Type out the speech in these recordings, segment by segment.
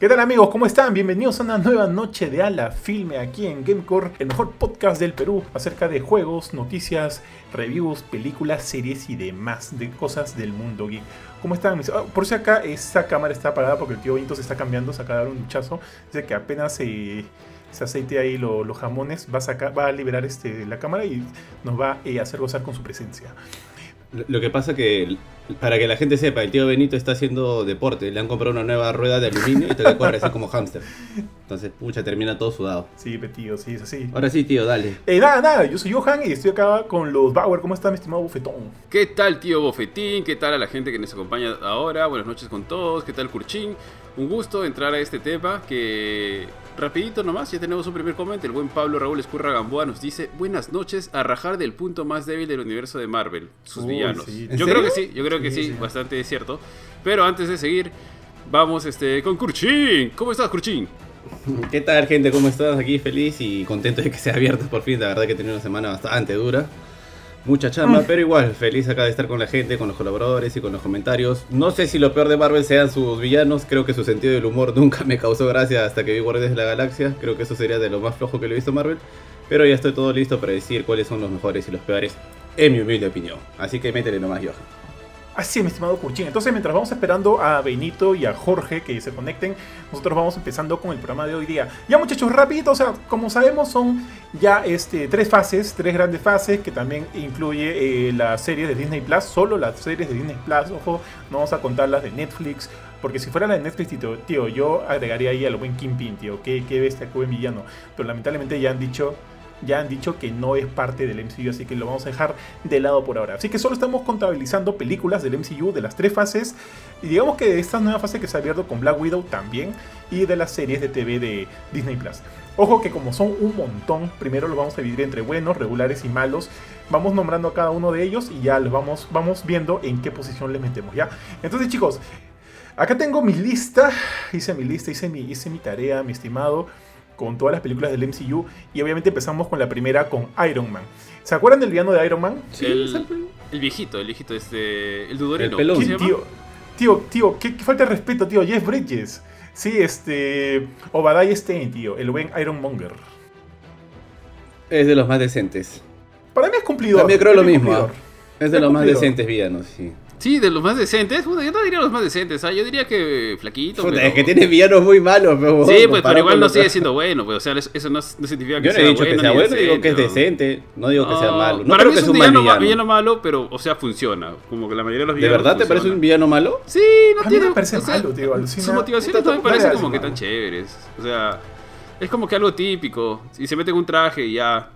¿Qué tal amigos? ¿Cómo están? Bienvenidos a una nueva noche de Ala Filme aquí en Gamecore, el mejor podcast del Perú acerca de juegos, noticias, reviews, películas, series y demás de cosas del mundo geek. ¿Cómo están? ah, por si acá esa cámara está apagada porque el tío Benito se está cambiando, se acaba de dar un duchazo. Dice que apenas se, se aceite ahí lo- los jamones, va a, sacar, va a liberar este, la cámara y nos va eh, a hacer gozar con su presencia. Lo- que pasa que, para que la gente sepa, el tío Benito está haciendo deporte. Le han comprado una nueva rueda de aluminio y te que corre así como hámster. Entonces, pucha, termina todo sudado. Sí, tío, sí, es así. Ahora sí, tío, dale. Eh, nada, nada, yo soy Johan y estoy acá con los Bauer. ¿Cómo está mi estimado bufetón? ¿Qué tal, tío Bofetín? ¿Qué tal a la gente que nos acompaña ahora? Buenas noches con todos. ¿Qué tal, Curchín? Un gusto entrar a este tema que rapidito nomás, ya tenemos un primer comentario. El buen Pablo Raúl Escurra Gamboa nos dice, buenas noches, a rajar del punto más débil del universo de Marvel, sus Uy, villanos. sí. ¿En Yo creo que sí, yo creo que Sí, bastante cierto. Pero antes de seguir, vamos este, con Curchín. ¿Cómo estás, Curchín? ¿Qué tal, gente? ¿Cómo estás? Aquí feliz y contento de que sea abierto por fin. La verdad que he tenido una semana bastante dura. Mucha chamba, pero igual, feliz acá de estar con la gente, con los colaboradores y con los comentarios. No sé si lo peor de Marvel sean sus villanos. Creo que su sentido del humor nunca me causó gracia hasta que vi Guardianes de la Galaxia. Creo que eso sería de lo más flojo que le he visto Marvel. Pero ya estoy todo listo para decir cuáles son los mejores y los peores, en mi humilde opinión. Así que métele nomás, Johan. Así es, mi estimado Curchín. Entonces, mientras vamos esperando a Benito y a Jorge que se conecten, nosotros vamos empezando con el programa de hoy día. Ya, muchachos, rapidito, o sea, como sabemos, son ya este, tres fases, tres grandes fases, que también incluye eh, las series de Disney Plus, solo las series de Disney Plus, ojo, no vamos a contar las de Netflix, porque si fuera la de Netflix, tío, tío, yo agregaría ahí a lo buen Kingpin, tío, qué, qué bestia, qué buen villano. Pero lamentablemente ya han dicho ya han dicho que no es parte del MCU, así que lo vamos a dejar de lado por ahora. Así que solo estamos contabilizando películas del MCU de las tres fases, y digamos que de esta nueva fase que se ha abierto con Black Widow también, y de las series de TV de Disney Plus. Ojo que como son un montón, primero lo vamos a dividir entre buenos, regulares y malos. Vamos nombrando a cada uno de ellos y ya los vamos, vamos viendo en qué posición les metemos, ¿ya? Entonces chicos, acá tengo mi lista, hice mi lista, hice mi, hice mi tarea, mi estimado con todas las películas del MCU y obviamente empezamos con la primera con Iron Man. ¿Se acuerdan del villano de Iron Man? el, el viejito, el viejito, este, el dudorino. El pelón. ¿cómo se ¿Qué, llama? tío, tío, tío, ¿qué, qué falta de respeto, tío? Jeff Bridges. Sí, este. Obadiah Stane, tío, el buen Iron Monger. Es de los más decentes. Para mí es cumplidor. También creo lo mismo. cumplidor. ¿ah? Es de Es los más decentes villanos, sí. Sí, de los más decentes. Bueno, yo no diría los más decentes, ¿ah? Yo diría que flaquito. Puta, pero- es que tiene villanos muy malos, pero Sí, pues, pero igual no sigue siendo bueno, pues, o sea, eso no, no significa que Yo no sea he dicho que bueno. sea ni bueno, digo que es decente. No digo que sea malo. No para creo mí que es sea un villano, ma- villano. villano malo, pero, o sea, funciona. Como que la mayoría de los ¿De villanos. verdad te parece un villano malo? Sí, no A mí tiene. me parece o sea, malo, tío, alucina. Sus motivaciones no me parecen como que malo. tan chéveres. O sea, es como que algo típico. Y se mete en un traje y ya.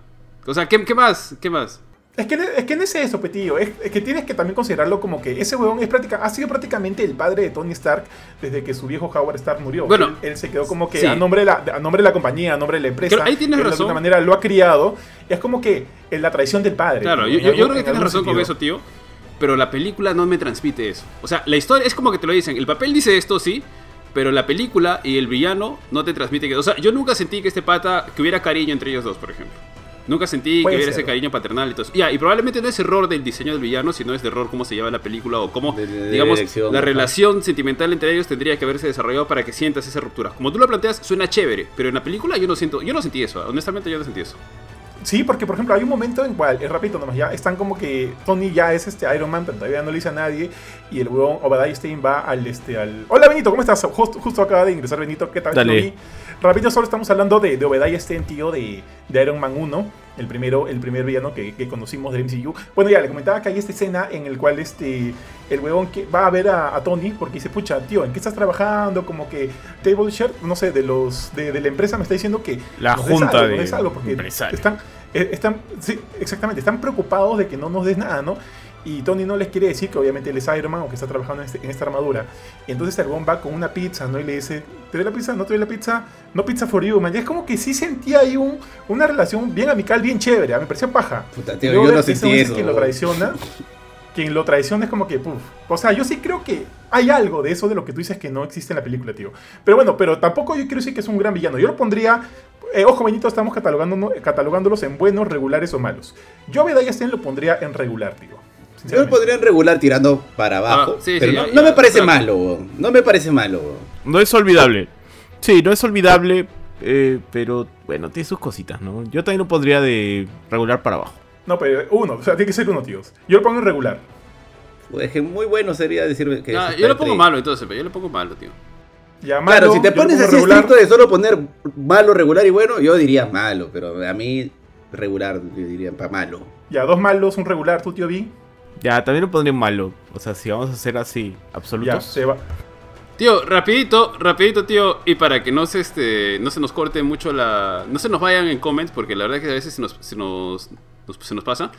O sea, ¿qué, qué más? ¿Qué más? Es que, es que no es eso, petillo. Es, es que tienes que también considerarlo como que ese huevón es práctica, ha sido prácticamente el padre de Tony Stark desde que su viejo Howard Stark murió. Bueno, él, él se quedó como que sí. a, nombre de la, a nombre de la compañía, a nombre de la empresa. Creo- ahí tienes Él De razón. alguna manera lo ha criado. Es como que en la traición del padre. Claro, yo, yo- yo creo que en tienes razón con sentido. eso, tío. Pero la película no me transmite eso. O sea, la historia es como que te lo dicen. El papel dice esto, sí. Pero la película y el villano no te transmite que. O sea, yo nunca sentí que este pata. que hubiera cariño entre ellos dos, por ejemplo. Nunca sentí Puede que hubiera ser. ese cariño paternal y todo eso. Ya, y probablemente no es error del diseño del villano, sino es de error cómo se lleva la película o cómo, De- de- de digamos, dirección, la relación sentimental entre ellos tendría que haberse desarrollado para que sientas esa ruptura. Como tú lo planteas, suena chévere, pero en la película yo no siento, yo no sentí eso. Honestamente, yo no sentí eso. Sí, porque por ejemplo hay un momento en cual, eh, repito nomás, ya están como que Tony ya es este Iron Man, pero todavía no le dice a nadie. Y el huevón Obadiah Stane va al este al. Hola Benito, ¿cómo estás? Justo, justo acaba de ingresar Benito, ¿qué tal? Dale. Rápido, solo estamos hablando de, de Obadiah Stane, tío, de, de Iron Man 1, el primero, el primer villano que, que conocimos del MCU. Bueno, ya le comentaba que hay esta escena en el cual este el huevón que va a ver a, a Tony porque dice, pucha, tío, ¿en qué estás trabajando? Como que Table Share, no sé, de los de, de la empresa me está diciendo que La nos des junta algo, de nos des algo, porque empresarios. están eh, están, sí, exactamente, están preocupados de que no nos des nada, ¿no? Y Tony no les quiere decir que obviamente él es Iron Man o que está trabajando en, este- en esta armadura. Y entonces el va con una pizza, ¿no? Y le dice, ¿te doy la pizza? ¿No te doy la pizza? No pizza for you, man. Y es como que sí sentía ahí un, una relación bien amical, bien chévere. ¿ah? Me pareció paja. Puta, tío, yo no sentí eso. Quien lo traiciona, quien lo traiciona es como que, puf. O sea, yo sí creo que hay algo de eso de lo que tú dices que no existe en la película, tío. Pero bueno, pero tampoco yo quiero decir que es un gran villano. Yo lo pondría. eh, ojo, Benito, estamos catalogando, catalogándolos en buenos, regulares o malos. Yo a Obadiah Stane lo pondría en regular, tío. Yo lo podrían regular tirando para abajo. Ah, sí, pero sí, no, ya, no me parece claro. malo. No me parece malo. No es olvidable. Sí, no es olvidable, eh, pero bueno, tiene sus cositas, ¿no? Yo también lo pondría de regular para abajo. No, pero uno, o sea, tiene que ser uno, tíos. Yo lo pongo en regular. Pues que muy bueno sería decir que. Ah, es yo lo pongo malo entonces, pero yo lo pongo malo, tío. Ya, Claro, malo, si te pones así regular. estricto de solo poner malo, regular y bueno, yo diría malo, pero a mí regular, yo diría para malo. Ya, dos malos, un regular, tú, tío B. Ya, también lo pondría en malo. O sea, si vamos a hacer así, Ya, absolutos. se va. Tío, rapidito, rapidito, tío, y para que no se, este, no se nos corte mucho la... No se nos vayan en comments, porque la verdad que a veces se nos, se nos, nos- se nos pasa.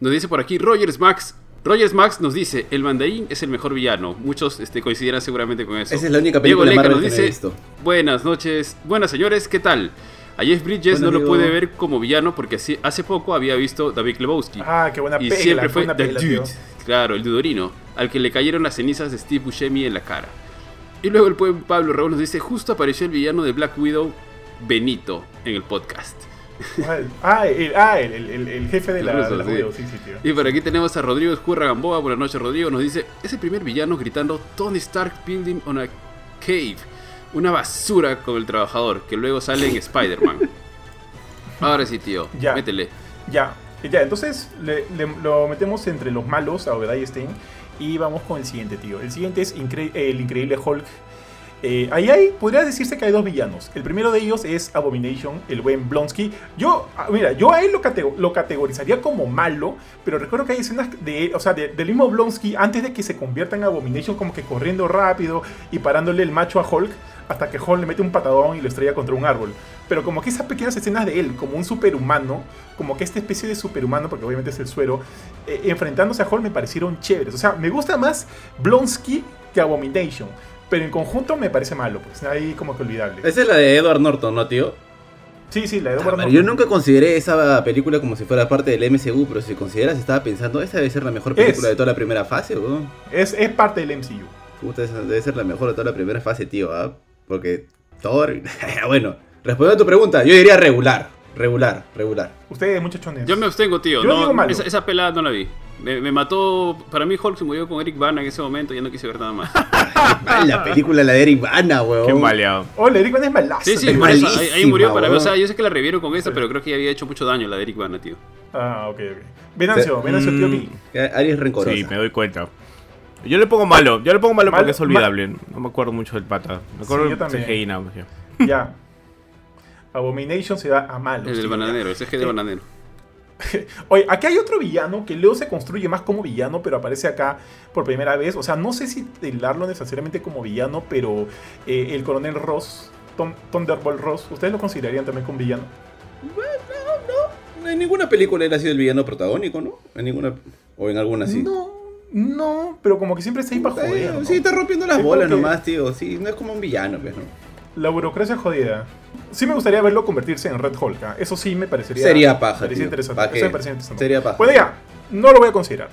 Nos dice por aquí Rogers Max. Rogers Max nos dice, el mandarín es el mejor villano. Muchos este, coincidirán seguramente con eso. Esa es la única Diego película Leca Marvel nos que no he dice, visto. buenas noches, buenas señores, ¿qué tal? A Jeff Bridges Bueno, no lo pude ver como villano porque hace poco había visto David Lebowski. Ah, qué buena y pela. siempre fue The Dude, tío. claro, el dudorino, al que le cayeron las cenizas de Steve Buscemi en la cara. Y luego el buen Pablo Raúl nos dice, justo apareció el villano de Black Widow, Benito, en el podcast. ¿Cuál? Ah, el, ah, el, el- jefe de la, ruso, de la sí. Widow, sí, sí, tío. Y por aquí tenemos a Rodrigo Escurra Gamboa, buenas noches Rodrigo, nos dice, es el primer villano gritando Tony Stark building on a cave, una basura con el trabajador, que luego sale en Spider-Man. Ahora sí, tío, Ya. métele. Ya, ya, entonces le- le- lo metemos entre los malos a Obadiah Stane y vamos con el siguiente, tío. El siguiente es Incre- el increíble Hulk. Eh, ahí hay, podría decirse que hay dos villanos. El primero de ellos es Abomination, el buen Blonsky. Yo, ah, mira, yo a él lo, catego- lo categorizaría como malo, pero recuerdo que hay escenas de o sea, de- del mismo Blonsky, antes de que se convierta en Abomination, como que corriendo rápido y parándole el macho a Hulk, hasta que Hulk le mete un patadón y lo estrella contra un árbol. Pero como que esas pequeñas escenas de él, como un superhumano, como que esta especie de superhumano, porque obviamente es el suero, eh, enfrentándose a Hulk me parecieron chéveres. O sea, me gusta más Blonsky que Abomination. Pero en conjunto me parece malo, pues ahí como que olvidable. Esa es la de Edward Norton, ¿no, tío? Sí, sí, la de Ah, Edward Norton. yo nunca consideré esa película como si fuera parte del MCU, pero si consideras, estaba pensando, esa debe ser la mejor película Es. de toda la primera fase, weón. Es, es parte del MCU. Puta, esa debe ser la mejor de toda la primera fase, tío, ¿ah? Porque Thor... bueno, respondiendo a tu pregunta, yo diría regular, regular, regular. Ustedes, muchachones. Yo me abstengo, tío. Yo no, digo malo. Esa, esa pelada no la vi. Me, me mató. Para mí, Hulk se murió con Eric Bana en ese momento. Ya no quise ver nada más. La película la de Eric Bana, weón. Qué maleado. Oh, Eric Bana es malazo. Sí, sí, Es eso. Ahí, ahí malísima, murió para mí. O sea, yo sé que la revieron con esa, pero creo que ya había hecho mucho daño la de Eric Bana, tío. Ah, ok, ok. Venancio, Venancio, tío Mm, Pi. Que Ari es rencorosa. Sí, me doy cuenta. Yo le pongo malo, yo le pongo malo Malo- porque es olvidable. No me acuerdo mucho del pata. Me acuerdo Sí, yo también. CGI nada más. ya. Abomination se va a malo. El del bananero, el CG de Eh, bananero. Oye, aquí hay otro villano que luego se construye más como villano, pero aparece acá por primera vez. O sea, no sé si tildarlo necesariamente como villano, pero eh, el coronel Ross, Tom- Thunderbolt Ross, ¿ustedes lo considerarían también como villano? En ninguna película él ha sido el villano protagónico, ¿no? En ninguna. O en alguna sí. No, no, pero como que siempre está ahí para Eh, joder. ¿no? Sí, está rompiendo las Es bolas nomás, tío. Sí, no es como un villano, pues, ¿no? La burocracia jodida. Sí me gustaría verlo convertirse en Red Hulk. ¿ah? Eso sí me parecería... Sería paja, tío. interesante. ¿Pa' Eso me interesante. Sería paja. Bueno, ya. No lo voy a considerar.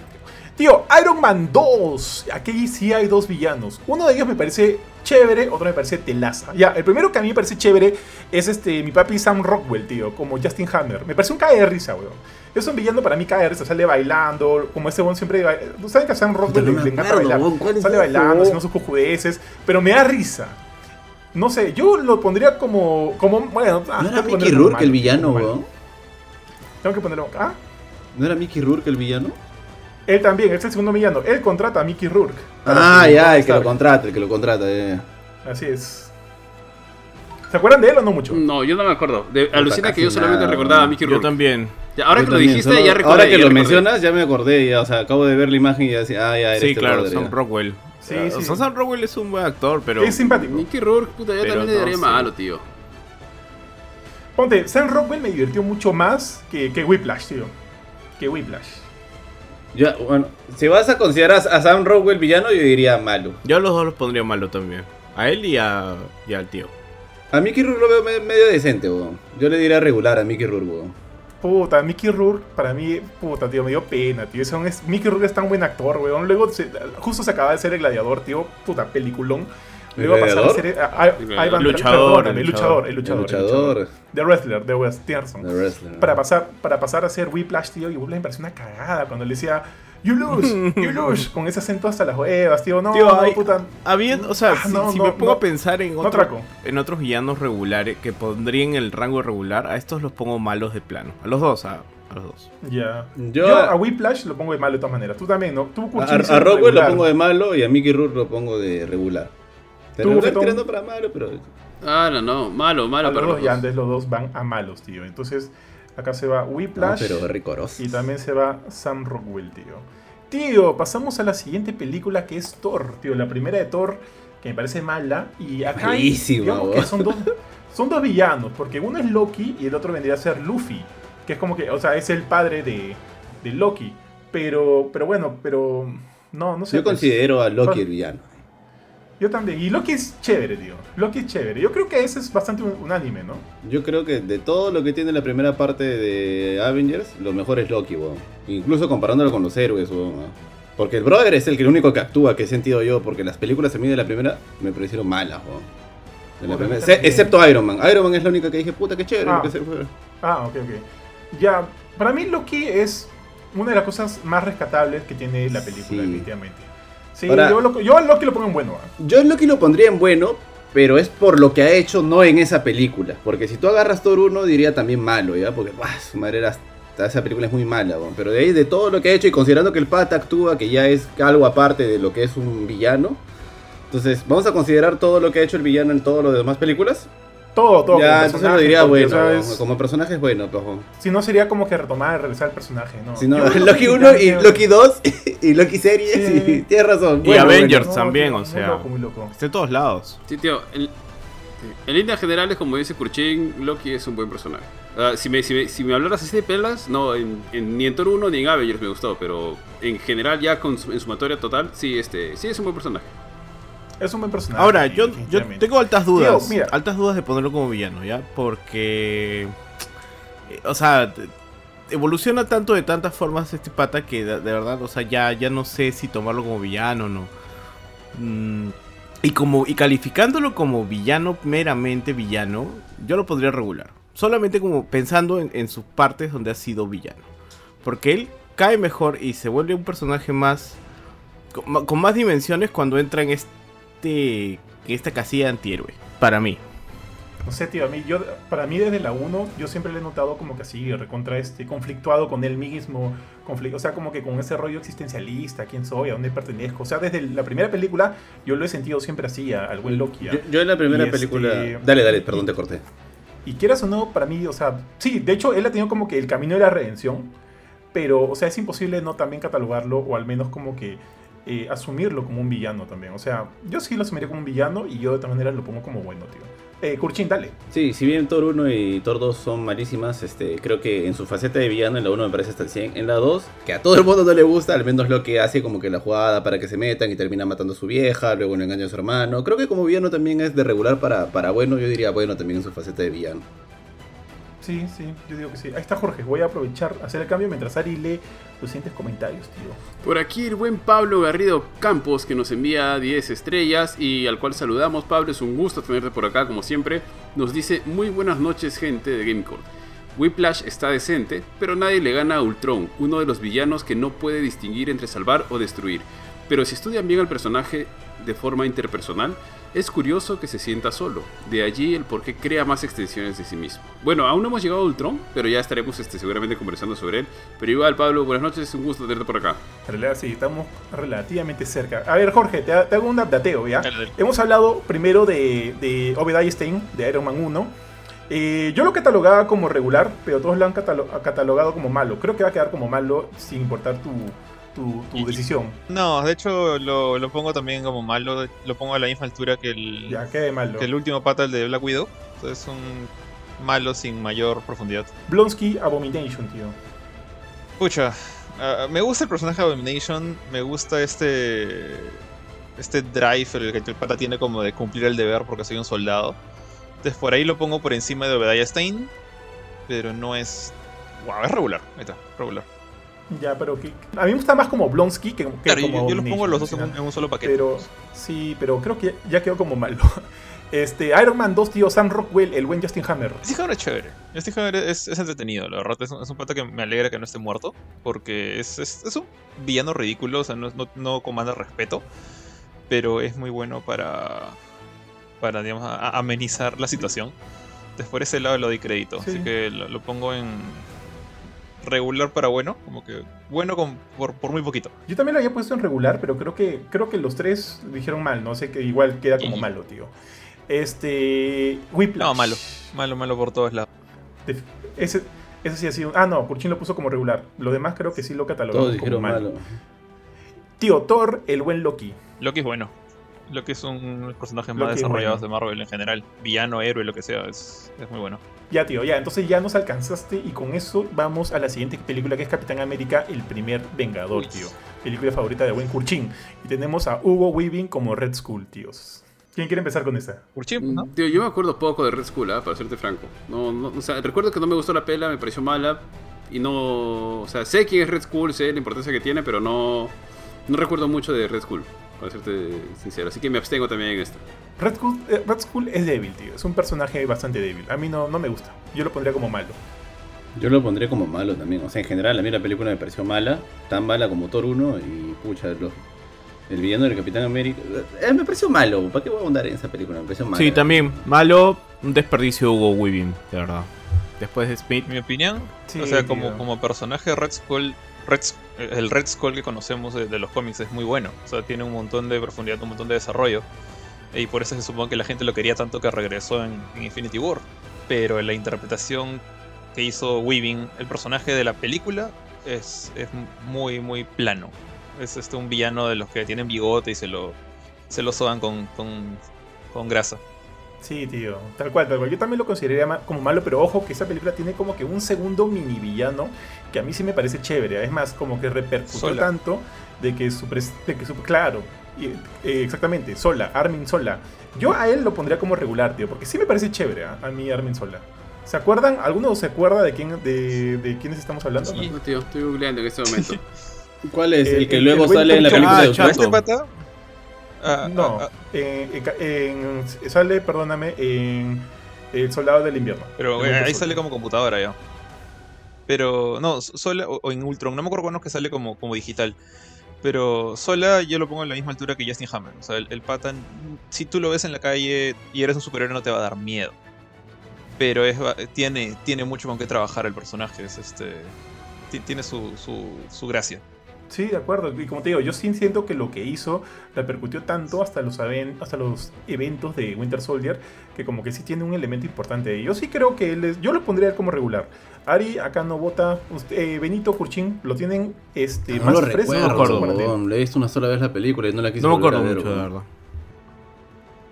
Tío, Iron Man 2. Aquí sí hay dos villanos. Uno de ellos me parece chévere, otro me parece telaza. Ya, el primero que a mí me parece chévere es este mi papi Sam Rockwell, tío, como Justin Hammer. Me parece un cae de risa, weón. Es un villano para mí cae de risa, sale bailando, como ese weón siempre... ¿Tú sabes que a Sam Rockwell le, encanta acuerdo, bailar? weón, ¿cuál es Sale bailando, haciendo sus cojudeces, pero me da risa. No sé, yo lo pondría como... como bueno, ah, ¿No era Mickey Rourke el villano, weón? Tengo que ponerlo... ¿Ah? ¿No era Mickey Rourke el villano? Él también, él es el segundo villano. Él contrata a Mickey Rourke. Ah, ya, el que lo contrata, el que lo contrata, eh. Así es. ¿Se acuerdan de él o no mucho? No, yo no me acuerdo. De- alucina que yo solamente nada. recordaba a Mickey Yo Rourke. también. Ya, ahora Yo que lo dijiste, solo- ya recordé. Ahora que lo recordé. mencionas, ya me acordé, ya, o sea, acabo de ver la imagen y ya decía, ah, ya, era Sí, este claro, Sam. Rockwell. Sí, O sí. sea, Sam Rockwell es un buen actor, pero. Es simpático. Mickey Rourke, puta, yo Pero también le no daría sé. malo, tío. Ponte, Sam Rockwell me divirtió mucho más que, que Whiplash, tío. Que Whiplash. Ya, bueno, si vas a considerar a Sam Rockwell villano, yo diría malo. Yo a los dos los pondría malo también. A él y, a, y al tío. A Mickey Rourke lo veo me- medio decente, weón. Yo le diría regular a Mickey Rourke, weón. Puta, Mickey Rourke, para mí, puta, tío, me dio pena, tío. Ese es, Mickey Rourke es tan buen actor, weón. Luego, se- justo se acaba de ser el gladiador, tío. Puta, peliculón. Luego ¿El pasar a ser. a- a- El Ivan- luchador, perdóname, el luchador, el luchador. El luchador. The Wrestler, de Wes Tierson. The Wrestler. para pasar, para pasar a ser Whiplash, tío, y Whiplash me pareció una cagada cuando le decía, You lose, you lose. Con ese acento hasta las huevas, tío. No, Tío, no, hay- puta. Había, o sea, Ah, si, no, si no, me pongo no. a pensar en, otro- otros villanos regulares que pondría en el rango regular, a estos los pongo malos de plano. A los dos, a, a los dos. Ya. Yo Yo, a- Whiplash lo pongo de malo de todas maneras. Tú también, ¿no? Tú, A, a Rockwell lo pongo de malo y a Mickey Rourke lo pongo de regular. De ¿Tú, tirando para malo, pero... Ah, no, no, malo, malo A los para dos los ya dos. antes los dos van a malos, tío. Entonces, acá se va No, Whiplash pero ricoroso. y también se va Sam Rockwell, tío. Tío, pasamos a la siguiente película que es Thor, tío. La primera de Thor, que me parece mala. Y acá hay, digamos que son dos, son dos villanos, porque uno es Loki y el otro vendría a ser Luffy. Que es como que, o sea, es el padre de, de Loki. Pero, pero bueno, pero... No, no sé. Yo pues, considero a Loki el villano. Yo también. Y Loki es chévere, tío. Loki es chévere. Yo creo que ese es bastante un- unánime, ¿no? Yo creo que de todo lo que tiene la primera parte de Avengers, lo mejor es Loki, weón. Incluso comparándolo con los héroes, weón. ¿no? Porque el brother es el que el único que actúa, que he sentido yo, porque las películas a mí de la primera me parecieron malas, weón. De la primera- excepto Iron Man. Iron Man es la única que dije, puta, qué chévere. Ah. que se fue. Ah, ok, ok. Ya, para mí Loki es una de las cosas más rescatables que tiene la película, Sí. definitivamente. Sí, Ahora- yo, lo- yo a Loki lo pongo en bueno. ¿ah? Yo en Loki lo pondría en bueno, pero es por lo que ha hecho, no en esa película. Porque si tú agarras Thor 1, diría también malo, ¿ya? Porque, ¡buah! su madre era. Esa película es muy mala. Pero de ahí, de todo lo que ha hecho, y considerando que el pata actúa, que ya es algo aparte de lo que es un villano. Entonces, vamos a considerar todo lo que ha hecho el villano en todas las demás películas. Todo, todo. como ya, entonces lo personaje, diría bueno. o sea, weón. es- Como personaje es bueno, weón. Si no, sería como que retomar, regresar al personaje, ¿no? Si no, Yo creo Loki que 1 y Loki 2 y Loki series, Sí. y tienes razón. Y bueno, Avengers. No, también, tío, o muy sea. loco, muy loco. Está en todos lados. Sí, tío, en, en líneas generales, como dice Kurchin, Loki es un buen personaje. Si, me, si, me, si me hablaras así de pelas, no, en, en- ni en Thor 1 ni en Avengers me gustó, pero en general, ya con, su- en sumatoria total, sí, este, sí es un buen personaje. Es un buen personaje. Ahora, yo, yo tengo altas dudas. mira. Altas dudas de ponerlo como villano, ¿ya? Porque. eh, O sea, evoluciona tanto de tantas formas este pata que de, de verdad, o sea, ya, ya no sé si tomarlo como villano o no. Mm, y como y calificándolo como villano, meramente villano, yo lo podría regular. Solamente como pensando en, en sus partes donde ha sido villano. Porque él cae mejor y se vuelve un personaje más. con, con más dimensiones cuando entra en este. En esta casilla de antihéroe. Para mí. No sé, tío, a mí, yo, para mí desde la 1, yo siempre le he notado como que así, recontra este, conflictuado con él mismo, conflicto, o sea, como que con ese rollo existencialista, quién soy, a dónde pertenezco. O sea, desde la primera película, yo lo he sentido siempre así, a- al buen Loki. Yo, yo en la primera Y este- película. Dale, dale, perdón, y- te corté. Y quieras o no, para mí, o sea, sí, de hecho, él ha tenido como que el camino de la redención, pero, o sea, es imposible no también catalogarlo, o al menos como que eh, asumirlo como un villano también. O sea, yo sí lo asumiría como un villano y yo de todas maneras lo pongo como bueno, tío. Eh, Kurchin, dale. Sí, si bien Thor 1 y Thor 2 son malísimas, este, creo que en su faceta de villano en la 1 me parece hasta el 100. En la 2, que a todo el mundo no le gusta, al menos lo que hace como que la jugada para que se metan y termina matando a su vieja, luego lo engaña a su hermano. Creo que como villano también es de regular para, para bueno, yo diría bueno también en su faceta de villano. Sí, sí, yo digo que sí. Ahí está Jorge, voy a aprovechar, hacer el cambio mientras Ari lee comentarios. Por aquí el buen Pablo Garrido Campos que nos envía 10 estrellas y al cual saludamos. Pablo, es un gusto tenerte por acá como siempre. Nos dice muy buenas noches gente de Gamecore. Whiplash está decente, pero nadie le gana a Ultron, uno de los villanos que no puede distinguir entre salvar o destruir. Pero si estudian bien al personaje de forma interpersonal, es curioso que se sienta solo. De allí el por qué crea más extensiones de sí mismo. Bueno, aún no hemos llegado a Ultron, pero ya estaremos este, seguramente conversando sobre él. Pero igual, Pablo, buenas noches, es un gusto tenerte por acá. En realidad, sí, estamos relativamente cerca. A ver, Jorge, te, te hago un updateo, ¿ya? Dale, dale. Hemos hablado primero de, de Obadiah Stein, de Iron Man 1. Eh, yo lo catalogaba como regular, pero todos lo han catalo- catalogado como malo. Creo que va a quedar como malo sin importar tu, tu, decisión. No, de hecho lo, lo pongo también como malo, lo pongo a la misma altura que el, Ya, quede malo. que el último pata, el de Black Widow. Entonces es un malo sin mayor profundidad. Blonsky Abomination, tío. Pucha, ah, me gusta el personaje de Abomination, me gusta este este drive el que el pata tiene como de cumplir el deber porque soy un soldado. Entonces por ahí lo pongo por encima de Obadiah Stein, pero no es... Wow, es regular, ahí está, regular. Ya, pero que, a mí me gusta más como Blonsky que, que Claro, yo, como yo los pongo los dos en un, alucina. en un solo paquete. Pero sí, pero creo que ya quedó como malo. Este, Iron Man 2, tío, Sam Rockwell, el buen Justin Hammer. Justin Hammer es chévere. Justin Hammer es, es entretenido, la verdad. Es un, es un pata que me alegra que no esté muerto. Porque es, es, un villano ridículo, o sea, no, no, no comanda respeto. Pero es muy bueno para, para digamos, a- a- amenizar la situación. Entonces, por ese lado lo doy crédito. Sí. Así que lo, lo pongo en regular para bueno. Como que bueno con, por, por muy poquito. Yo también lo había puesto en regular, pero creo que creo que los tres dijeron mal, no sé que igual queda como malo, tío. Este, Whiplash. No, malo. Malo, malo por todos lados. Ese, ese sí ha sido. Ah, no, Kurchin lo puso como regular. Lo demás creo que sí lo catalogamos Todos como dijeron malo. malo. Tío, Thor, el buen Loki. Loki es bueno. Loki es un de los personajes Loki más es desarrollados bueno. de Marvel en general. Villano, héroe, lo que sea. Es, es muy bueno. Ya, tío, ya. Entonces ya nos alcanzaste y con eso vamos a la siguiente película que es Capitán América, el primer Vengador, Uy. tío. Película favorita de buen Kurchin. Y tenemos a Hugo Weaving como Red Skull, tíos. ¿Quién quiere empezar con esta? Urchin, ¿no? Tío, yo me acuerdo poco de Red Skull, ¿ah? para serte franco. No, no, o sea, recuerdo que no me gustó la pela, me pareció mala. Y no. O sea, sé quién es Red Skull, sé la importancia que tiene, pero no. No recuerdo mucho de Red Skull, para serte sincero. Así que me abstengo también en esto. Red Skull, eh, Red Skull es débil, tío. Es un personaje bastante débil. A mí no, no me gusta. Yo lo pondría como malo. Yo lo pondré como malo también. O sea, en general, a mí la película me pareció mala. Tan mala como Thor 1. Y pucha, los- el villano del Capitán América. eh, me pareció malo. ¿Para qué voy a ahondar en esa película? Me pareció malo. Sí, también. Malo, un desperdicio Hugo Weaving, de verdad. Después de Smith. Mi opinión, Sí, o sea, tío. como, como personaje Red Skull, Red, S- el Red Skull que conocemos de, los cómics es muy bueno. O sea, tiene un montón de profundidad, un montón de desarrollo. Y por eso se supone que la gente lo quería tanto que regresó en, en Infinity War. Pero la interpretación que hizo Weaving, el personaje de la película, es, es muy, muy plano. Es este un villano de los que tienen bigote y se lo, se lo soban con, con, con grasa. Sí, tío. Tal cual, tal cual. Yo también lo consideraría ma- como malo, pero ojo que esa película tiene como que un segundo mini villano que a mí sí me parece chévere. Es más, como que repercutió Sola. tanto de que su, de que su- claro, y- eh, exactamente, Sola, Armin Sola. Yo a él lo pondría como regular, tío, porque sí me parece chévere ¿ah? a mí Armin Sola. ¿Se acuerdan? ¿Alguno se acuerda de quién de, de quiénes estamos hablando? Sí, no? tío, estoy googleando en este momento. ¿Cuál es? El- El, que el- luego el sale en la película Ah, de Chato. Este pata. Ah, No, ah, ah, en- en en- sale, perdóname, en El Soldado del Invierno. Pero eh, ahí sale como computadora ya. Pero no, Sola o, o en Ultron, no me acuerdo cuándo es que sale como, como digital. Pero Sola yo lo pongo a la misma altura que Justin Hammer. O sea, el, el pata, si tú lo ves en la calle y eres un superhéroe no te va a dar miedo. Pero es, tiene, tiene mucho con qué trabajar el personaje. Es este, ti- tiene su, su, su gracia. Sí, de acuerdo. Y como te digo, yo sí siento que lo que hizo repercutió tanto hasta los, aven- hasta los eventos de Winter Soldier que como que sí tiene un elemento importante. Yo sí creo que él es, yo lo pondría como regular. Ari acá no vota. Usted- eh, Benito Curchín lo tienen este, No más lo fresco. recuerdo, me acuerdo. Le he visto una sola vez la película y no la quise No me acuerdo ver, mucho, de verdad.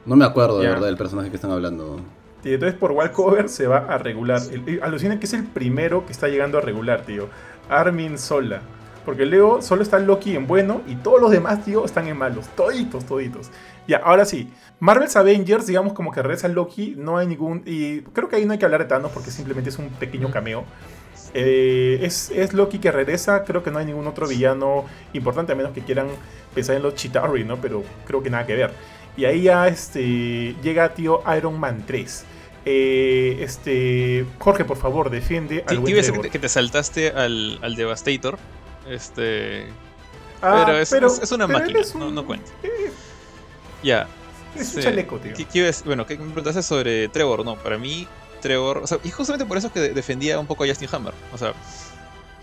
No me acuerdo de verdad del personaje que están hablando. Y entonces por Walcover se va a regular. El- Alucina que es el primero que está llegando a regular, tío. Armin Sola. Porque luego solo está Loki en bueno y todos los demás, tío, están en malos. Toditos, toditos. Ya, ahora sí. Marvel's Avengers, digamos como que regresa Loki, no hay ningún... Y creo que ahí no hay que hablar de Thanos porque simplemente es un pequeño cameo. Eh, es, es Loki que regresa, creo que no hay ningún otro villano importante, a menos que quieran pensar en los Chitauri, ¿no? Pero creo que nada que ver. Y ahí ya este, llega, tío, Iron Man 3. Eh, este, Jorge, por favor, defiende Sí, al buen Trevor. que te saltaste al, al Devastator. Este. Ah, pero es, es- es una pero máquina, es no, un- no cuenta. eh, Ya. es un chaleco, tío. Bueno, ¿qué me preguntaste sobre Trevor? No, para mí, Trevor. O sea, y justamente por eso es que de- defendía un poco a Justin Hammer. O sea,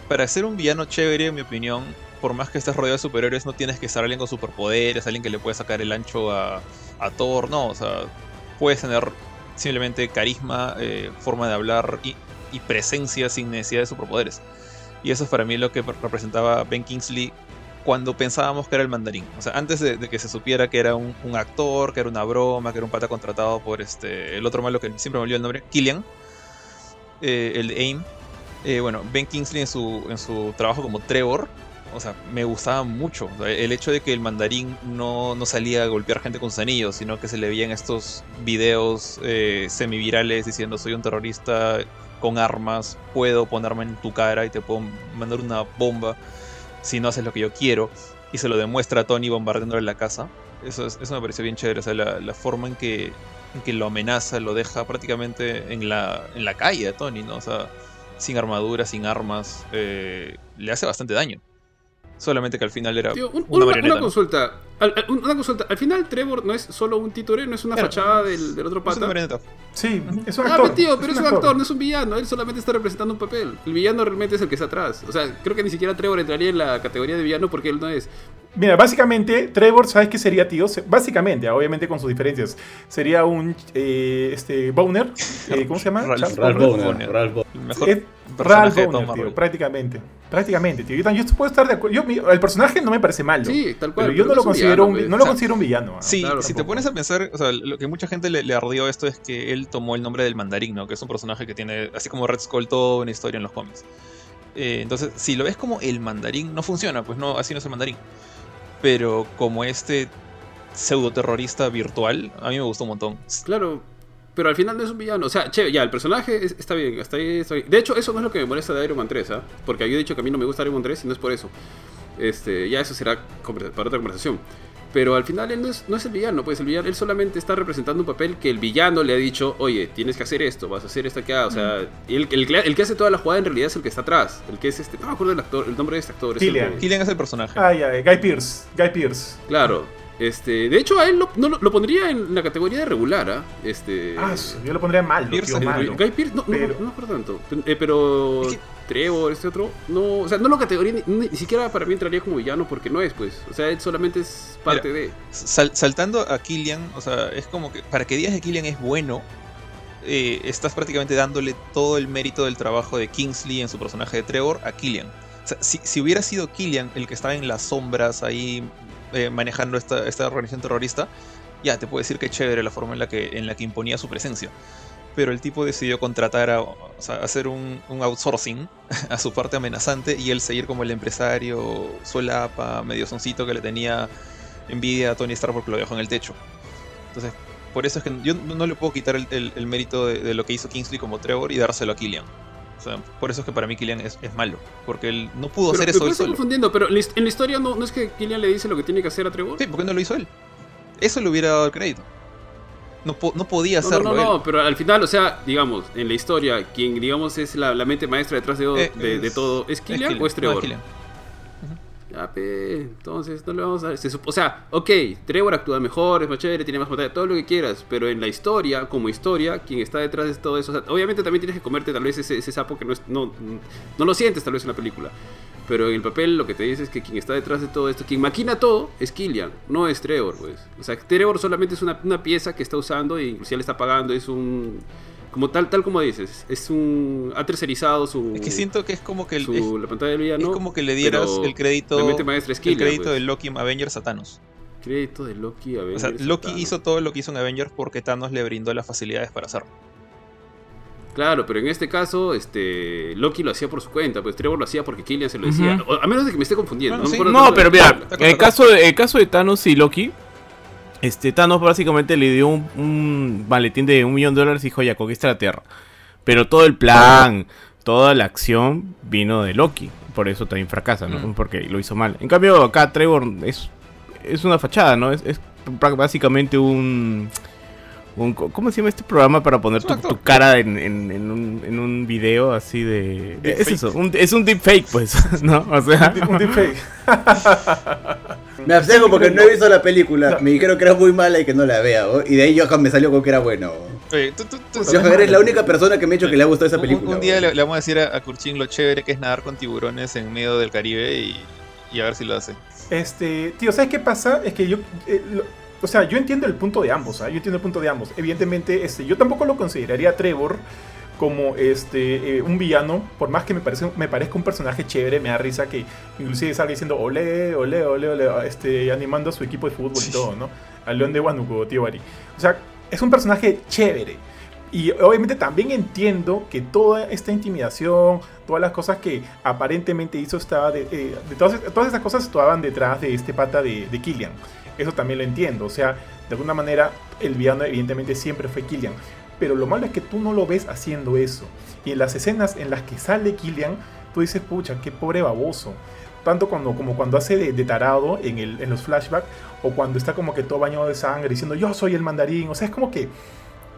para ser un villano chévere, en mi opinión, por más que estés rodeado de superhéroes, no tienes que ser alguien con superpoderes, alguien que le puede sacar el ancho a, a Thor. No, o sea, puedes tener simplemente carisma, eh, forma de hablar y, y presencia sin necesidad de superpoderes. Y eso es para mí lo que representaba Ben Kingsley cuando pensábamos que era el mandarín. O sea, antes de, que se supiera que era un, actor, que era una broma, que era un pata contratado por este el otro malo que siempre me olvidó el nombre, Killian, eh, el de AIM. Eh, bueno, Ben Kingsley en su, en su trabajo como Trevor o sea, me gustaba mucho. El hecho de que el mandarín no, no salía a golpear gente con sus anillos, sino que se le veían estos videos eh, semivirales diciendo soy un terrorista con armas, puedo ponerme en tu cara y te puedo mandar una bomba si no haces lo que yo quiero. Y se lo demuestra a Tony bombardeándole la casa. Eso, es- eso me pareció bien chévere. O sea, la, la forma en que, en que lo amenaza, lo deja prácticamente en la, en la calle a Tony, ¿no? O sea, sin armadura, sin armas, eh, le hace bastante daño. Solamente que al final era Tío, un- una una, una consulta. Al, al- una consulta. Al final, Trevor no es solo un títere, no es una Claro. fachada del, del otro Es una pata. marioneta. Sí, es un Ah, actor. pero tío, pero es un actor, no es un villano. Él solamente está representando un papel. El villano realmente es el que está atrás. O sea, creo que ni siquiera Trevor entraría en la categoría de villano porque él no es. Mira, básicamente, Trevor, ¿sabes qué sería, tío? Básicamente, ah, obviamente con sus diferencias. Sería un eh, este, Boner. eh, ¿Cómo se llama? Ralph- Charles Ralph Boner. Bowner, Ralph Bowner. El mejor Es personaje Ralph Boner, tío, prácticamente. Prácticamente, tío. Yo, yo puedo estar de acuerdo. Yo, mi- el personaje no me parece malo. Sí, tal cual. pero yo no lo considero villano, un, no O lo considero un villano. Sí, Claro, si te pones a pensar, o sea, lo que mucha gente le, le ardió esto es que él tomó el nombre del mandarín, ¿no? Que es un personaje que tiene, así como Red Skull, toda una historia en los cómics. Eh, entonces, si lo ves como el mandarín, no funciona, pues no, así no es el mandarín. Pero como este pseudo terrorista virtual, a mí me gustó un montón. Claro, pero al final no es un villano. O sea, che, ya, el personaje es- está bien, está bien. De hecho, eso no es lo que me molesta de Iron Man 3, ¿ah? Porque yo he dicho que a mí no me gusta Iron Man 3 y no es por eso. Este, ya eso será para otra conversación. Pero al final él no es, no es el villano, pues el villano, él solamente está representando un papel que el villano le ha dicho, oye, tienes que hacer esto, vas a hacer esto acá. O sea, el, el, que- el que hace toda la jugada en realidad es el que está atrás. El que es este, no me acuerdo el actor, el nombre de este actor. es el Killian. Killian es el personaje. Ay, ay, Guy Pierce. Guy Pierce. Claro. Este, de hecho, a él lo, no, lo- pondría en la categoría de regular, ¿ah? Este. Ah, yo lo pondría Pierce malo. Guy Pearce, no, no, Pero- no, me acuerdo tanto. Eh, pero Es que- Trevor, este otro, no, o sea, no lo categoría, ni, ni siquiera para mí entraría como villano porque no es, pues. O sea, él solamente es parte de. Sal- saltando a Killian, o sea, es como que para que digas que Killian es bueno, eh, estás prácticamente dándole todo el mérito del trabajo de Kingsley en su personaje de Trevor a Killian. O sea, si, si hubiera sido Killian el que estaba en las sombras ahí eh, manejando esta, esta organización terrorista, ya te puedo decir que chévere la forma en la que, en la que imponía su presencia. Pero el tipo decidió contratar a, o sea, hacer un, un outsourcing a su parte amenazante y él seguir como el empresario suelapa, medio soncito que le tenía envidia a Tony Stark porque lo dejó en el techo. Entonces, por eso es que yo no le puedo quitar el, el- el mérito de, de lo que hizo Kingsley como Trevor y dárselo a Killian. O sea, por eso es que para mí Killian es, es malo. Porque él no pudo Pero, hacer eso él solo. confundiendo, pero en la historia no, no es que Killian le dice lo que tiene que hacer a Trevor. Sí, ¿por qué no lo hizo él? Eso le hubiera dado el crédito. No, po- no podía hacerlo no, no, no, pero al final, o sea, digamos, en la historia, quien digamos es la, la mente maestra detrás de, Eh, de, de es- todo, ¿es Killian o es No, Trevor? Killian. Ya, pe, entonces no le vamos a dar. o sea, ok, Trevor actúa mejor, es más chévere, tiene más batalla, todo lo que quieras, pero en la historia, como historia, quien está detrás de todo eso, o sea, obviamente también tienes que comerte tal vez ese, ese sapo que no, es, no, no lo sientes tal vez en la película. Pero en el papel lo que te dice es que quien está detrás de todo esto, quien maquina todo, es Killian, no es Trevor, pues. O sea, Trevor solamente es una, una pieza que está usando e inclusive le está pagando, es un... Como tal, tal como dices, es un... Ha tercerizado su... Es que siento que es como que el, su- es, la pantalla del villano. es como que le dieras el crédito, el crédito pues. de Loki en Avengers a Thanos. Crédito de Loki a O sea, Avengers, Loki Thanos. hizo todo lo que hizo en Avengers porque Thanos le brindó las facilidades para hacerlo. Claro, pero en este caso, este Loki lo hacía por su cuenta, pues Trevor lo hacía porque Killian se lo decía. A menos de que me esté confundiendo. Bueno, sí. No, tanto pero mira, el caso, el caso de Thanos y Loki, este Thanos básicamente le dio un, un maletín de un millón de dólares y dijo, ya, conquista la Tierra. Pero todo el plan, toda la acción vino de Loki. Por eso también fracasa, ¿no? Mm. Porque lo hizo mal. En cambio, acá Trevor es, es una fachada, ¿no? Es, básicamente un... un- ¿Cómo se llama este programa para poner tu, tu cara en, en- en un, en un video así de... Es eso, un- es un deepfake, pues, ¿no? O sea... Un deepfake. Me abstengo porque no he visto la película. Me dijeron que era muy mala y que no la vea. ¿oh? Y de ahí Johan me salió con que era bueno. Oye, tú- tú- tú- Johan eres la única persona que me ha dicho que le ha gustado esa película. Un, día le, le vamos a decir a, a Kurchin lo chévere que es nadar con tiburones en medio del Caribe y, y a ver si lo hace. Este, tío, ¿sabes qué pasa? Es que yo, eh, lo- o sea, yo entiendo el punto de ambos, ¿ah? Yo entiendo el punto de ambos. Evidentemente, este, yo tampoco lo consideraría Trevor como este eh, un villano, por más que me, parece, me parezca un personaje chévere, me da risa que inclusive salga diciendo ole, ole, ole, ole, este, animando a su equipo de fútbol y todo, ¿no? Al León de Huánuco, tío Bari. O sea, es un personaje chévere. Y obviamente también entiendo que toda esta intimidación, todas las cosas que aparentemente hizo, estaba de, eh, de todas, todas esas cosas estaban detrás de este pata de, de Killian. Eso también lo entiendo. O sea, de alguna manera el villano evidentemente siempre fue Killian. Pero lo malo es que tú no lo ves haciendo eso. Y en las escenas en las que sale Killian, tú dices, pucha, qué pobre baboso. Tanto cuando, como cuando hace de, de tarado en, el, en los flashbacks, o cuando está como que todo bañado de sangre diciendo, yo soy el mandarín. O sea, es como que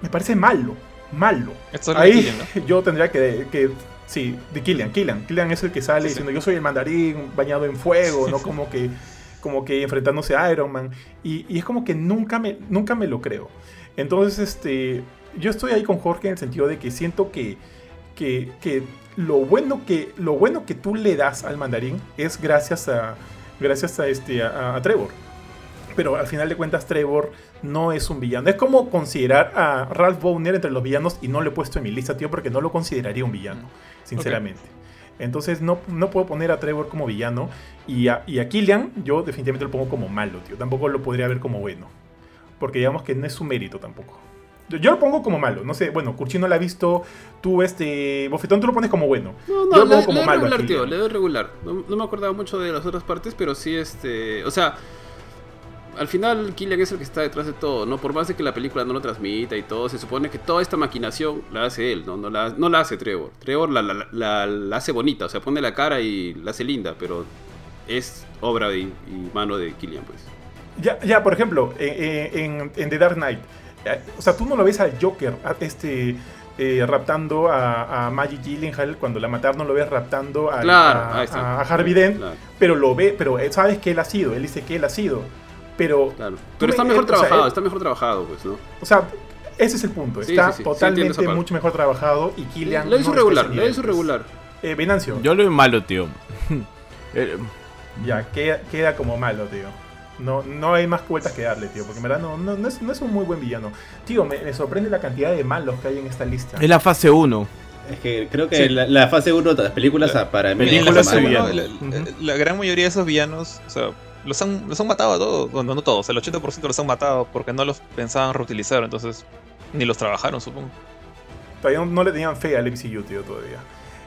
me parece malo, malo. Esto Ahí Killian, ¿no? yo tendría que, que sí, de Killian, Killian. Killian es el que sale Sí, sí. diciendo, yo soy el mandarín bañado en fuego, ¿no? Como que como que enfrentándose a Iron Man. Y, y es como que nunca me, nunca me lo creo. Entonces, este, yo estoy ahí con Jorge en el sentido de que siento que, que, que lo, bueno que lo bueno que tú le das al mandarín es gracias a, gracias a, este, a, Trevor. Pero al final de cuentas Trevor no es un villano. Es como considerar a Ralph Bowner entre los villanos y no lo he puesto en mi lista, tío, porque no lo consideraría un villano, sinceramente. Entonces no, no puedo poner a Trevor como villano y a, y a Killian yo definitivamente lo pongo como malo, tío. Tampoco lo podría ver como bueno. Porque digamos que no es su mérito tampoco. Yo, yo lo pongo como malo, no sé, bueno, Curchi no la ha visto, tú este, Bofetón tú lo pones como bueno. No, Yo no, lo le, pongo le como doy malo regular, tío, le doy regular. No, no me acordaba mucho de las otras partes, pero sí, este. O sea, al final Killian es el que está detrás de todo, ¿no? Por más de que la película no lo transmita y todo, se supone que toda esta maquinación la hace él, ¿no? No la, no la hace Trevor. Trevor la, la- la- la hace bonita, o sea, pone la cara y la hace linda, pero es obra de- y mano de Killian, pues. Ya, ya, por ejemplo, eh, eh, en, en The Dark Knight, o sea, tú no lo ves al Joker a- este, eh, raptando a, a Maggie Gyllenhaal cuando la mataron, no lo ves raptando Claro, a, a Harvey Dent, Claro, pero lo ve, pero él sabes que él ha sido, él dice que él ha sido, pero, claro. Pero está me- mejor o sea, trabajado, él- está mejor trabajado, pues, ¿no? o sea, ese es el punto, Sí, está sí, sí, totalmente mucho mejor trabajado y Killian Lo hizo no regular, lo hizo regular. Eh, Venancio, Yo lo veo malo, tío. Eh, ya, queda, queda como malo, tío. No, no hay más vueltas que darle, tío, porque en verdad no, no, no es, no es un muy buen villano. Tío, me, me sorprende la cantidad de malos que hay en esta lista. es la fase 1. Es que creo que Sí. la, la fase 1 de las películas ah, para mí la la, la- Ujú. la gran mayoría de esos villanos, o sea, los han, los han matado a todos. Bueno, no todos, el 80% los han matado porque no los pensaban reutilizar, entonces ni los trabajaron, supongo. Todavía no, no le tenían fe al MCU, tío, todavía.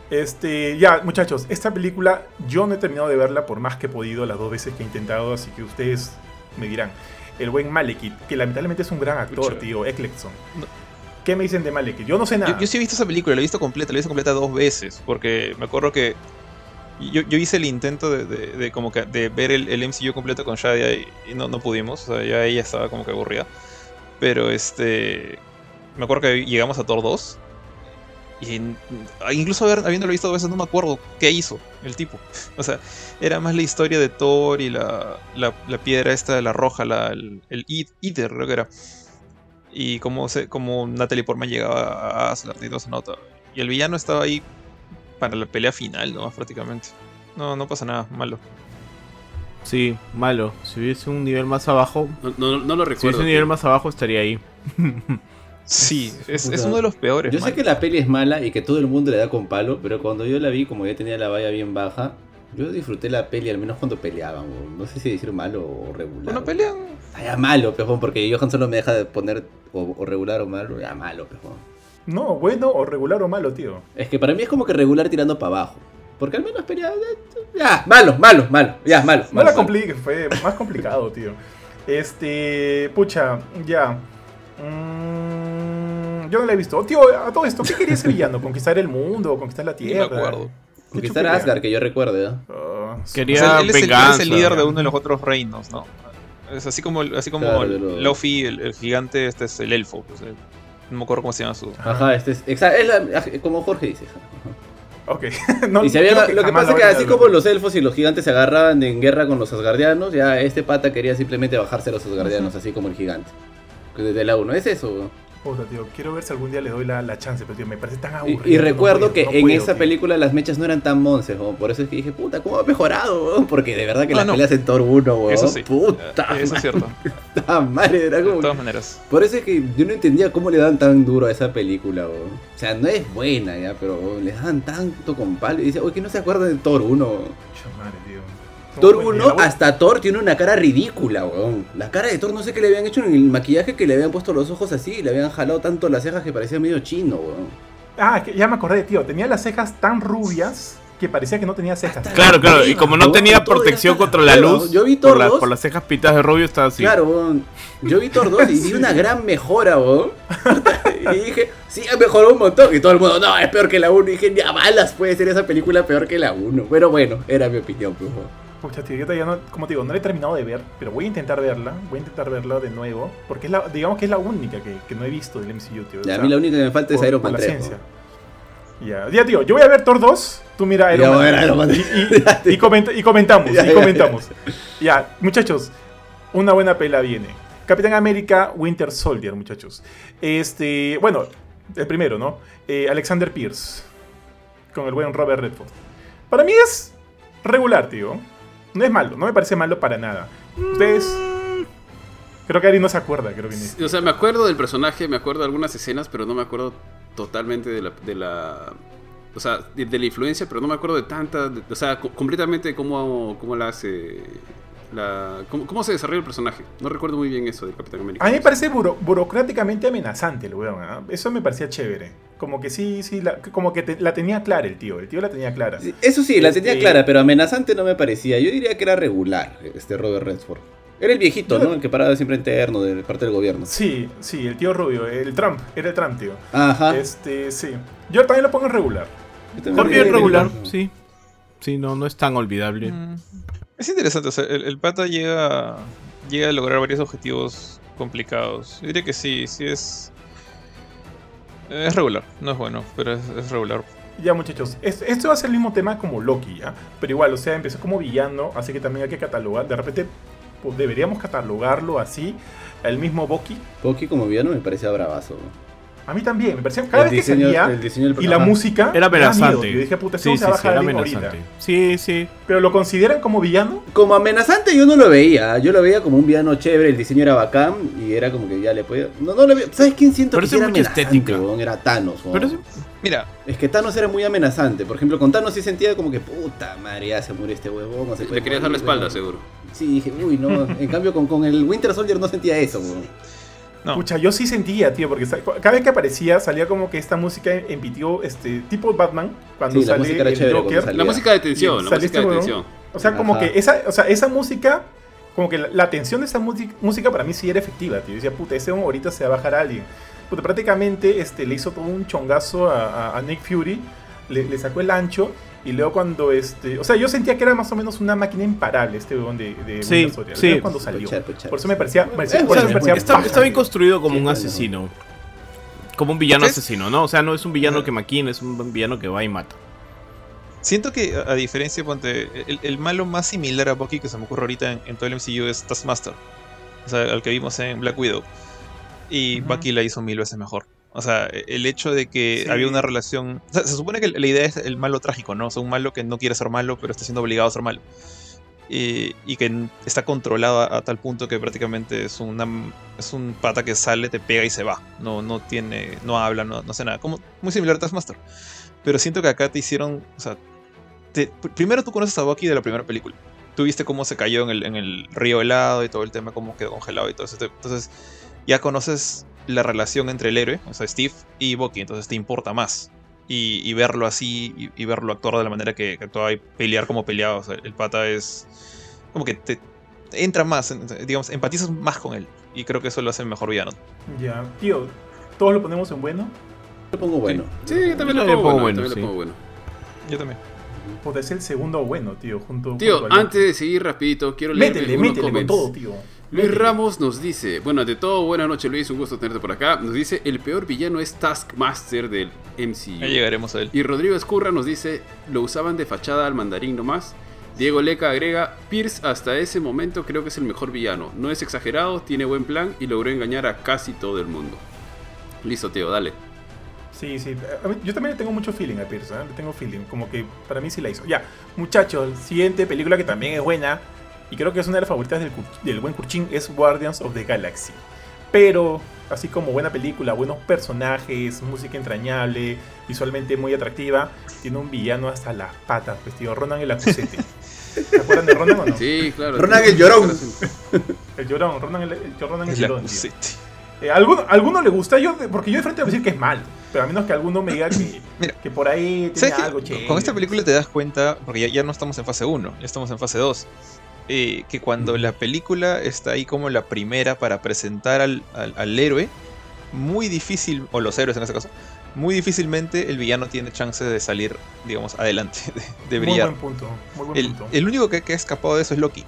Este, ya, muchachos, esta película yo no he terminado de verla por más que he podido las dos veces que he intentado, así que ustedes me dirán. El buen Malekith, que lamentablemente es un gran actor, tío, Eccleston. No. ¿Qué me dicen de Malekith? Yo no sé nada. Yo, yo sí he visto esa película, la he visto completa, la he visto completa dos veces, porque me acuerdo que yo, yo hice el intento de, de- de como que de ver el, el MCU completo con Shadia y, y no, no pudimos, o sea, ya ella estaba como que aburrida. Pero este, me acuerdo que llegamos a Thor 2 y incluso haber- habiéndolo visto dos veces no me acuerdo qué hizo el tipo. O sea, era más la historia de Thor y la, la, la piedra esta, la roja, la, el, el creo que era y cómo, se, cómo Natalie Portman llegaba a Asgard y toda esa nota. Y el villano estaba ahí para la pelea final, ¿no? Prácticamente. No, no pasa nada malo. Sí, malo. Si hubiese un nivel más abajo, No, no, no lo si recuerdo. hubiese un nivel tío. más abajo estaría ahí. Sí, es, uno de los peores. Yo sé que la peli es mala y que todo el mundo le da con palo, pero cuando yo la vi, como ya tenía la valla bien baja, yo disfruté la peli al menos cuando peleaban. No sé si decir malo o regular. Bueno, weón. pelean. Ah, ya malo, pejón, porque Johan solo me deja de poner o, o regular o malo. Ya malo, pejón. No, bueno o regular o malo, tío. Es que para mí es como que regular tirando para abajo. Porque al menos pelea. Ya, malo, malo, malo. Ya, malo. No malo, la malo. compliques, fue más complicado, tío. Este, pucha, ya. Mm, yo no la he visto. Tío, a todo esto, ¿qué quería ese villano? ¿Conquistar el mundo? ¿Conquistar la Ni me tierra? acuerdo. Conquistar. Asgard, que yo recuerde. ¿eh? Ah, O Quería sea, él, es el, él es el líder de uno de los otros reinos, ¿no? Es así como, así como Claro, el- pero- Luffy, el, el gigante, este es el elfo. pues, el- no me acuerdo cómo se llama su. Ajá, este es. Exacto, es la- como Jorge dice. Ok. No, Y si había- creo lo que pasa es que así como los elfos y los gigantes se agarraban en guerra con los asgardianos, ya este pata quería simplemente bajarse a los asgardianos, así como el gigante. Desde la 1, es eso. Puta, tío, quiero ver si algún día le doy la, la chance, pero tío, me parece tan aburrido. y no recuerdo puedo, que no en puedo, esa tío. película las mechas no eran tan monces, weón. por eso es que dije, puta, ¿cómo ha mejorado? weón? Porque de verdad que Ah, las no. peleas en Thor 1, weón. Eso sí. Puta, Eso es cierto. puta madre, era De todas maneras. Por eso es que yo no entendía cómo le dan tan duro a esa película, weón. O sea, no es buena ya, pero weón, le dan tanto con palo. Y dice, oye, que no se acuerdan de Thor 1. weón. Pucha madre, tío. Thor Como 1, la- hasta Thor tiene una cara ridícula, weón. La cara de Thor no sé qué le habían hecho en el maquillaje que le habían puesto los ojos así, le habían jalado tanto las cejas que parecía medio chino, weón. Ah, que ya me acordé, tío. Tenía las cejas tan rubias que parecía que no tenía cejas. Claro, claro, y como no tenía protección contra la luz, Yo vi por, Thor la- 2. por las cejas pintadas de rubio, estaba así. Claro, weón. Yo vi Thor 2 y vi una gran mejora, weón. Y dije, sí, ha mejorado un montón. Y todo el mundo, no, es peor que la 1. Y dije, ya balas puede ser esa película peor que la 1. Pero bueno, era mi opinión, pues. Pucha, yo todavía no, como te digo, no la he terminado de ver, pero voy a intentar verla, voy a intentar verla de nuevo, porque es la, digamos que es la única que, que no he visto del MCU, tío. Ya, o a mí la única que me falta es Iron Man la 3. ciencia. Ya, ya, tío, yo voy a ver Thor 2, tú mira Ya Iron Man. ver Iron Man. Y, y- y comenta- y comentamos, Ya, y ya, comentamos. Ya, muchachos, una buena pela viene. Capitán América, Winter Soldier, muchachos. Este, bueno, el primero, ¿no? Eh, Alexander Pierce, con el buen Robert Redford. Para mí es regular, tío. No es malo, no me parece malo para nada. Ustedes... Creo que Ari no se acuerda, creo que ni. O sea, me acuerdo del personaje, me acuerdo de algunas escenas, pero no me acuerdo totalmente de la. De la o sea, de, la influencia, pero no me acuerdo de tanta. de- o sea, co- completamente cómo, cómo la hace. La, cómo, cómo se desarrolla el personaje. No recuerdo muy bien eso del Capitán América. A mí me parece buro- burocráticamente amenazante el weón. ¿ah? Eso me parecía chévere. Como que sí, sí, la, como que te- la tenía clara el tío. El tío la tenía clara. Sí, Eso sí, la tenía Este- clara, pero amenazante no me parecía. Yo diría que era regular, este Robert Redford. Era el viejito, ¿no? El que paraba siempre interno de parte del gobierno. Sí, sí, el tío rubio, el Trump, era el Trump, tío. Ajá. Este, sí. Yo también lo pongo en regular. Yo también Por diría bien que regular, sí. Sí, no, no es tan olvidable. Mm. Es interesante, o sea, el, el pata llega, llega a lograr varios objetivos complicados. Yo diría que sí, sí es. Es regular, no es bueno, pero es, es regular. Ya, muchachos, es- esto va a ser el mismo tema como Loki, ¿ya? Pero igual, o sea, empezó como villano, así que también hay que catalogar. De repente, pues, deberíamos catalogarlo así. El mismo Bucky. Poki como villano me parecía bravazo. ¿no? A mí también, me parecía. Cada El vez que diseño- salía. el diseño del Y la música. Era amenazante. tío. Yo dije, puta, Sí, sí, sí, era amenazante. ahorita. Sí, sí. Pero lo consideran como villano. Como amenazante yo no lo veía, yo lo veía como un villano chévere, el diseño era bacán y era como que ya le podía... No, no le veía... ¿Sabes quién siento Pero que es era amenazante, estética. weón? Era Thanos. Pero sí- Mira, Es que Thanos era muy amenazante, por ejemplo con Thanos sí sentía como que puta madre, ya se murió este huevón. Le querías dar la espalda, weón". seguro. Sí, dije, uy, no. En cambio con, con el Winter Soldier no sentía eso, weón. No. Pucha, yo sí sentía, tío, porque cada vez que aparecía salía como que esta música en pitió, este, tipo Batman, cuando Sí, la sale música era el chévere cuando Joker. salía. La música de tensión, la ¿Saliste, música de huevón? tensión. O sea, como Ajá. que esa, o sea, esa música, como que la, la tensión de esa música, música para mí sí era efectiva, tío. Yo decía, puta, ese ahorita se va a bajar a alguien. Puta, prácticamente este, le hizo todo un chongazo a, a- a Nick Fury, le, le sacó el ancho. Y luego cuando este. O sea, yo sentía que era más o menos una máquina imparable este weón de, de Sí, Winter Soldier. sí. Cuando salió. Puchar, puchar. Por eso me parecía. me parecía- Eh, por o eso sea, me parecía está, bien construido como Sí, un asesino. Como un villano asesino, ¿no? O sea, no es un villano que maquina, es un villano que va y mata. Siento que, a diferencia, ponte, el, el malo más similar a Bucky que se me ocurre ahorita en, en todo el MCU es Taskmaster. O sea, al que vimos en Black Widow. Y Ujú. Bucky la hizo mil veces mejor. O sea, el hecho de que Sí. había una relación. O sea, se supone que la idea es el malo trágico, ¿no? O sea, un malo que no quiere ser malo, pero está siendo obligado a ser malo. Y, y que está controlado a, a tal punto que prácticamente es una es un pata que sale, te pega y se va. No, no tiene, no habla, no, no hace nada. Como muy similar a Taskmaster. Pero siento que acá te hicieron. O sea, te- primero tú conoces a Bucky de la primera película. Tú viste cómo se cayó en el, en el río helado y todo el tema, cómo quedó congelado y todo eso. Entonces, ya conoces la relación entre el héroe, o sea, Steve, y Bucky, entonces te importa más. Y, y verlo así, y, y verlo actuar de la manera que, que actuaba y pelear como peleaba. O sea, el pata es. como que te, te entra más, digamos, empatizas más con él. Y creo que eso lo hace mejor villano. Ya, tío, todos lo ponemos en bueno. Lo pongo bueno. Sí, yo también lo le pongo pongo bueno. bueno, también sí. lo pongo bueno. Yo también. Puta, es el segundo bueno, tío, junto Tío, junto al- antes de seguir rapidito, quiero leer Métele, unos métele con todo, tío. Luis. Ramos nos dice, bueno, ante todo, buenas noches Luis, un gusto tenerte por acá. Nos dice, el peor villano es Taskmaster del MCU. Ya llegaremos a él. Y Rodrigo Escurra nos dice, lo usaban de fachada al mandarín nomás. Diego Leca agrega, Pierce hasta ese momento creo que es el mejor villano. No es exagerado, tiene buen plan y logró engañar a casi todo el mundo. Listo, tío, dale. Sí, sí. Mí- yo también le tengo mucho feeling a Pierce, ¿eh? Le tengo feeling. Como que para mí sí la hizo. Ya, muchachos, siguiente película que también es buena. Y creo que es una de las favoritas del, del buen Kurchin. Es Guardians of the Galaxy. Pero, así como buena película, buenos personajes, música entrañable, visualmente muy atractiva, tiene un villano hasta las patas, pues tío. Ronan el acusete. ¿Se acuerdan de Ronan o no? Sí, claro. Ronan el llorón. El llorón, Ronan el, el, Ronan el Es llorón. Eh, ¿alguno, ¿Alguno le gusta? Yo, porque yo de frente voy a decir que es mal. Pero a menos que alguno me diga que, Mira, que por ahí tiene algo chévere. Con esta película te das cuenta, porque ya, ya no estamos en fase 1, ya estamos en fase 2, eh, que cuando la película está ahí como la primera para presentar al, al- al héroe, muy difícil, o los héroes en este caso, muy difícilmente el villano tiene chance de salir, digamos, adelante, de, de Muy brillar. buen punto. Muy buen El, punto. el único que, que ha escapado de eso es Loki.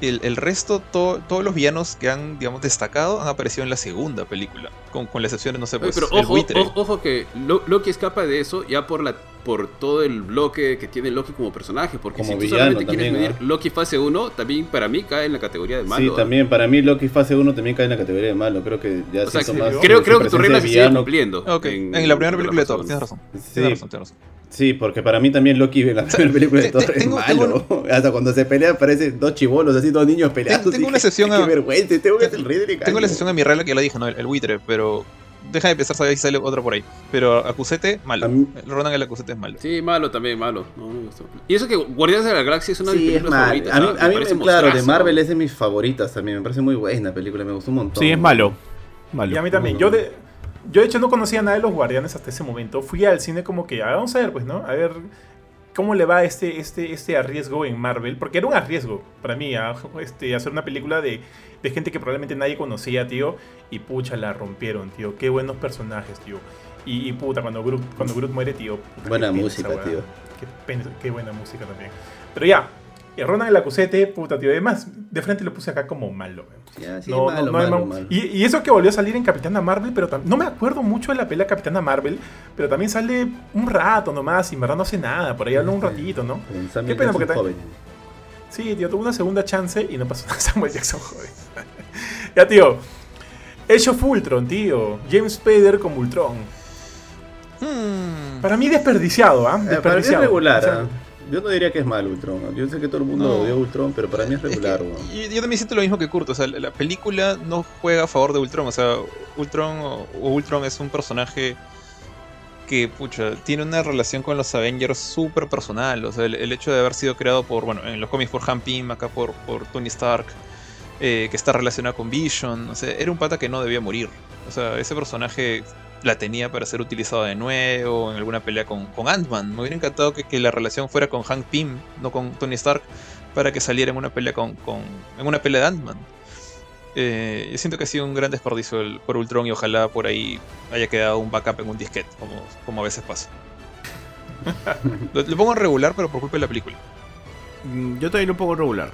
El, el resto, to- todos los villanos que han, digamos, destacado han aparecido en la segunda película. Con, con la excepción de, no sé, Oye, pues, pero el ojo, buitre. ojo, ojo que Lo- Loki escapa de eso ya por la por todo el bloque que tiene Loki como personaje. Porque Como si tú solamente quieres medir. Loki fase 1, también para mí cae en la categoría de malo. Sí, ¿ah? también, para mí Loki fase 1 también cae en la categoría de malo. Creo que ya O sea, siento ¿en más creo, su creo que tu regla se sigue cumpliendo. Ok, en, la primera película de Thor, tienes razón. Sí. Tienes razón, tienes razón. Sí, porque para mí también Loki en la primera película de Thor es malo. Hasta cuando se pelean parecen dos chivolos, así dos niños peleando. tengo una excepción Qué a- vergüenza, tengo que Tengo la excepción a mi regla que ya la dije, ¿no? El, el buitre, pero. Deja de pensar, sabes si sale otra por ahí. Pero Acusete, malo. Ronan el Acusete es malo. Sí, malo también, malo. No, me gustó. Y eso que Guardianes de la Galaxia es una de mis Sí, es películas favoritas. A mí, a mí parece claro, de. Marvel es de mis favoritas también. Me parece muy buena la película, me gustó un montón. Sí, es malo. Malo. Y a mí también. Yo de, yo de hecho no conocía nada de los guardianes hasta ese momento. Fui al cine como que, ah, vamos a ver, pues, ¿no? A ver cómo le va este, este, este arriesgo en Marvel. Porque era un arriesgo para mí, ah, este, hacer una película de, de gente que probablemente nadie conocía, tío. Y pucha, la rompieron, tío. Qué buenos personajes, tío. Y, y puta, cuando Groot, cuando Groot muere, tío. puta, Buena pena música, tío. Qué, pena- qué buena música también. Pero ya. Y Ronan el Acusete, puta, tío. Además, de frente lo puse acá como malo. sí, No, malo, no, no hay malo, ma- malo. Y, y eso que volvió a salir en Capitana Marvel, pero no me acuerdo mucho de la pelea Capitana Marvel, pero también sale un rato nomás y en verdad no hace nada, por ahí habla un ratito, ¿no? Qué pena, Jackson porque joven. Sí, tío, tuvo una segunda chance y no pasó nada. Samuel Jackson, joder. ya, tío. Age of Ultron, tío. James Spader como Ultron. Hmm. Para mí desperdiciado, ¿ah? Eh, para mí es Desperdiciado. regular. O sea, ¿ah? Yo no diría que es mal Ultron. Yo sé que todo el mundo No. odió Ultron, pero para mí es Es que regular. yo, yo también siento lo mismo que Kurt. O sea, la, la película no juega a favor de Ultron. O sea, Ultron o, o Ultron es un personaje que, pucha, tiene una relación con los Avengers súper personal. O sea, el, el hecho de haber sido creado por, bueno, en los cómics por Hank Pym, acá por, por Tony Stark, eh, que está relacionado con Vision. O sea, era un pata que no debía morir. O sea, ese personaje la tenía para ser utilizado de nuevo en alguna pelea con, con Ant-Man. Me hubiera encantado que, que la relación fuera con Hank Pym, no con Tony Stark, para que saliera en una pelea con, con- en una pelea de Ant-Man. Eh, yo siento que ha sido un gran desperdicio el- por Ultron y ojalá por ahí haya quedado un backup en un disquete, como, como a veces pasa. lo, lo pongo en regular, pero por culpa de la película. Mm, Yo también un poco regular.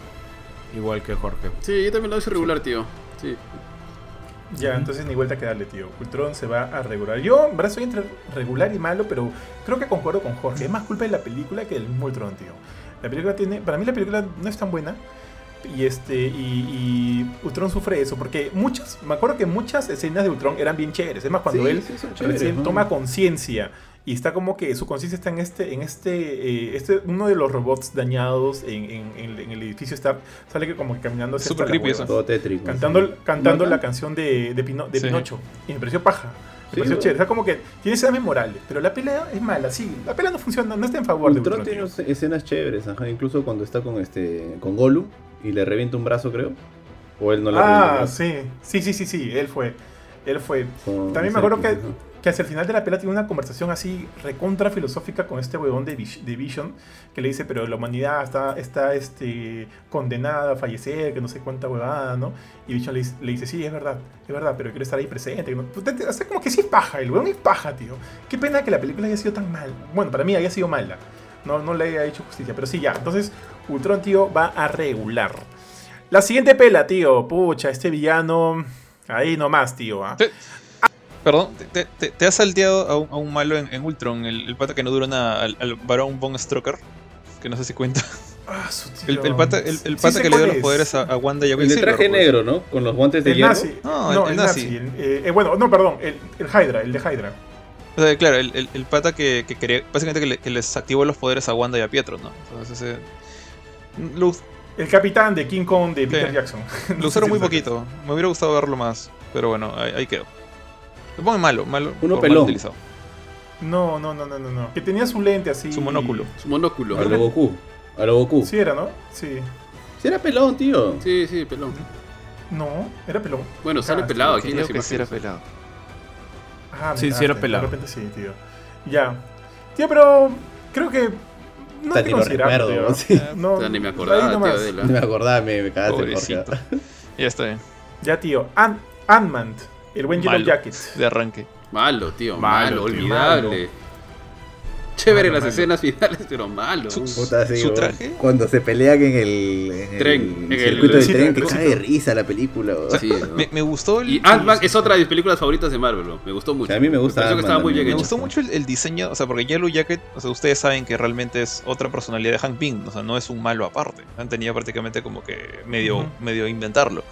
Igual que Jorge. Sí, yo también lo hice regular, tío. Sí. Ya, entonces ni vuelta que darle, tío. Ultron se va a regular. Yo, en verdad, soy entre regular y malo, pero creo que concuerdo con Jorge. Es más culpa de la película que del mismo Ultron, tío. La película tiene. Para mí, la película no es tan buena. Y este. Y, y Ultron sufre eso. Porque muchas. Me acuerdo que muchas escenas de Ultron eran bien chéveres. Es más, cuando Sí, él sí, son chéveres, recién ¿no? toma conciencia. Y está como que su conciencia está en este, en este, eh, este, uno de los robots dañados en, en- en- en el edificio Stark, sale que como que caminando la creepy eso. Todo tétrico. Cantando, sí. cantando ¿No? la canción de, de, Pino- de Sí. Pinocho. Y me pareció paja. Me Sí, pareció chévere. O sea, como que tiene escenas memorables. Pero la pelea es mala, sí. La pelea no funciona, no está en favor de Ultron Ultron. tiene tío. escenas chéveres, ajá, incluso cuando está con este con Gollum y le revienta un brazo, creo. O él no le revienta Ah, brazo. sí. Sí, sí, sí, sí. Él fue. Él fue. Con También me acuerdo que. Que hacia el final de la pelea tiene una conversación así recontra filosófica con este huevón de, Vis- de Vision que le dice, pero la humanidad está, está este, condenada a fallecer, que no sé cuánta huevada, ¿no? Y Vision le, dice- sí, es verdad, es verdad, pero quiero estar ahí presente. no- Puta, O sea, como que sí es paja, el huevón es paja, tío. Qué pena que la película haya sido tan mal. Bueno, para mí haya sido mala. No, no le haya hecho justicia, pero sí, ya. Entonces, Ultron, tío, va a regular. La siguiente pela, tío. Pucha, este villano... Ahí nomás, tío. ¿ah? Perdón, te, te- te has salteado a un, a un malo en, en Ultron, el, el pata que no dura nada, al, al Barón Von Stroker, que no sé si cuenta. Ah, su El, tío. el pata, el, el Sí pata sé que le dio los es. poderes a, a Wanda y a El de traje negro, ¿no? Con los guantes de El hierro. nazi. No, No, el- el, el nazi. nazi. el- eh, eh, bueno, no, perdón. El, el Hydra, el de Hydra. O sea, claro, el, el- el pata que, que quería, básicamente que, le- que les activó los poderes a Wanda y a Pietro, ¿no? Entonces, ese, lo, El capitán de King Kong de Peter Sí. Jackson. Lo usaron muy poquito. Me hubiera gustado verlo más, pero bueno, ahí, ahí quedó. Lo pongo malo, malo, Uno por mal pelón. utilizado. No, no, no, no, no, no. Que tenía su lente así. Su monóculo. Su monóculo. A lo Goku. A lo Goku. Sí era, ¿no? Sí. Sí era pelón, tío. Sí, sí, pelón. No, era pelón. Bueno, sale Ah, pelado aquí Creo que sí era pelado. Ah, Sí, sí era pelado. De repente sí, tío. Ya. Tío, pero creo que. No que ni lo recuerdo, tío. sí. No, O sea, ni me acordaba, tío, de la... No me acordaba, me, me cagaste Pobrecito. Jorge. Ya está bien. Ya, tío. Ant- Ant-Man, el buen Yellow. Jacket. De arranque. Malo, tío, Malo, malo, tío. olvidable. Chévere Malo, las malo. escenas finales, pero malo. Su- Puta, sí, ¿Su weón. traje? Cuando se pelean en el, en el Tren, en el circuito del trencito, tren, el que cae de risa la película. weón. Sí, ¿no? Me, me gustó el. Y Ant-Man es otra de mis películas favoritas de Marvel, bro. me gustó mucho. A mí me gusta pareció que estaba muy bien. Me hecho. gustó mucho el, el diseño, o sea, porque Yellow Jacket, o sea, ustedes saben que realmente es otra personalidad de Hank Pym, o sea, no es un malo aparte. Han tenido prácticamente como que medio, medio inventarlo.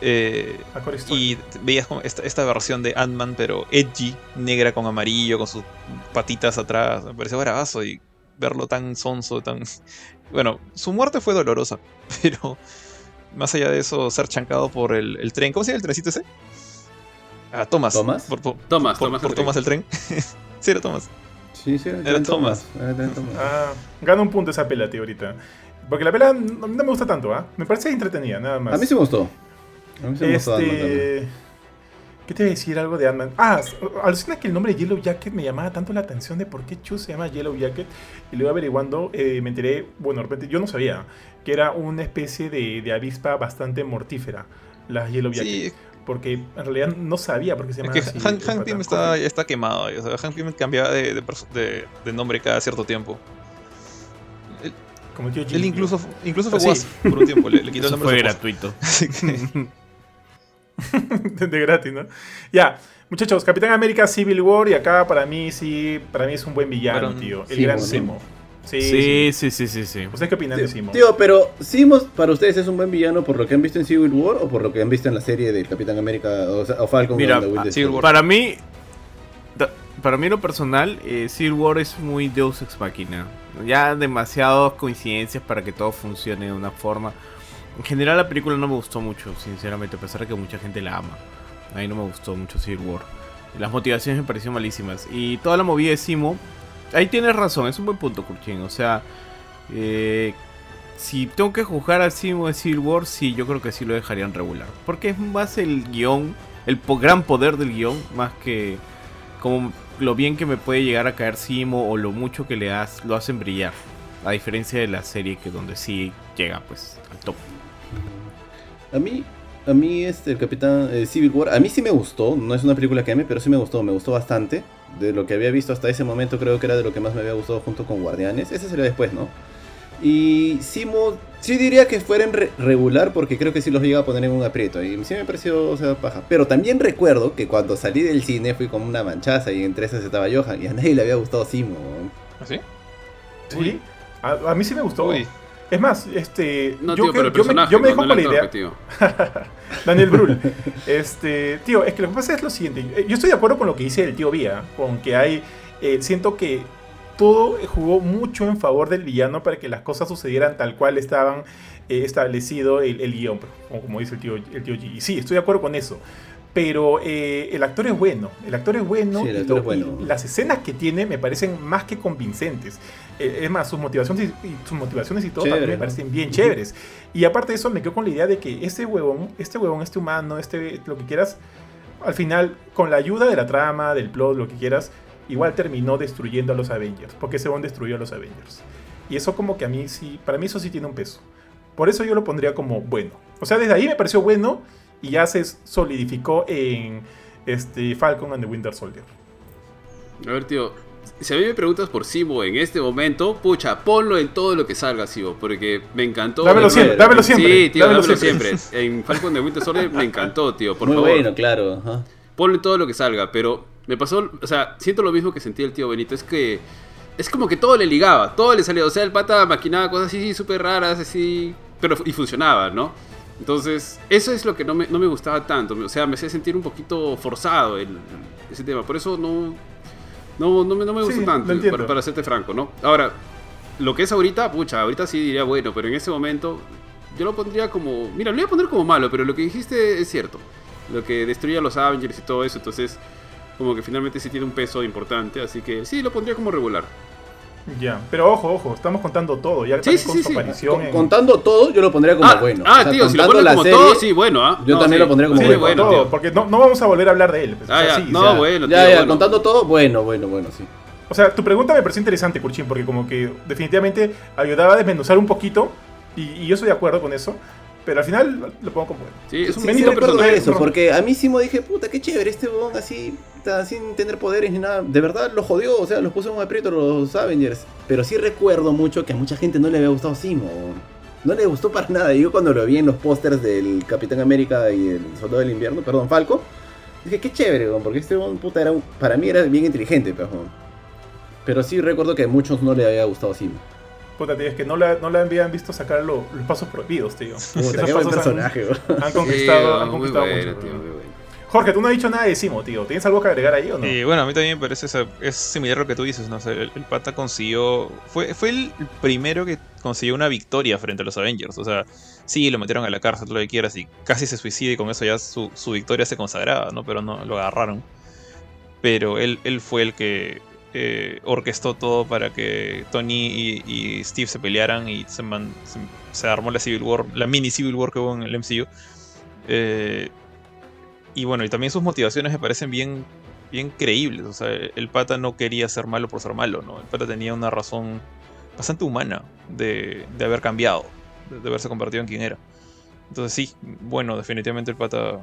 Eh, y veías como esta, esta versión de Ant-Man, pero edgy, negra con amarillo, con sus patitas atrás. Me pareció bravazo y verlo tan sonso, tan. Bueno, su muerte fue dolorosa, pero más allá de eso, ser chancado por el, el tren. ¿Cómo se llama el trencito ese? Ah, Thomas. ¿Thomas? Por, por- Thomas, por- Thomas por el tren. Thomas el tren. sí, era Thomas. Sí, sí, era, Era Tren Thomas. Era Tren Thomas. Ah, gana un punto esa pela, tío, ahorita. Porque la pela no, no me gusta tanto, ¿ah? Me parece entretenida, nada más. A mí sí me gustó. A mí sí me. Este. ¿Qué te voy a decir algo de Ant-Man? Ah, alucina que el nombre Yellow Jacket me llamaba tanto la atención de por qué Chu se llama Yellow Jacket. Y luego averiguando, eh, me enteré, bueno, de repente yo no sabía, que era una especie de, de avispa bastante mortífera, la Yellow Jacket. Sí, Porque en realidad no sabía por qué se es llamaba que así. Hank pata. Pym está, quemado. O sea, Hank Pym cambiaba de, de perso- de- de nombre cada cierto tiempo. Él, Como tío él Jimmy. incluso, incluso fue Sí. Wasp por un tiempo. Le, le quitó el nombre fue gratuito. Así que- de gratis, ¿no? Ya, muchachos, Capitán América Civil War y acá para mí sí, para mí es un buen villano, tío. El Simo, gran. Simo. Sí, sí. Sí, sí, sí, sí, sí. ¿Ustedes qué opinan de Simo? Tío, pero ¿Simo para ustedes es un buen villano por lo que han visto en Civil War o por lo que han visto en la serie de Capitán América o, sea, o Falcon Mira, and the Winter Civil? War. Para mí, para mí en lo personal, eh, Civil War es muy Deus Ex Machina. Ya demasiadas coincidencias para que todo funcione de una forma. En general la película no me gustó mucho, sinceramente, a pesar de que mucha gente la ama. A mí no me gustó mucho Civil War. Las motivaciones me parecieron malísimas. Y toda la movida de Simo, ahí tienes razón, es un buen punto, Kurchin. O sea, eh, si tengo que juzgar a Simo de Civil War, sí, yo creo que sí lo dejarían regular. Porque es más el guion, el gran poder del guion, más que como lo bien que me puede llegar a caer Simo o lo mucho que le das, lo hacen brillar. A diferencia de la serie que donde sí llega pues al top. A mí, a mí este, el Capitán eh, Civil War, a mí sí me gustó, no es una película que ame, pero sí me gustó, me gustó bastante. De lo que había visto hasta ese momento creo que era de lo que más me había gustado junto con Guardianes. Ese sería después, ¿no? Y Simo, sí diría que fueran re- regular porque creo que sí los llega a poner en un aprieto. Y sí me pareció, o sea, paja. Pero también recuerdo que cuando salí del cine fui como una manchaza y entre esas estaba Johan y a nadie le había gustado Simo. ¿Así? Sí. A, a mí sí me gustó. Uy. Es más, este. No, yo, tío, creo- pero el yo me, yo me dejo no con la idea. tío. Daniel Brühl. Este, tío, es que lo que pasa es lo siguiente. eh, Yo estoy de acuerdo con lo que dice el tío Vía, con que hay. eh, siento que todo jugó mucho en favor del villano para que las cosas sucedieran tal cual estaban eh, establecido el, el guion, como, como dice el tío, el tío G. Y sí, estoy de acuerdo con eso. Pero eh, el actor es bueno, el actor es bueno, Sí, el y actor lo- es bueno. y las escenas que tiene me parecen más que convincentes. Eh, es más, sus motivaciones y, sus motivaciones y todo Chévere, también me parecen bien chéveres. Y aparte de eso, me quedo con la idea de que este huevón, este huevón, este humano, este lo que quieras, al final, con la ayuda de la trama, del plot, lo que quieras, igual terminó destruyendo a los Avengers. Porque ese huevón destruyó a los Avengers. Y eso como que a mí sí, para mí eso sí tiene un peso. Por eso yo lo pondría como bueno. O sea, desde ahí me pareció bueno y ya se solidificó en este Falcon and the Winter Soldier. A ver, tío. Si a mí me preguntas por Simo en este momento, pucha, ponlo en todo lo que salga, Simo, porque me encantó. Dámelo siempre, dámelo siempre. Sí, tío, dámelo dámelo, siempre. En Falcon de Winter Soldier me encantó, tío, por Muy favor. bueno, claro. ajá. Ponle todo lo que salga, pero me pasó, o sea, siento lo mismo que sentía el tío Benito, es que es como que todo le ligaba, todo le salía, o sea, el pata maquinaba cosas así súper raras, así, pero y funcionaba, ¿no? Entonces, eso es lo que no me, no me gustaba tanto, o sea, me hacía sentir un poquito forzado el, ese tema, por eso no, no, no, me, no me Sí, lo tanto, para, para serte franco, ¿no? Ahora, lo que es ahorita, pucha, ahorita sí diría bueno, pero en ese momento yo lo pondría como, mira, lo voy a poner como malo, pero lo que dijiste es cierto lo que destruye a los Avengers y todo eso. Entonces, como que finalmente sí tiene un peso importante. Así que sí, lo pondría como regular. Ya, pero ojo, ojo, estamos contando todo, ya Sí, sí, con sí, su sí. aparición Con- en... Contando todo, yo lo pondría como ah, bueno. ah, O sea, tío, si lo contando pones la como serie, todo, sí, bueno, ¿ah? yo también lo pondría como sí, bueno. bueno, todo, porque no, no vamos a volver a hablar de él. pues, o Ah, sea, ya, sí, no, o sea, bueno, Ya, tío, ya, bueno. contando todo, bueno, bueno, bueno, sí. O sea, tu pregunta me pareció interesante, Kurchin, porque como que definitivamente ayudaba a desmenuzar un poquito, y, y yo estoy de acuerdo con eso, pero al final lo pongo como bueno. Sí, es un Sí, sí personaje, eso, no. porque a mí sí me dije, puta, qué chévere, este huevón así, sin tener poderes ni nada. De verdad lo jodió, o sea, los puso en un aprieto los Avengers. Pero sí recuerdo mucho que a mucha gente no le había gustado Simo. No le gustó para nada. Yo cuando lo vi en los pósters del Capitán América y el Soldado del Invierno, perdón, Falco, dije, qué chévere, porque este puta, era para mí era bien inteligente, pero, huevón. pero sí recuerdo que a muchos no le había gustado Simo. Puta, tío, es que no la, no la habían visto sacar lo- los pasos prohibidos, tío. Puta, qué buen han-. Han, Sí, conquistado, han muy conquistado bueno, mucho. tío. Jorge, tú no has dicho nada de Simo, tío. ¿Tienes algo que agregar ahí o no? Y bueno, a mí también me parece, es similar a lo que tú dices, ¿no? El, el pata consiguió, fue, fue el primero que consiguió una victoria frente a los Avengers, o sea, sí, lo metieron a la cárcel, lo que quieras, y casi se suicida y con eso ya su, su victoria se consagraba, ¿no? Pero no, lo agarraron. Pero él, él fue el que eh, orquestó todo para que Tony y, Steve se pelearan y se, se, se armó la Civil War, la mini Civil War que hubo en el MCU. Eh, y bueno, y también sus motivaciones me parecen bien, bien creíbles. O sea, el pata no quería ser malo por ser malo, ¿no? El pata tenía una razón bastante humana de, de haber cambiado, de, haberse convertido en quien era. Entonces sí, bueno, definitivamente el pata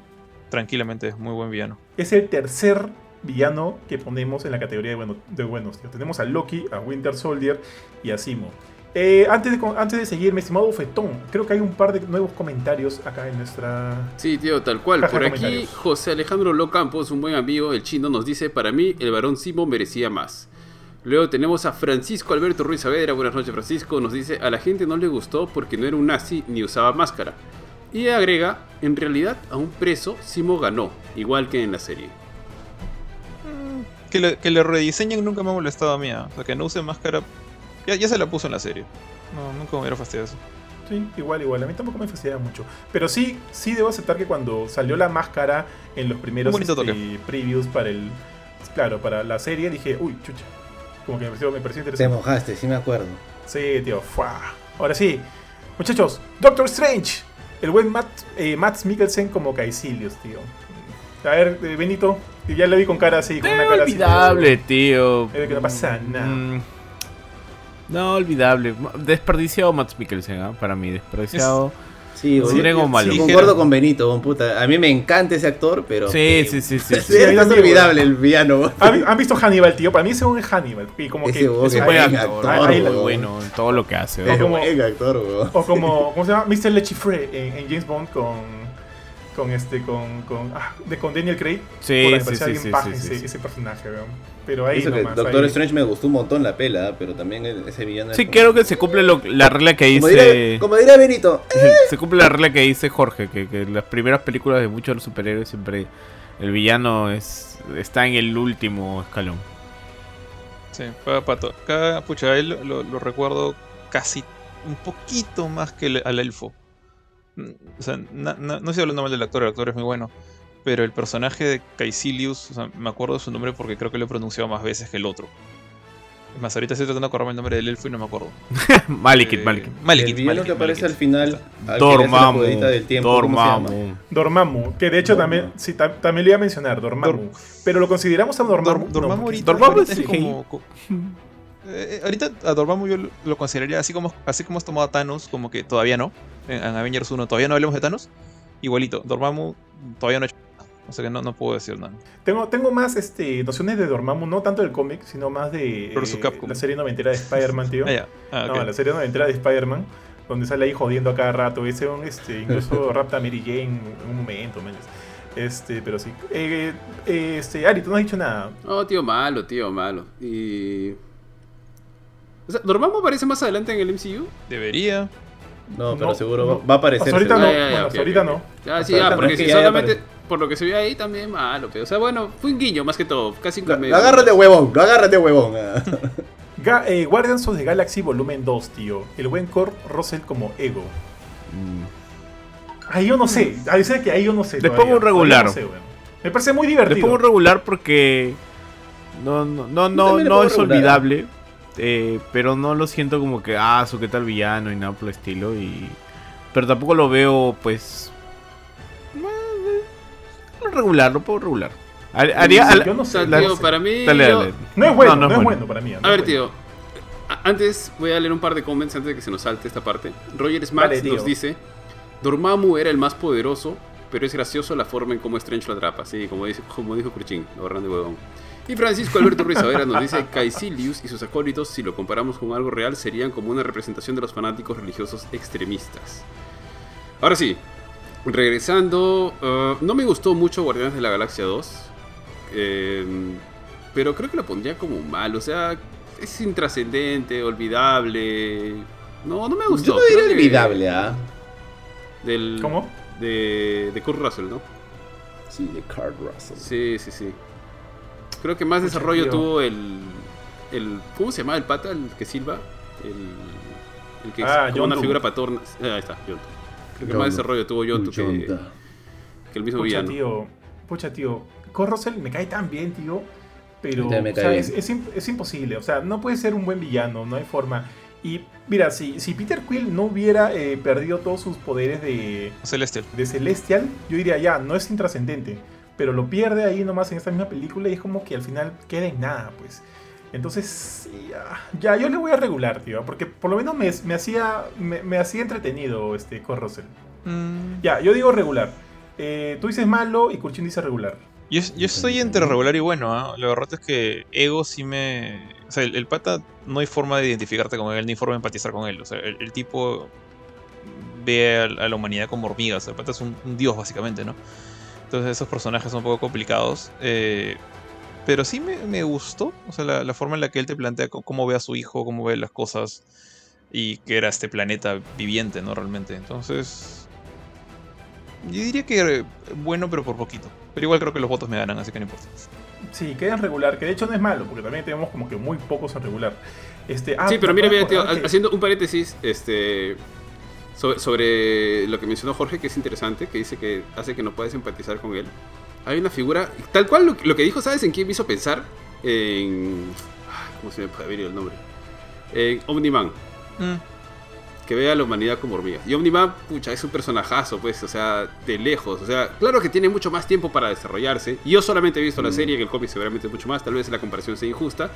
tranquilamente es muy buen villano. Es el tercer villano que ponemos en la categoría de, bueno, de buenos. Tenemos a Loki, a Winter Soldier y a Simo. Eh, antes, de, antes de seguir, mi estimado Fetón, creo que hay un par de nuevos comentarios acá en nuestra... Sí, tío, tal cual. Por aquí. José Alejandro Locampos, un buen amigo, el chino, nos dice: Para mí, el varón Simo merecía más. Luego tenemos a Francisco Alberto Ruiz Saavedra. Buenas noches, Francisco. Nos dice: A la gente no le gustó porque no era un nazi ni usaba máscara. Y agrega: En realidad, a un preso, Simo ganó, igual que en la serie. Que le, que le rediseñen nunca me ha molestado a mí. ¿ah? O sea, que no use máscara. Ya, ya se la puso en la serie. No, nunca me hubiera fastidiado eso. Sí, igual, igual. A mí tampoco me fastidia mucho. Pero sí, sí debo aceptar que cuando salió la máscara en los primeros este, previews para el... Claro, para la serie, dije, uy, chucha. Como que me pareció, me pareció Te interesante. mojaste, sí me acuerdo. Sí, tío. ¡fua! Ahora sí. Muchachos, Doctor Strange. El buen Matt, eh, Matt Mikkelsen como Caecilius, tío. A ver, eh, Benito, ya le vi con cara así, con una cara así. olvidable, tío. Eh, que no pasa nada. Mm, No, olvidable. Desperdiciado Max Mikkelsen, ¿ah? para mí. Desperdiciado. Sí, Sí, yo- malo. sí, dijeron- con Benito, bon, puta. A mí me encanta ese actor, pero. Sí, sí, sí, sí. Sí, sí. es también, olvidable el villano. ¿Han, han visto Hannibal, tío? Para mí ese es Hannibal. Y como Ese que... es Es un un buen actor, actor, la- bueno en todo lo que hace. Es Es como- buen actor, weón. O como, ¿cómo se llama? Mr. Lechifre en, en James Bond con, con este, con, con, ah, de, con Daniel Craig. Sí, me sí, sí, bien sí, paja ese, sí. ese personaje, weón. Pero ahí Eso que nomás. Doctor ahí. Strange me gustó un montón la pela, pero también el- ese villano. Sí, como- creo que se cumple lo- la regla que Como dice. como diría Benito. Se cumple la regla que dice Jorge, que, que en las primeras películas de muchos de los superhéroes siempre el villano es está en el último escalón. Sí, pa- pato. Acá, pucha, a él lo, lo- lo recuerdo casi un poquito más que el- al elfo. O sea, na- na- no estoy hablando mal del actor, el actor es muy bueno. Pero el personaje de Caecilius, o sea, me acuerdo de su nombre porque creo que lo he pronunciado más veces que el otro. Es más, ahorita estoy tratando de acordarme el nombre del elfo y no me acuerdo. Malikit, Eh, Malikit. Malekith, el Malekith, que aparece Malekith. al final. Jugadita del tiempo, que de hecho Dormammu. también, sí, ta- también le iba a mencionar, Dormammu. Pero lo consideramos a Dormammu. Dor- Dormammu No, porque- ahorita, Dormammu ahorita es CGI. como... co- Eh, ahorita a Dormammu yo lo, lo consideraría así como así como has tomado a Thanos, como que todavía no. En, en Avengers 1 todavía no hablemos de Thanos. Igualito, Dormammu todavía no ha hecho nada. O sea que no, no puedo decir nada. Tengo, tengo más este, nociones de Dormammu, no tanto del cómic, sino más de Versus eh, Capcom. la serie noventera de Spider-Man, tío. Ah. Ah, No, la serie noventera de Spider-Man, donde sale ahí jodiendo a cada rato. Ese un, este, incluso rapta a Mary Jane en un momento, man. Este, pero sí. Eh, eh, este, Ari, tú no has dicho nada. Oh, tío, malo, tío, malo. Y. O sea, ¿Dormammu aparece más adelante en el MCU? Debería. No, pero No, seguro no. va a aparecer. Hasta ahorita no. Ah, ya, ya, bueno, ok, hasta ahorita no. Ah, sí, ah, porque si solamente por lo que se ve ahí también malo, pero o sea, bueno, fue un guiño más que todo, casi un cameo. lo agarras de huevón, lo agarras de huevón. ah. Ga- eh, Guardians of the Galaxy Volumen 2, tío. El buen Kurt Russell como Ego. Mm. Ahí yo no sé. Ahí sé que ahí yo no sé. Le todavía. pongo un regular. Sé. Me parece muy Le divertido. pongo un regular porque no, no, no, no, no es regular. olvidable. Eh, pero no lo siento como que, ah, su qué tal villano y nada por el estilo. Y... Pero tampoco lo veo, pues... eh, Regular, lo puedo regular. Har- Haría, Sí, yo no sé. la- tío, para mí. Dale, yo- dale. No es bueno, No, no, no es es bueno. bueno para mí. no A ver, bueno. tío. Antes voy a leer un par de comments antes de que se nos salte esta parte. Roger Dale, tío. nos dice: Dormammu era el más poderoso, pero es gracioso la forma en cómo Strange lo atrapa. Sí, como, dice, como dijo Kurchin, de huevón. Y Francisco Alberto Ruiz Avera nos dice: Caecilius y sus acólitos, si lo comparamos con algo real, serían como una representación de los fanáticos religiosos extremistas. Ahora sí, regresando, eh, no me gustó mucho Guardianes de la Galaxia 2, eh, pero creo que lo pondría como mal, o sea, es intrascendente, olvidable. No, no me gustó. Yo no diría creo olvidable, ¿ah? Del, ¿Cómo? De, de Kurt Russell, ¿no? Sí, de Carl Russell. Sí, sí, sí. Creo que más desarrollo tío. tuvo el, el. ¿Cómo se llama el pata? El que silba. El, el que Ah, es como una figura paterna. Ah, ahí está, Yondu. Creo que Yondu. más desarrollo tuvo Yondu que, que el mismo Pucha, villano. tío. Pucha, tío. Russell me cae tan bien, tío. Pero me o cae sea, bien. es, es es imposible. O sea, no puede ser un buen villano, no hay forma. Y mira, si, si Peter Quill no hubiera eh, perdido todos sus poderes de, Celestial. de Celestial, yo diría ya, no es intrascendente. Pero lo pierde ahí nomás en esta misma película y es como que al final queda en nada, pues. Entonces, sí, ya, ya, yo le voy a regular, tío. Porque por lo menos me, me hacía, me, me hacía entretenido este Kurt Russell. Mm, Ya, yo digo regular. Eh, tú dices malo y Kurchin dice regular. Yo, yo estoy entre regular y bueno, ¿ah? La verdad es que Ego sí me. O sea, el, el pata no hay forma de identificarte con él, ni forma de empatizar con él. O sea, el, el tipo ve a, a la humanidad como hormigas. El pata es un, un dios, básicamente, ¿no? Entonces, esos personajes son un poco complicados. eh, pero sí me, me gustó. O sea, la, la forma en la que él te plantea cómo ve a su hijo, cómo ve las cosas. Y que era este planeta viviente, ¿no? Realmente. Entonces. Yo diría que eh, bueno, pero por poquito. Pero igual creo que los votos me ganan, así que no importa. Sí, queda en regular, que de hecho no es malo, porque también tenemos como que muy pocos en regular. Este, ah, sí, pero mira, mira, tío, acordar que- haciendo un paréntesis, este. Sobre, sobre lo que mencionó Jorge, que es interesante, que dice que hace que no puedes empatizar con él. Hay una figura, tal cual lo, lo que dijo, ¿sabes en quién me hizo pensar? En. ¿Cómo se me puede venir el nombre? En Omniman. Mm. que ve a la humanidad como hormigas. Y Omniman, pucha, es un personajazo, pues, o sea, de lejos. O sea, claro que tiene mucho más tiempo para desarrollarse. Yo solamente he visto la Mm. serie, en el cómic seguramente mucho más, tal vez la comparación sea injusta.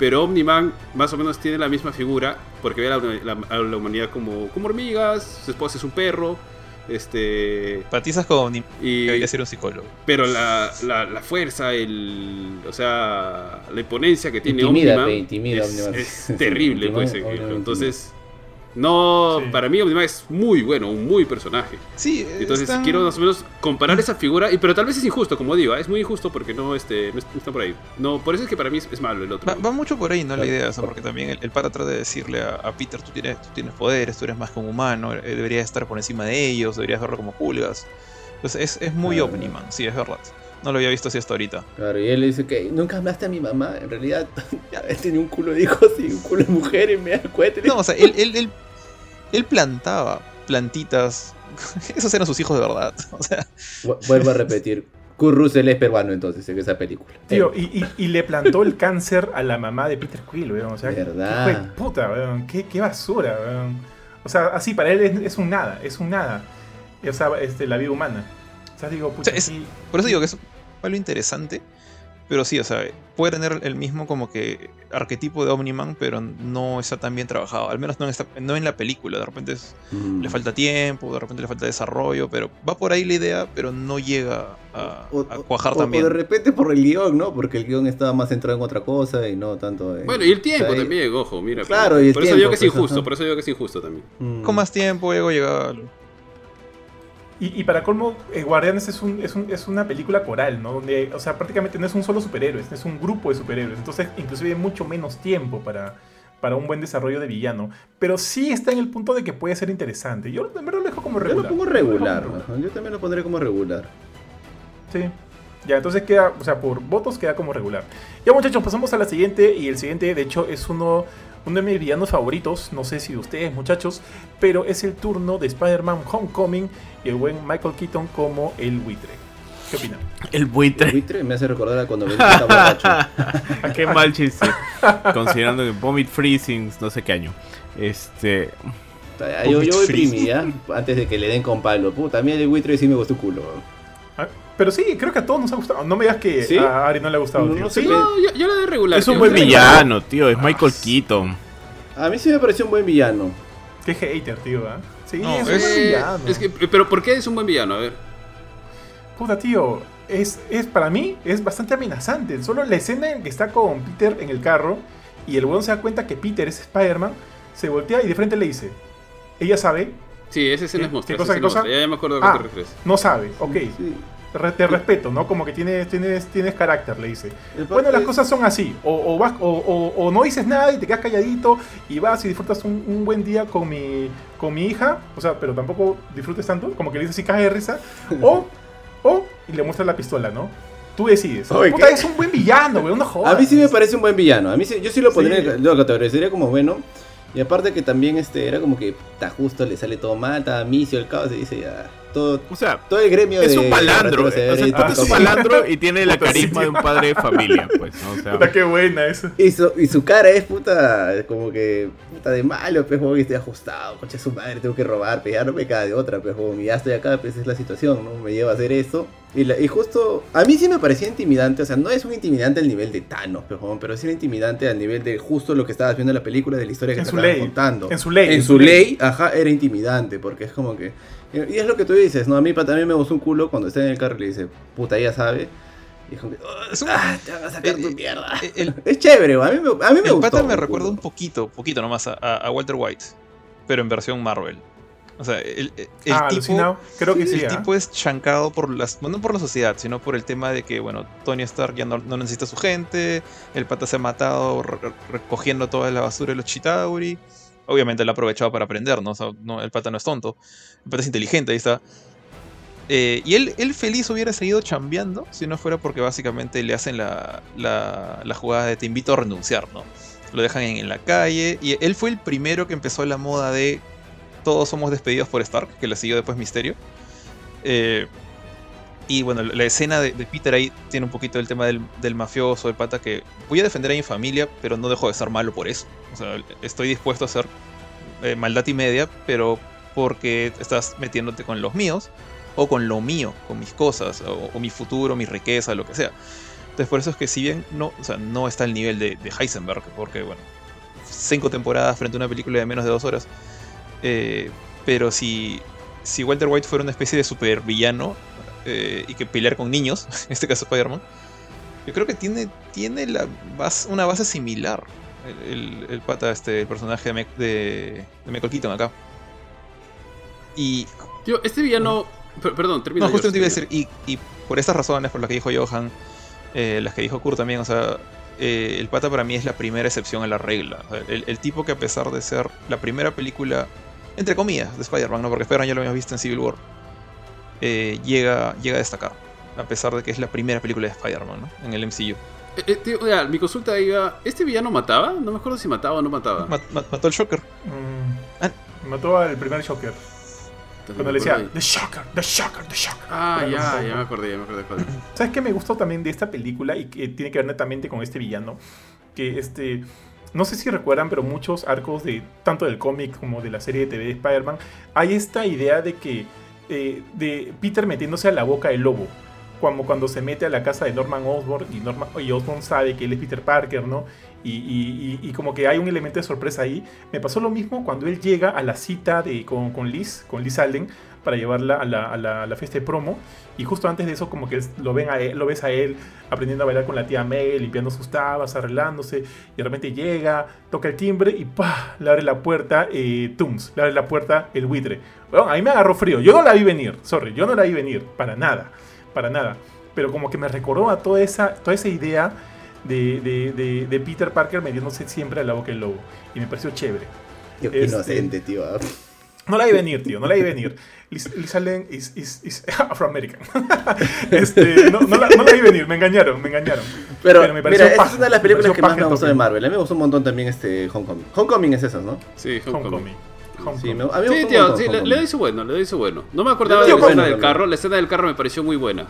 Pero Omniman más o menos tiene la misma figura, porque ve a la, la- a la humanidad como, como hormigas, su esposa es un perro, este... Empatizas con Nim- que Y, debería ser un psicólogo. pero la, la, la fuerza, el, o sea, la imponencia que tiene Intimida, Omniman intimida es, Omniman. es terrible, pues. eh, Omniman Entonces, no, Sí. para mí Omniman es muy bueno, un muy personaje. Sí, Entonces están- quiero más o menos comparar esa figura, y pero tal vez es injusto, como digo, ¿eh? es muy injusto porque no, este, no es- no está por ahí. No, por eso es que para mí es, es malo el otro. Va, va mucho por ahí, ¿no? La idea, o sea, porque también el, el pata trata de decirle a, a Peter, tú tienes, tú tienes poderes, tú eres más que un humano, eh, deberías estar por encima de ellos, deberías verlo como pulgas. Entonces es, es muy. Omniman, sí, es verdad. No lo había visto así hasta ahorita. Claro, y él le dice que nunca hablaste a mi mamá. En realidad, tenía un culo de hijos y un culo de mujeres. Me da cuenta. No, o sea, él, él, él, él plantaba plantitas. Esos eran sus hijos de verdad. O sea, Vu- Vuelvo a repetir. Kurt Russell es peruano entonces en esa película. Tío, y, y- y le plantó el cáncer a la mamá de Peter Quill, weón. O sea, ¿Verdad? qué de puta, weón. Qué, qué basura, weón. O sea, así para él es, es un nada, es un nada. O sea, este, la vida humana. O sea, digo, pucha, O sea, es- sí, por eso digo que es algo interesante. Pero sí, o sea, puede tener el mismo como que arquetipo de Omniman, pero no está tan bien trabajado. Al menos no en, esta- no en la película. De repente es- Mm. le falta tiempo, de repente le falta desarrollo, pero va por ahí la idea, pero no llega a, O- a cuajar o- tan O de repente por el guion, ¿no? Porque el guion estaba más centrado en otra cosa y no tanto en... Bueno, y el tiempo o sea, también, ojo, mira. Claro, por, y el por eso digo tiempo, que es pues, injusto, por eso digo que es injusto también. Mm. Con más tiempo, Ego llega al- Y, y para colmo, eh, Guardianes es, un, es, un- es una película coral, ¿no? Donde, o sea, prácticamente no es un solo superhéroe, es un grupo de superhéroes. Entonces, inclusive hay mucho menos tiempo para, para un buen desarrollo de villano. Pero sí está en el punto de que puede ser interesante. Yo verdad lo dejo como Yo regular. lo pongo Lo como regular. ajá, Yo también lo pondré como regular. Sí. Ya, entonces queda, o sea, por votos queda como regular. Ya muchachos, pasamos a la siguiente y el siguiente de hecho es uno, uno de mis villanos favoritos, no sé si de ustedes muchachos, pero es el turno de Spider-Man Homecoming y el buen Michael Keaton como el buitre. ¿Qué opinan? El El buitre. buitre me hace recordar a cuando está borracho. Qué mal chiste. Considerando que Vomit Freezing, no sé qué año. Este. Yo, yo voy primi, ¿ya? Antes de que le den con palo. Puta, a mí el buitre sí me gustó culo. Ah, Pero sí, creo que a todos nos ha gustado. No me digas que ¿Sí? a Ari no le ha gustado. No, tío. no sé Sí, qué- No, yo, yo la de regular. Es un buen de villano, tío. Es Michael Keaton. A mí sí me pareció un buen villano. Qué hater, tío. ¿ah? Sí, No, es, es- un Eh, villano. es que, pero ¿por qué es un buen villano? A ver. Puta, tío. Es, es, para mí es bastante amenazante. Solo la escena en que está con Peter en el carro y el weón se da cuenta que Peter es Spider-Man, se voltea y de frente le dice: Ella sabe, Sí, esa escena ¿Qué- es monstruo. qué esa cosa, qué escena es cosa? monstruo. Ya, ya me acuerdo a qué Ah. te refieres. no sabe, ok. Sí. Re- te respeto, ¿no? Como que tienes, tienes, tienes carácter, le dice. Bueno, las cosas son así. O, o, vas, o, o- o no dices nada y te quedas calladito y vas y disfrutas un, un buen día con mi, con mi hija. O sea, pero tampoco disfrutes tanto. Como que le dices así, cae de risa. O, o, y le muestras la pistola, ¿no? Tú decides. Oye, Puta, es un buen villano, güey. No jodas. A mí sí me parece un buen villano. A mí sí- yo sí lo pondría, Sí. lo categorizaría como bueno. Y aparte que también este era como que está justo, le sale todo mal, está misio el caos y dice ya. Todo, O sea, todo el gremio es de un palandro. O sea, Ah, es un palandro y tiene la carisma de un padre de familia, pues, ¿no? O sea, Puta, qué buena eso. Y su, y su cara es puta, como que puta de malo, pues, y estoy ajustado, concha su madre, tengo que robar, pues ya no me queda de otra, pues, y ya estoy acá, pues es la situación, ¿no? Me lleva a hacer eso. Y, la- y justo, a mí sí me parecía intimidante, o sea, no es un intimidante al nivel de Thanos, pero sí era intimidante al nivel de justo lo que estabas viendo en la película, de la historia que En te estaban contando. En su ley. En su ley, ajá, era intimidante, porque es como que... Y es lo que tú dices, ¿no? A mí también me gustó un culo cuando está en el carro y le dice, puta, ya sabe. Y es como que, "Oh, Es un- ah, te van a sacar tu mierda. El, Es chévere, a mí me, a mí me el gustó. pata me recuerda culo. un poquito, poquito nomás a Walter White, pero en versión Marvel. O sea, el, ah, tipo. Creo que sí. el ¿ah? tipo es chancado por las, bueno, no por la sociedad, sino por el tema de que, bueno, Tony Stark ya no, no necesita a su gente, el pata se ha matado re- re- recogiendo toda la basura de los Chitauri. Obviamente lo ha aprovechado para aprender, ¿no? O sea, no, el pata no es tonto, el pata es inteligente, ahí está. Eh, y él, él feliz hubiera seguido chambeando si no fuera porque básicamente le hacen la, la, la jugada de te invito a renunciar, ¿no? Lo dejan en, en la calle y él fue el primero que empezó la moda de todos somos despedidos por Stark, que le siguió después Misterio. Eh, y bueno, la escena de, Peter ahí tiene un poquito el tema del, del mafioso, el pata que voy a defender a mi familia, pero no dejo de ser malo por eso. O sea, estoy dispuesto a hacer eh, maldad y media, pero porque estás metiéndote con los míos o con lo mío, con mis cosas, o, o mi futuro, mi riqueza, lo que sea. Entonces por eso es que si bien no, o sea, no está al nivel de, de Heisenberg, porque bueno, cinco temporadas frente a una película de menos de dos horas, eh, pero si, si Walter White fuera una especie de supervillano eh, y que pelear con niños, en este caso Spider-Man, yo creo que tiene, tiene la base- una base similar. El, el- el pata, este, el personaje de, de, de Michael Keaton acá. Y Tío, este villano. per- perdón, termina. no, justo te iba a decir, y, y por estas razones, por las que dijo Johan, eh, las que dijo Kurt también, o sea, eh, el pata para mí es la primera excepción a la regla. O sea, el, el tipo que a pesar de ser la primera película, entre comillas, de Spider-Man, ¿no? porque Spider-Man ya lo habíamos visto en Civil War, eh, llega, llega a destacar. A pesar de que es la primera película de Spider-Man, ¿no? En el MCU. Eh, eh, tío, mi consulta iba. ¿Este villano mataba? No me acuerdo si mataba o no mataba. Mat- mat- mató al Shocker. Mm, Ah. Mató al primer Shocker. Cuando le decía, The Shocker, The Shocker, The Shocker. Ah, ya, ya me acordé, ya me acordé. acordé. ¿Sabes qué me gustó también de esta película y que tiene que ver netamente con este villano? Que este. No sé si recuerdan, pero muchos arcos de tanto del cómic como de la serie de TV de Spider-Man, hay esta idea de que. eh, de Peter metiéndose a la boca del lobo. Como cuando se mete a la casa de Norman Osborn y, Norman, Osborn sabe que él es Peter Parker, ¿no? Y, y- y- y como que hay un elemento de sorpresa ahí. Me pasó lo mismo cuando él llega a la cita de, con, con Liz, con Liz Alden, para llevarla a la, a la- a la fiesta de promo. Y justo antes de eso, como que lo, ven a él- lo ves a él aprendiendo a bailar con la tía May, limpiando sus tabas, arreglándose. Y de repente llega, toca el timbre y ¡pah! Le abre la puerta eh, le abre la puerta el buitre. Bueno, ahí me agarró frío. Yo no la vi venir, sorry, yo no la vi venir, para nada, para nada. Pero como que me recordó a toda esa, toda esa idea de, de- de- de Peter Parker metiéndose siempre a la boca del lobo. Y me pareció chévere. Este- inocente, tío. No la vi venir, tío, no la vi venir. Liz, Liz Allen is, is, is Afroamerican. este, no, no, la, no la vi venir, me engañaron, me engañaron. Pero, Pero me pareció mira, esta es una de las películas pareció que más me gustó de. Marvel. A mí me gustó un montón también este Homecoming. Homecoming es esas, ¿no? Sí, Homecoming. Homecoming. Sí, me, a mí Sí, tío, montón sí, le, le doy su bueno, le doy su bueno. No me acordaba de la escena del carro, la escena del carro me pareció muy buena.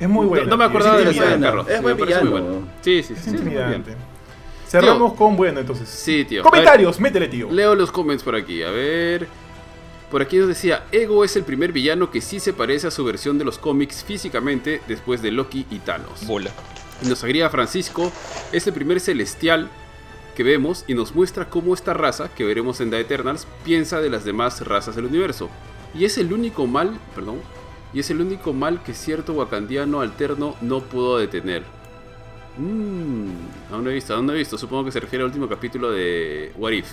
Es muy bueno. No, no me acordaba Es de la saga de intimidante. carros. Es me parece muy bueno. Sí, sí, Es sí. bien. intimidante. Cerramos con bueno, entonces. Sí, tío. Comentarios, métele, tío. Ver, leo los comments por aquí. A ver. Por aquí nos decía, Ego es el primer villano que sí se parece a su versión de los cómics físicamente después de Loki y Thanos. Bola. Y nos agrega Francisco, es el primer celestial que vemos y nos muestra cómo esta raza, que veremos en The Eternals, piensa de las demás razas del universo. Y es el único mal, perdón, y es el único mal que cierto wakandiano alterno no pudo detener. Mmm, aún no he visto, aún no he visto, supongo que se refiere al último capítulo de What If.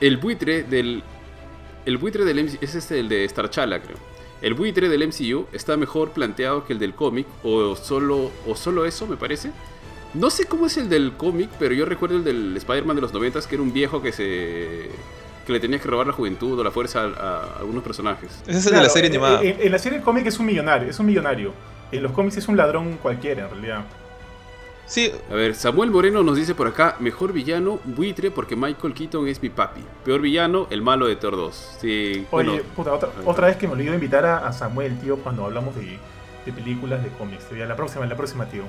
El buitre del... El buitre del MCU, es este el de Starchala creo. El buitre del MCU está mejor planteado que el del cómic, o solo, o solo eso, me parece. No sé cómo es el del cómic, pero yo recuerdo el del Spider-Man de los 90 que era un viejo que se. que le tenía que robar la juventud o la fuerza a, a algunos personajes. Ese es el de la serie en- animada. En, en la serie cómic es un millonario, es un millonario. En los cómics es un ladrón cualquiera, en realidad. Sí, A ver, Samuel Moreno nos dice por acá: mejor villano, buitre, porque Michael Keaton es mi papi. Peor villano, el malo de Thor 2. Sí, Oye, bueno, puta, otra, otra vez que me olvido invitar a, a Samuel, tío, cuando hablamos de, de películas, de cómics. Ya, la próxima, la próxima, tío.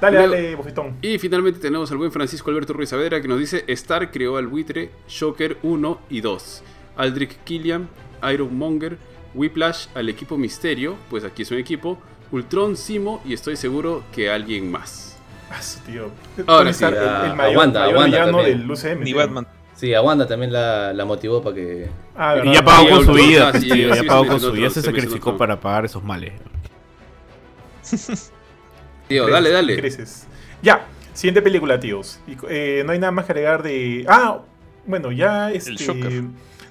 Dale, Luego- dale, bofetón. Y finalmente tenemos al buen Francisco Alberto Ruiz Saavedra que nos dice Star creó al buitre Shocker 1 y 2, Aldrich Killian, Iron Monger, Whiplash al equipo Misterio, pues aquí es un equipo, Ultron Simo y estoy seguro que alguien más. Ah, su tío. Ahora sí, a- el, el mayor, aguanta, mayor aguanta villano también. del UCM. ni. Batman. Sí, Wanda también la, la motivó para que. Ah, Y ya pagó con su vida, ah, sí, tío, sí, ya pagó con su vida, se sacrificó para pagar esos males. Tío, Creces, dale, dale. creces. Ya, siguiente película, tíos. Y, eh, no hay nada más que agregar de. Ah, bueno, ya este. Shocker.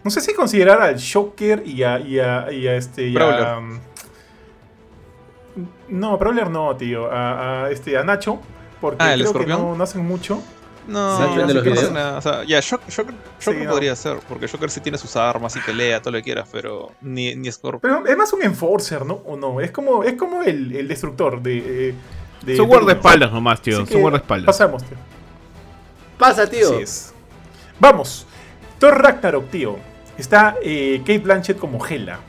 No sé si considerar al Shocker y a, y a, y a este. y a, um, no, Prowler no, tío. A, a, este, a Nacho. Porque Ah, ¿el creo que no, no hacen mucho. No, Sí, no, de los no nada. O sea, ya, Shock- Shocker, Shocker Sí, no. podría ser, porque Shocker sí tiene sus armas y pelea, todo lo que quieras, pero ni, ni Scorpion. Pero es más un enforcer, ¿no? ¿O no? Es como, es como el, el destructor de. de Son guardaespaldas nomás, tío. Son guardaespaldas. Pasamos, tío. ¡Pasa, tío! Así es. Vamos. Thor Ragnarok, tío. Está eh, Kate Blanchett como Hela.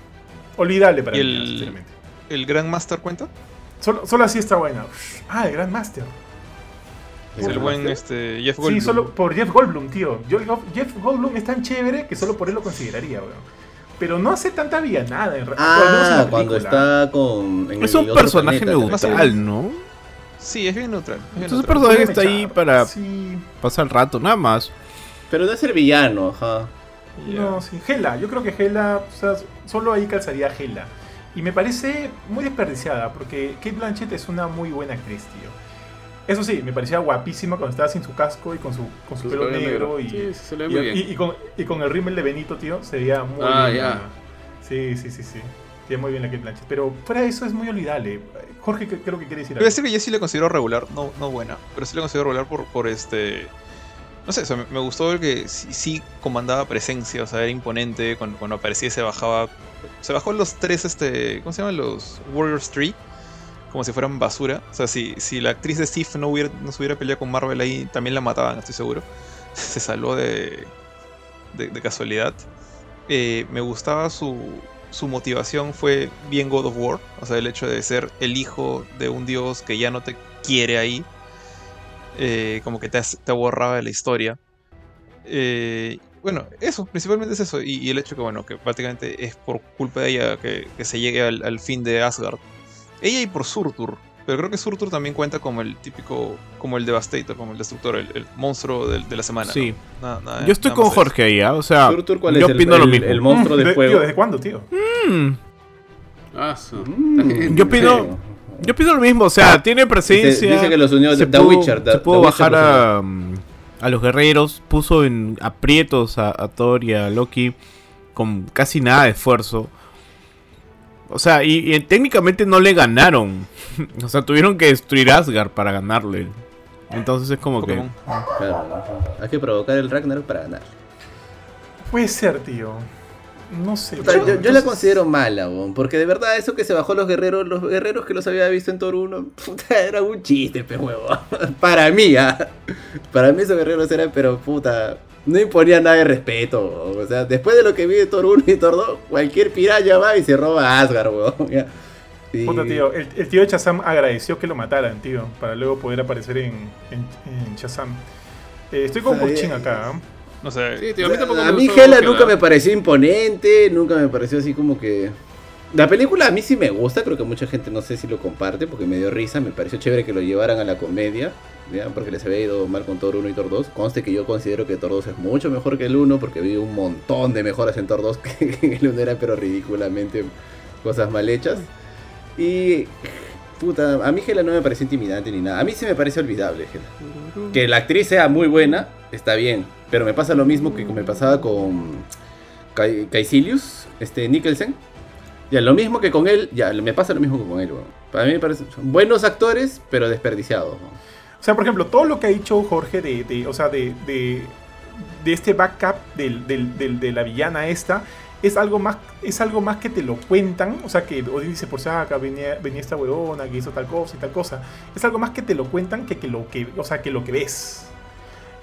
Olvidable para ¿Y mí, el- sinceramente. ¿El Grandmaster cuenta? Solo, solo así está buena. Ah, el Grandmaster. Es el buen este, Jeff Sí, Goldblum. solo por Jeff Goldblum, tío. Yo- Jeff Goldblum es tan chévere que solo por él lo consideraría, weón. Pero no hace tanta nada en realidad. en Ah, cuando está con. en Es un personaje planeta, neutral. ¿no? Sí, es bien neutral. es bien Entonces el neutral. personaje está ahí para Sí. pasar el rato, nada más. Pero no es el villano, ajá. No, sí. Hela, yo creo que Hela, o sea, solo ahí calzaría Hela. Y me parece muy desperdiciada, porque Kate Blanchett es una muy buena actriz, tío. Eso sí, me parecía guapísima cuando estaba sin su casco y con su, con su Su pelo negro. negro. Y, Sí, se le ve y- muy bien. y- y con, y con el rímel de Benito, tío, se veía muy Ah, bien. ya. la- Sí, sí, sí, sí. Tiene muy bien la Kate Blanchett. Pero fuera de eso es muy olvidable. Jorge, ¿qué- creo que quiere decir Voy a algo. decir que yo sí le considero regular, no, no buena, pero sí le considero regular por, por este. No sé, o sea, me, gustó ver que sí, sí comandaba presencia, o sea, era imponente. Cuando, cuando aparecía se bajaba. Se bajó los tres, este. ¿Cómo se llaman? Los Warriors 3. Como si fueran basura. O sea, si, si la actriz de Steve no, hubiera, no se hubiera peleado con Marvel ahí, también la mataban, estoy seguro. Se salvó de, de, casualidad. Eh, me gustaba su, su motivación fue bien God of War, o sea, el hecho de ser el hijo de un dios que ya no te quiere ahí, eh, como que te, te borraba de la historia. Eh, bueno, eso, principalmente es eso, y, el hecho que, bueno, que prácticamente es por culpa de ella que, que se llegue al fin de Asgard. Ella y por Surtur, pero creo que Surtur también cuenta como el típico, como el Devastator, como el destructor, el, el monstruo de, de la semana. Sí. ¿no? Nada- nada- Yo estoy nada con. Jorge ahí, ¿ah? O sea, Surtur, ¿cuál yo es el, opino lo el- mismo. el monstruo Mm, de de- fuego? Tío, ¿desde cuándo, tío? Mm, Ah, Mm, Yo opino- Yo opino lo mismo, o sea, tiene presencia. Dice, dice que los unió se The pudo, Witcher. The- se pudo The bajar a, mm, a los guerreros, puso en aprietos a, a Thor y a Loki con casi nada de esfuerzo. O sea, y, y técnicamente no le ganaron. o sea, tuvieron que destruir Asgard para ganarle. Entonces es como Pokémon. que... Claro, hay que provocar el Ragnarok para ganar. Puede ser, tío. No sé. Yo, yo la considero mala, weón, porque de verdad eso que se bajó los guerreros, los guerreros que los había visto en Thor 1, puta, era un chiste, pe huevo. Para mí, ¿ah? Para mí esos guerreros eran, pero puta, no imponía nada de respeto, weón. O sea, después de lo que vi de Thor 1 y Thor 2, cualquier piraña va y se roba a Asgard, weón. Y- Puta, tío, el, el tío de Shazam agradeció que lo mataran, tío, para luego poder aparecer en, en, en Shazam. Eh, estoy con. Kurchin acá. ¿eh? No sé. Sí, tío, a mí tampoco a me mí Hela nunca me pareció imponente, nunca me pareció así como que... La película a mí sí me gusta, creo que mucha gente no sé si lo comparte porque me dio risa, me pareció chévere que lo llevaran a la comedia, porque les había ido mal con Thor 1 y Thor 2. Conste que yo considero que Thor 2 es mucho mejor que el 1 porque vi un montón de mejoras en Thor 2 que en el 1 eran pero ridículamente cosas mal hechas. Y... Puta, a mí Hela no me pareció intimidante ni nada. A mí sí me parece olvidable Hela. Que la actriz sea muy buena, está bien. Pero me pasa lo mismo que me pasaba con Caecilius, este Nicholson. Ya, lo mismo que con él, ya, me pasa lo mismo que con él. weón. Para mí me parecen buenos actores, pero desperdiciados. O sea, por ejemplo, todo lo que ha dicho Jorge de, de- o sea, de, de, de este backup del, del- del- de la villana esta, es algo más es algo más que te lo cuentan, o sea, que Odín dice, por si acá venía, venía esta huevona que hizo tal cosa y tal cosa. Es algo más que te lo cuentan que, que lo que, o sea, que lo que ves.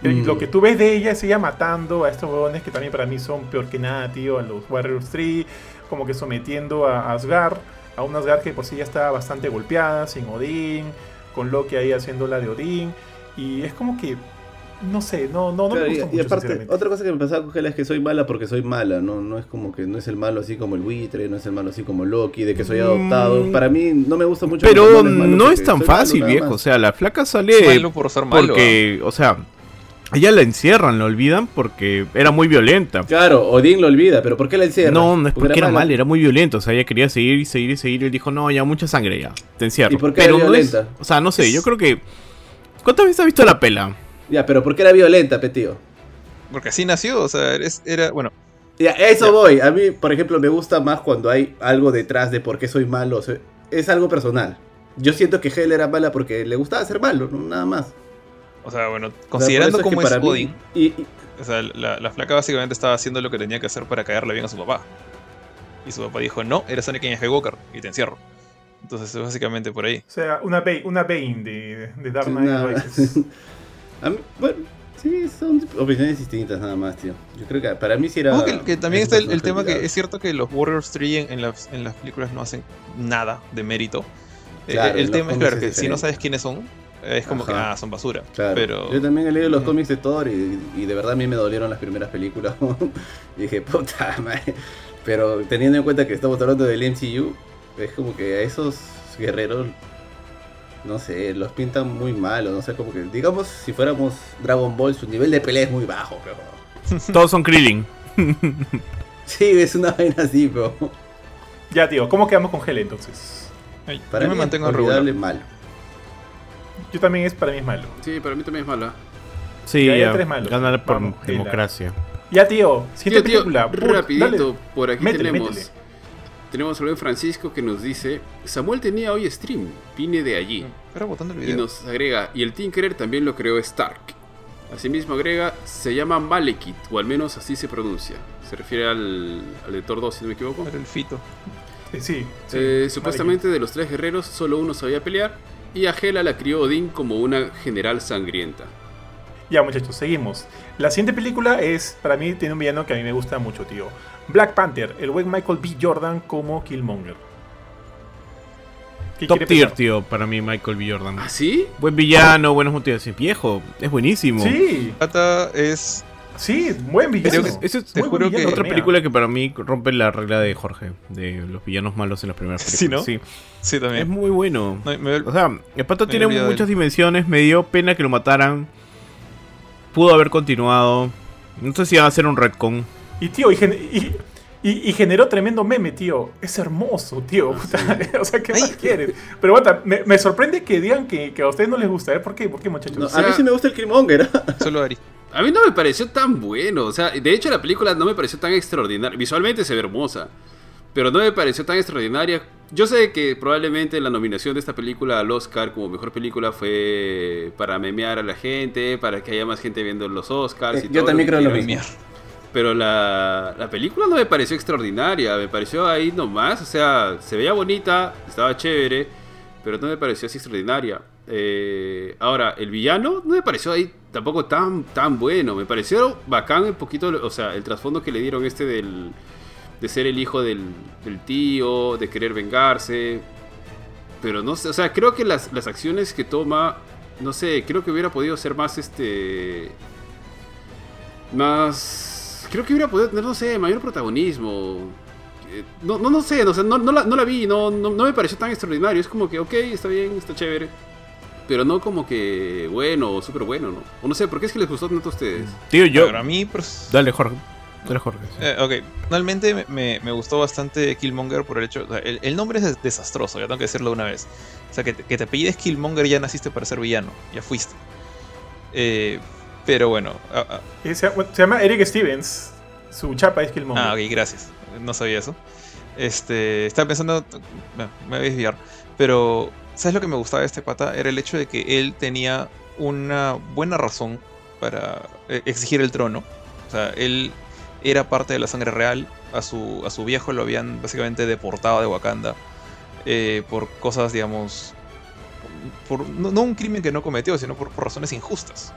Mm. Lo que tú ves de ella es ella matando a estos huevones que también para mí son peor que nada, tío, a los Warriors 3, como que sometiendo a Asgard, a un Asgard que por sí ya está bastante golpeada, sin Odín, con Loki ahí haciendo la de Odín, y es como que, no sé, no, no, no Claro, me y, gusta y mucho, aparte, sinceramente. otra cosa que me pasaba con Hela es que soy mala porque soy mala. No, no es como que no es el malo así como el buitre, no es el malo así como Loki, de que soy adoptado. Mm. Para mí no me gusta mucho. Pero no es tan fácil, viejo. O sea, la flaca sale malo por ser malo. porque, o sea, ella la encierran, la olvidan porque era muy violenta. Claro, Odín lo olvida, pero ¿por qué la encierra? No, no es porque era mal, era muy violento. O sea, ella quería seguir y seguir y seguir. Y él dijo, no, ya mucha sangre ya. Te encierro. ¿Y por qué Pero era no es- violenta? o sea, no sé, yo creo que. ¿Cuántas veces has visto la pela? Ya, pero ¿por qué era violenta, petío? Porque así nació, o sea, era, bueno, Ya, eso Ya. voy. A mí, por ejemplo, me gusta más cuando hay algo detrás de por qué soy malo. o sea, es algo personal. Yo siento que Hell era mala porque le gustaba ser malo, no- nada más. O sea, bueno, considerando cómo que es mí- Odin, y- y- o sea, la, la flaca básicamente estaba haciendo lo que tenía que hacer para caerle bien a su papá. Y su papá dijo, no, eres Anakin Skywalker y te encierro. Entonces es básicamente por ahí. O sea, una, Bane, una Bane de, de Dark Knight nada. Rises. a mí- bueno, sí, son opiniones distintas nada más, tío. Yo creo que para mí sí era... Que, que también es está el, el tema que es cierto que los Warriors 3 en, en las, en las películas no hacen nada de mérito. Eh, Claro, el los tema es claro que si no sabes quiénes son, es como que ah, son basura. Claro. Pero Yo también he leído los Mm. cómics de Thor y, y de verdad a mí me dolieron las primeras películas. y dije, puta madre. Pero teniendo en cuenta que estamos hablando del MCU, es como que a esos guerreros, no sé, los pintan muy mal. o No sé, como que, digamos, si fuéramos Dragon Ball, su nivel de pelea es muy bajo, pero. Todos son Krillin. Sí, es una vaina así, pero. Ya, tío, ¿cómo quedamos con Hela entonces? ay, Para yo mí me mantengo en regular. malo. Yo también es, para mí es malo. Sí, para mí también es mala. Sí, Ya tres malos. Ganar por Vamos, democracia. Ya, tío, Tío, siguiente tío, película. Put, rapidito, dale. por aquí Métele, tenemos... métele. Tenemos al buen Francisco que nos dice, Samuel tenía hoy stream, vine de allí. Era botando el Y nos agrega, y el Tinkerer también lo creó Stark. Asimismo agrega, se llama Malekith, o al menos así se pronuncia. Se refiere al, al de Thor 2, si no me equivoco. Era el fito. Sí, sí. sí, Eh, supuestamente de los tres guerreros, solo uno sabía pelear. Y a Hela la crió Odín como una general sangrienta. Ya, muchachos, seguimos. La siguiente película es, para mí, tiene un villano que a mí me gusta mucho, tío. Black Panther, el buen Michael B. Jordan como Killmonger. ¿Qué Top tier, pensar? tío, para mí, Michael B. Jordan. ¿Ah, sí? Buen villano, buenas motivaciones. Viejo, es buenísimo. Sí, Pata es. Sí, buen villano. Que- Esa es te Muy juro buen villano que- otra película que para mí rompe la regla de Jorge, de los villanos malos en las primeras Sí, películas. ¿no? Sí, Es también. muy bueno. No, me- O sea, el pato tiene muchas él. dimensiones, me dio pena que lo mataran. Pudo haber continuado. No sé si van a hacer un retcon. Y tío, y, gen- y- y- y generó tremendo meme, tío. Es hermoso, tío. puta. o sea, ¿qué más Ay. quieres? Pero bueno, me, me sorprende que digan que, que a ustedes no les gusta. ¿eh? ¿Por qué? ¿Por qué, muchachos? No, sea- a mí sí me gusta el Killmonger. Solo Ari. A mí no me pareció tan bueno. O sea, de hecho la película no me pareció tan extraordinaria. Visualmente se ve hermosa. Pero no me pareció tan extraordinaria. Yo sé que probablemente la nominación de esta película al Oscar como mejor película fue para memear a la gente, para que haya más gente viendo los Oscars. y Yo todo también que creo lo mismo. Pero la, la película no me pareció extraordinaria, me pareció ahí nomás, o sea, se veía bonita, estaba chévere, pero no me pareció así extraordinaria. Eh, ahora, el villano no me pareció ahí tampoco tan, tan bueno, me pareció bacán un poquito, o sea, el trasfondo que le dieron este del, de ser el hijo del, del tío, de querer vengarse. pero no sé, o sea, creo que las, las acciones que toma, no sé, creo que hubiera podido ser más este. Más. Creo que hubiera podido tener, no sé, mayor protagonismo. Eh, No, no, no sé, no, no, no la, no la vi, no, no, no me pareció tan extraordinario. Es como que, ok, está bien, está chévere. Pero no como que bueno o súper bueno, ¿no? O no sé, ¿por qué es que les gustó tanto a ustedes? Tío, yo. Para mí, pues, Dale, Jorge. Dale, Jorge. sí. Eh, ok, realmente me- me, me gustó bastante Killmonger por el hecho. o sea, el, el nombre es des- desastroso, ya tengo que decirlo de una vez. O sea, que, te- que te apellides Killmonger ya naciste para ser villano, ya fuiste. Eh, pero bueno, ah, ah, Se, llama Eric Stevens. Su chapa es Killmonger. ah, ok, gracias. No sabía eso. Este, estaba pensando, bueno, me voy a desviar. Pero, ¿sabes lo que me gustaba de este pata? Era el hecho de que él tenía una buena razón para eh, exigir el trono. O sea, él era parte de la sangre real. A su, a su viejo lo habían básicamente deportado de Wakanda eh, por cosas, digamos, por, no, no un crimen que no cometió, sino por, por razones injustas.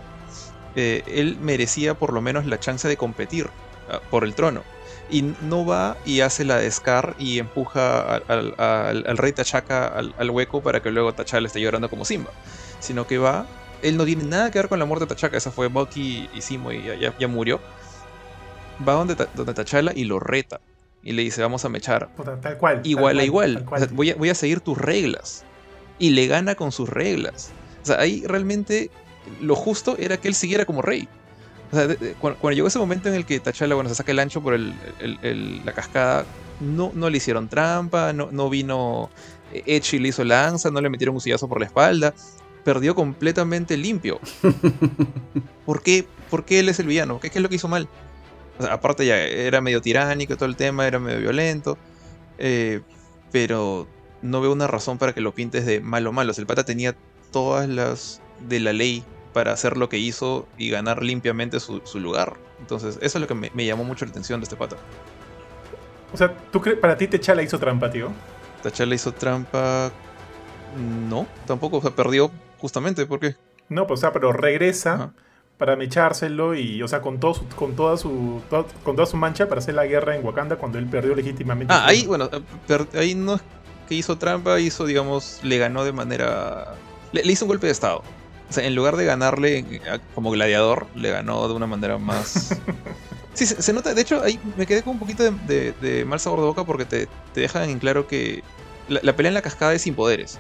Eh, él merecía por lo menos la chance de competir ah, por el trono. Y no va y hace la de Scar y empuja al, al- al- al rey T'Chaka al, hueco para que luego T'Challa esté llorando como Simba. Sino que va, él no tiene nada que ver con la muerte de T'Chaka, esa fue Bucky y Simo y ya, ya- ya murió. Va donde, donde T'Challa y lo reta. Y le dice, vamos a mechar Puta, tal cual. tal igual a igual. tal O cual. sea, voy, a, voy a seguir tus reglas. Y le gana con sus reglas. O sea, ahí realmente lo justo era que él siguiera como rey. O sea, de- de- cuando, cuando llegó ese momento en el que T'Challa, bueno, se saca el ancho por el- el- el- la cascada, no, no le hicieron trampa, no, no vino Echi y le hizo lanza, no le metieron un sillazo por la espalda. Perdió completamente limpio. ¿Por qué, ¿Por qué él es el villano? ¿Qué, qué es lo que hizo mal? O sea, aparte ya era medio tiránico todo el tema, era medio violento. eh, pero no veo una razón para que lo pintes de malo malo. O sea, el pata tenía todas las de la ley para hacer lo que hizo y ganar limpiamente su, su lugar. Entonces, eso es lo que me, me llamó mucho la atención de este pata. O sea, ¿tú crees para ti T'Challa hizo trampa, tío? T'Challa hizo trampa. No, tampoco. O sea, perdió justamente porque. No, pues, o sea, pero regresa Ajá. para mechárselo y, o sea, con, todo su- con, toda su, con toda su mancha para hacer la guerra en Wakanda cuando él perdió legítimamente. Ah, ahí, bueno, ahí no es que hizo trampa, hizo, digamos, le ganó de manera. Le, le hizo un golpe de estado. O sea, en lugar de ganarle como gladiador, le ganó de una manera más. Sí, se, se nota. De hecho, ahí me quedé con un poquito de, de- de mal sabor de boca porque te, te dejan en claro que la, la pelea en la cascada es sin poderes.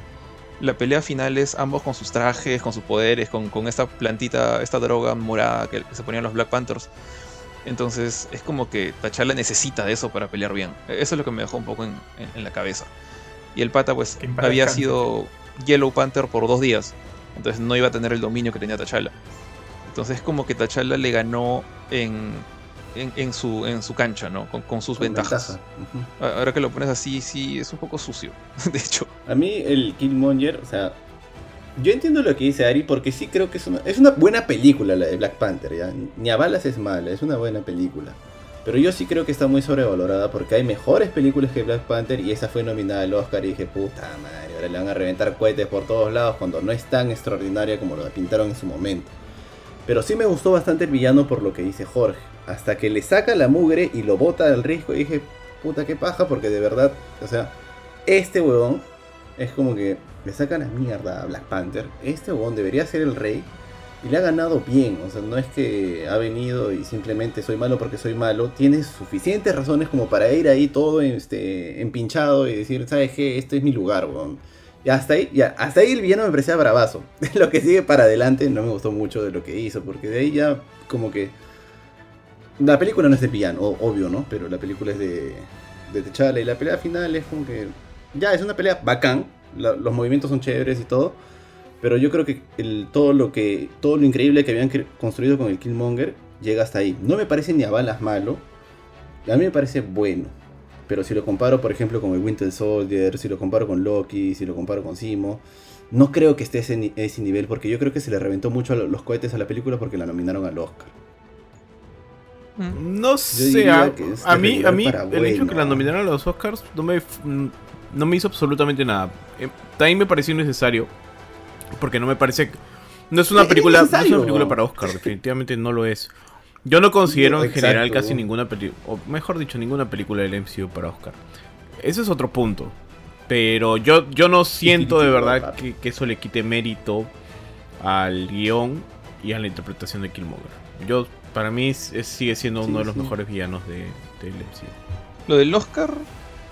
La pelea final es ambos con sus trajes, con sus poderes, con, con esta plantita, esta droga morada que, que se ponían los Black Panthers. Entonces es como que T'Challa necesita de eso para pelear bien. Eso es lo que me dejó un poco en, en- en la cabeza. Y el pata pues había sido Yellow Panther por dos días. Entonces no iba a tener el dominio que tenía T'Challa. Entonces es como que T'Challa le ganó en, en, en su, en su cancha, ¿no? Con, con sus Con ventajas. Ahora que lo pones así, sí, es un poco sucio. De hecho. A mí el Killmonger, o sea, yo entiendo lo que dice Ari porque sí creo que es una, es una buena película la de Black Panther, ¿ya? Ni a balas es mala, es una buena película. Pero yo sí creo que está muy sobrevalorada porque hay mejores películas que Black Panther y esa fue nominada al Oscar y dije, puta madre, ahora le van a reventar cohetes por todos lados cuando no es tan extraordinaria como lo pintaron en su momento. Pero sí me gustó bastante el villano por lo que dice Jorge. Hasta que le saca la mugre y lo bota al risco y dije, puta qué paja porque de verdad, o sea, este huevón es como que le sacan la mierda a Black Panther. Este huevón debería ser el rey. Y le ha ganado bien. O sea, no es que ha venido y simplemente soy malo porque soy malo. Tiene suficientes razones como para ir ahí todo este, empinchado y decir, ¿sabes qué? Este es mi lugar, huevón. Y hasta ahí, ya, hasta ahí el villano me parecía bravazo. lo que sigue para adelante no me gustó mucho de lo que hizo. Porque de ahí ya como que... La película no es de villano, obvio, ¿no? Pero la película es de, de T'Challa. Y la pelea final es como que... Ya, es una pelea bacán. los movimientos son chéveres y todo. Pero yo creo que el, todo lo que todo lo increíble que habían construido con el Killmonger llega hasta ahí. No me parece ni a balas malo. A mí me parece bueno. Pero si lo comparo, por ejemplo, con el Winter Soldier, si lo comparo con Loki, si lo comparo con Simo, no creo que esté ese, ni- ese nivel, porque yo creo que se le reventó mucho a lo- los cohetes a la película porque la nominaron al Oscar. Mm. No sé, a, mí, a mí el hecho que la bueno. nominaran a los Oscars no me, no me hizo absolutamente nada. Eh, también me pareció innecesario, porque no me parece... No es una Es- película, no es una película para Oscar, definitivamente no lo es. Yo no considero en general exacto. casi ninguna película, o mejor dicho, ninguna película del MCU para Oscar. Ese es otro punto. Pero yo, yo no siento de verdad que, que eso le quite mérito al guion y a la interpretación de Killmonger. Yo, para mí, es- es- sigue siendo uno Sí, de los sí. mejores villanos de, del MCU. Lo del Oscar,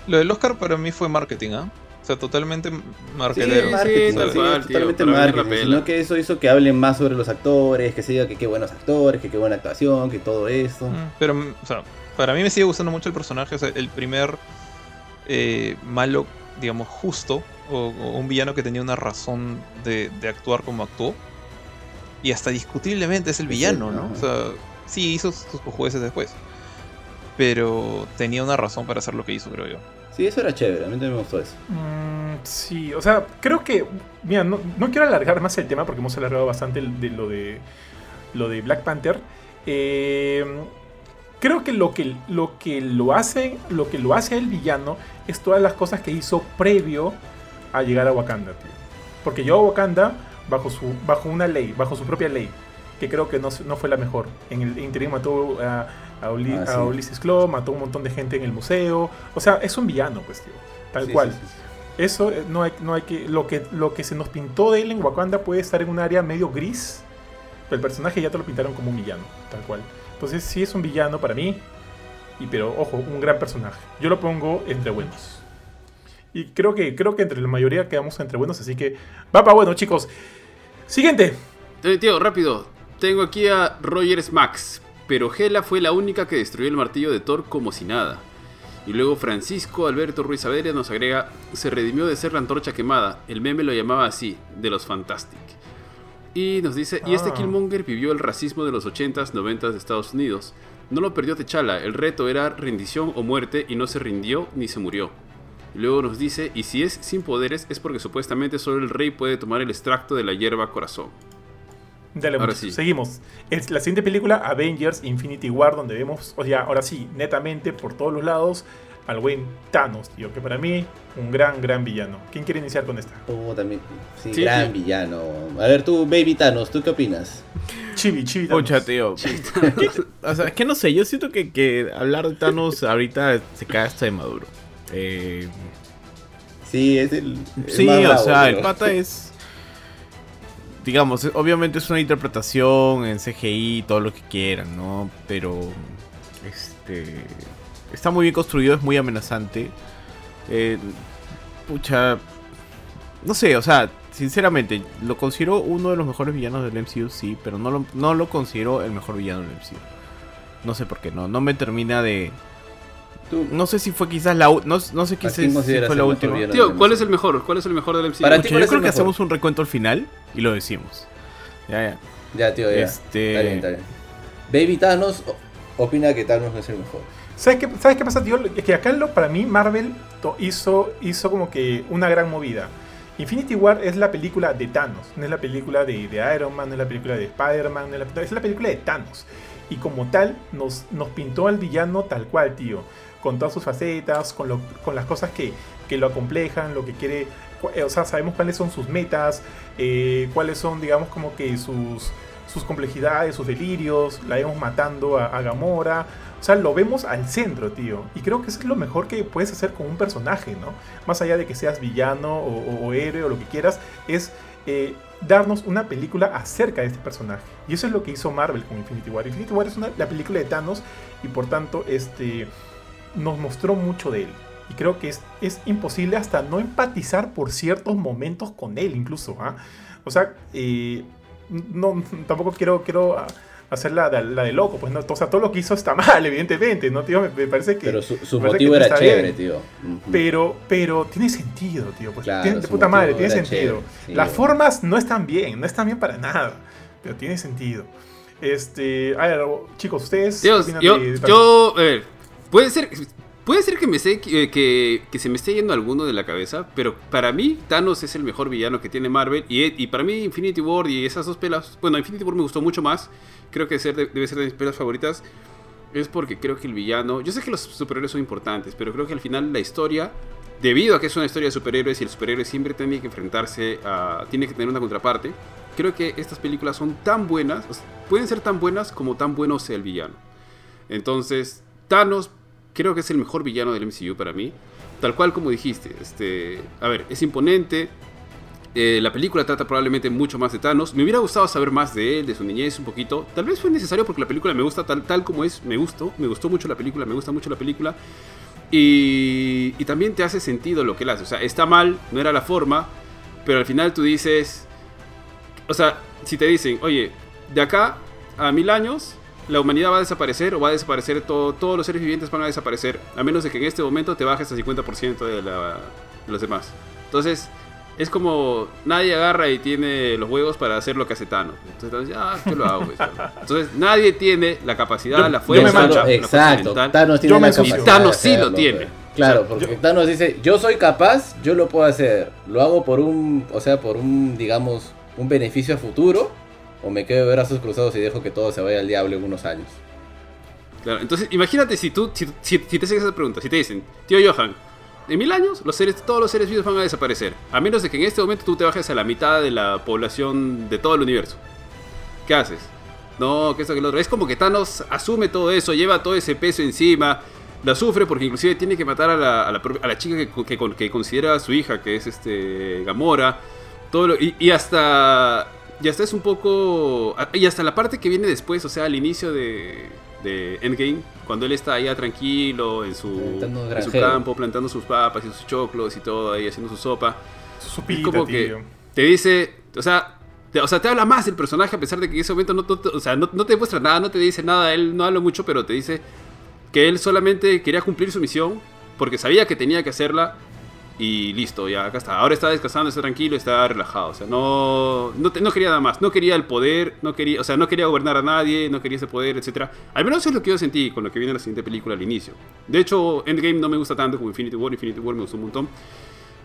lo del Oscar para mí fue marketing, ¿ah? Sea, totalmente Sí, marketero. sí, tal sí, cual, tío, totalmente la marketing, sino que eso hizo que hablen más sobre los actores, que se diga que qué buenos actores, que qué buena actuación, que todo esto. Mm, Pero, mm, o sea, para mí me sigue gustando mucho el personaje. O sea, el primer eh, malo, digamos, justo, o, o un villano que tenía una razón de, de actuar como actuó. Y hasta discutiblemente es el villano, ¿no? O sea, sí hizo sus cojudeces después. Pero tenía una razón para hacer lo que hizo, creo yo. Sí, eso era chévere, a mí también me gustó eso. Mm, sí, o sea, creo que. Mira, no, quiero alargar más el tema porque hemos alargado bastante de lo de lo de Black Panther. Eh, creo que lo que lo que lo hace lo que lo hace el villano es todas las cosas que hizo previo a llegar a Wakanda, tío. Porque llegó a Wakanda bajo su bajo una ley, bajo su propia ley, que creo que no, no fue la mejor. En el interim mató a, a, Uli- Ah, a sí. Ulysses Claw, mató un montón de gente en el museo. O sea, es un villano, pues, tío. Tal Sí, cual. sí, sí, sí. Eso eh, no hay, no hay que lo, que. lo que se nos pintó de él en Wakanda puede estar en un área medio gris. Pero el personaje ya te lo pintaron como un villano, tal cual. Entonces sí es un villano para mí. Y pero, ojo, un gran personaje. Yo lo pongo entre buenos. Y creo que, creo que entre la mayoría quedamos entre buenos, así que va para bueno, chicos. Siguiente. Eh, Tío, rápido. Tengo aquí a Rogers Max. Pero Hela fue la única que destruyó el martillo de Thor como si nada. Y luego Francisco Alberto Ruiz Saavedra nos agrega, se redimió de ser la antorcha quemada. El meme lo llamaba así, de los Fantastic. Y nos dice, y este Ah. Killmonger vivió el racismo de los 80s, 90s de Estados Unidos. No lo perdió T'Challa, el reto era rendición o muerte y no se rindió ni se murió. Luego nos dice, y si es sin poderes es porque supuestamente solo el rey puede tomar el extracto de la hierba corazón. Dale, Ahora sí. seguimos. Es la siguiente película, Avengers Infinity War, donde vemos, o sea, ahora sí, netamente por todos los lados, al buen Thanos, tío, que para mí, un gran, gran villano. ¿Quién quiere iniciar con esta? Oh, también. Sí, Sí, gran sí. villano. A ver, tú, Baby Thanos, ¿tú qué opinas? Chibi, Chibi Thanos. Pucha, tío. o sea, es que no sé, yo siento que, que hablar de Thanos ahorita se cae hasta de maduro. Eh, Sí, es el. el sí, más o bravo, sea, el pata es. Digamos, es- obviamente es una interpretación en CGI, todo lo que quieran, ¿no? Pero. Este. Está muy bien construido, es muy amenazante. Eh, pucha. No sé, o sea, sinceramente, lo considero uno de los mejores villanos del MCU, sí, pero no lo, no lo considero el mejor villano del MCU. No sé por qué, no, no me termina de. Tú, No sé si fue quizás la. No, no sé ¿A quizás quién si fue la última. Tío, ¿cuál es el mejor? ¿Cuál es el mejor del MCU? Para ti, Pucha, ¿cuál yo creo que mejor? hacemos un recuento al final y lo decimos. Ya, ya. Ya, tío, ya. Este- Está bien, está bien. Baby Thanos opina que Thanos no es el mejor. ¿Sabes qué, ¿Sabes qué pasa, tío? Es que acá lo, para mí Marvel hizo, hizo como que una gran movida. Infinity War es la película de Thanos, no es la película de, de Iron Man, no es la película de Spider-Man, no es, la, es la película de Thanos. Y como tal, nos, nos pintó al villano tal cual, tío. Con todas sus facetas, con, lo- con las cosas que, que lo acomplejan, lo que quiere... eh, O sea, sabemos cuáles son sus metas, eh, cuáles son, digamos, como que sus, sus complejidades, sus delirios. La vemos matando a, Gamora. O sea, lo vemos al centro, tío. Y creo que eso es lo mejor que puedes hacer con un personaje, ¿no? Más allá de que seas villano o, o- o héroe o lo que quieras, es eh, darnos una película acerca de este personaje. Y eso es lo que hizo Marvel con Infinity War. Infinity War es una- la película de Thanos y por tanto este, nos mostró mucho de él. Y creo que es, es imposible hasta no empatizar por ciertos momentos con él, incluso. ¿ah? O sea, eh, no, tampoco quiero, quiero hacer la, de- la de loco. Pues no, o sea, todo lo que hizo está mal, evidentemente. ¿no, tío? Me, me parece que. Pero su, su motivo que era chévere, bien. tío. Pero, pero tiene sentido, tío. Pues, Claro, tiene- de puta madre, tiene sentido. chévere, sí, Las formas no están bien, no están bien para nada. Pero tiene sentido. Este, a ver, chicos, ustedes. Dios, opinan yo, de- de- yo, a ver, puede ser, puede ser que me esté, que, que, que se me esté yendo alguno de la cabeza, pero para mí Thanos es el mejor villano que tiene Marvel y, y para mí Infinity War y esas dos pelas, bueno, Infinity War me gustó mucho más, creo que ser de- debe ser de mis pelas favoritas, es porque creo que el villano, yo sé que los superhéroes son importantes, pero creo que al final la historia, debido a que es una historia de superhéroes y el superhéroe siempre tiene que enfrentarse a, tiene que tener una contraparte, creo que estas películas son tan buenas, o sea, pueden ser tan buenas como tan bueno sea el villano. Entonces, Thanos creo que es el mejor villano del MCU para mí. tal cual como dijiste. Este, a ver, es imponente. Eh, la película trata probablemente mucho más de Thanos. Me hubiera gustado saber más de él, de su niñez un poquito. Tal vez fue necesario porque la película me gusta tal, tal como es. Me gustó, me gustó mucho la película, me gusta mucho la película. Y, y también te hace sentido lo que él hace. O sea, está mal, no era la forma, pero al final tú dices... O sea, si te dicen, oye, de acá a mil años la humanidad va a desaparecer o va a desaparecer todo, todos los seres vivientes van a desaparecer, a menos de que en este momento te bajes al 50% de, la- de los demás. Entonces, es como nadie agarra y tiene los huevos para hacer lo que hace Thanos. Entonces, ya, yo lo hago. pues. Entonces, nadie tiene la capacidad, Yo- la yo fuerza, me mancho. la- Exacto. Thanos tiene Yo me la capacidad. Thanos de sí lo tiene. Claro, porque yo- Thanos dice, yo soy capaz, yo lo puedo hacer. Lo hago por un, o sea, por un, digamos, un beneficio a futuro. O me quedo de brazos cruzados y dejo que todo se vaya al diablo en unos años. Claro, entonces imagínate si tú, si, te haces esa pregunta, si te dicen, tío Johan, en mil años los seres, todos los seres vivos van a desaparecer, a menos de que en este momento tú te bajes a la mitad de la población de todo el universo. ¿Qué haces? No, que esto, que lo otro. Es como que Thanos asume todo eso, lleva todo ese peso encima, la sufre porque inclusive tiene que matar a la, a la, a la chica que, que, con- que considera su hija, que es este Gamora. Todo lo- y hasta y hasta es un poco y hasta la parte que viene después, o sea, al inicio de, de Endgame, cuando él está allá tranquilo en su, en su campo, plantando sus papas y sus choclos y todo ahí haciendo su sopa. Su Es sopita, como que te dice, o sea, te, o sea, te habla más del personaje a pesar de que en ese momento no, o sea, no, no te muestra nada, no te dice nada, él no habla mucho, pero te dice que él solamente quería cumplir su misión porque sabía que tenía que hacerla y listo, ya acá está. Ahora está descansando, está tranquilo, está relajado, o sea, no no, te- no quería nada más, no quería el poder, no quería, o sea, no quería gobernar a nadie, no quería ese poder, etcétera. Al menos eso es lo que yo sentí con lo que viene en la siguiente película al inicio. De hecho, Endgame no me gusta tanto como Infinity War, Infinity War me gustó un montón.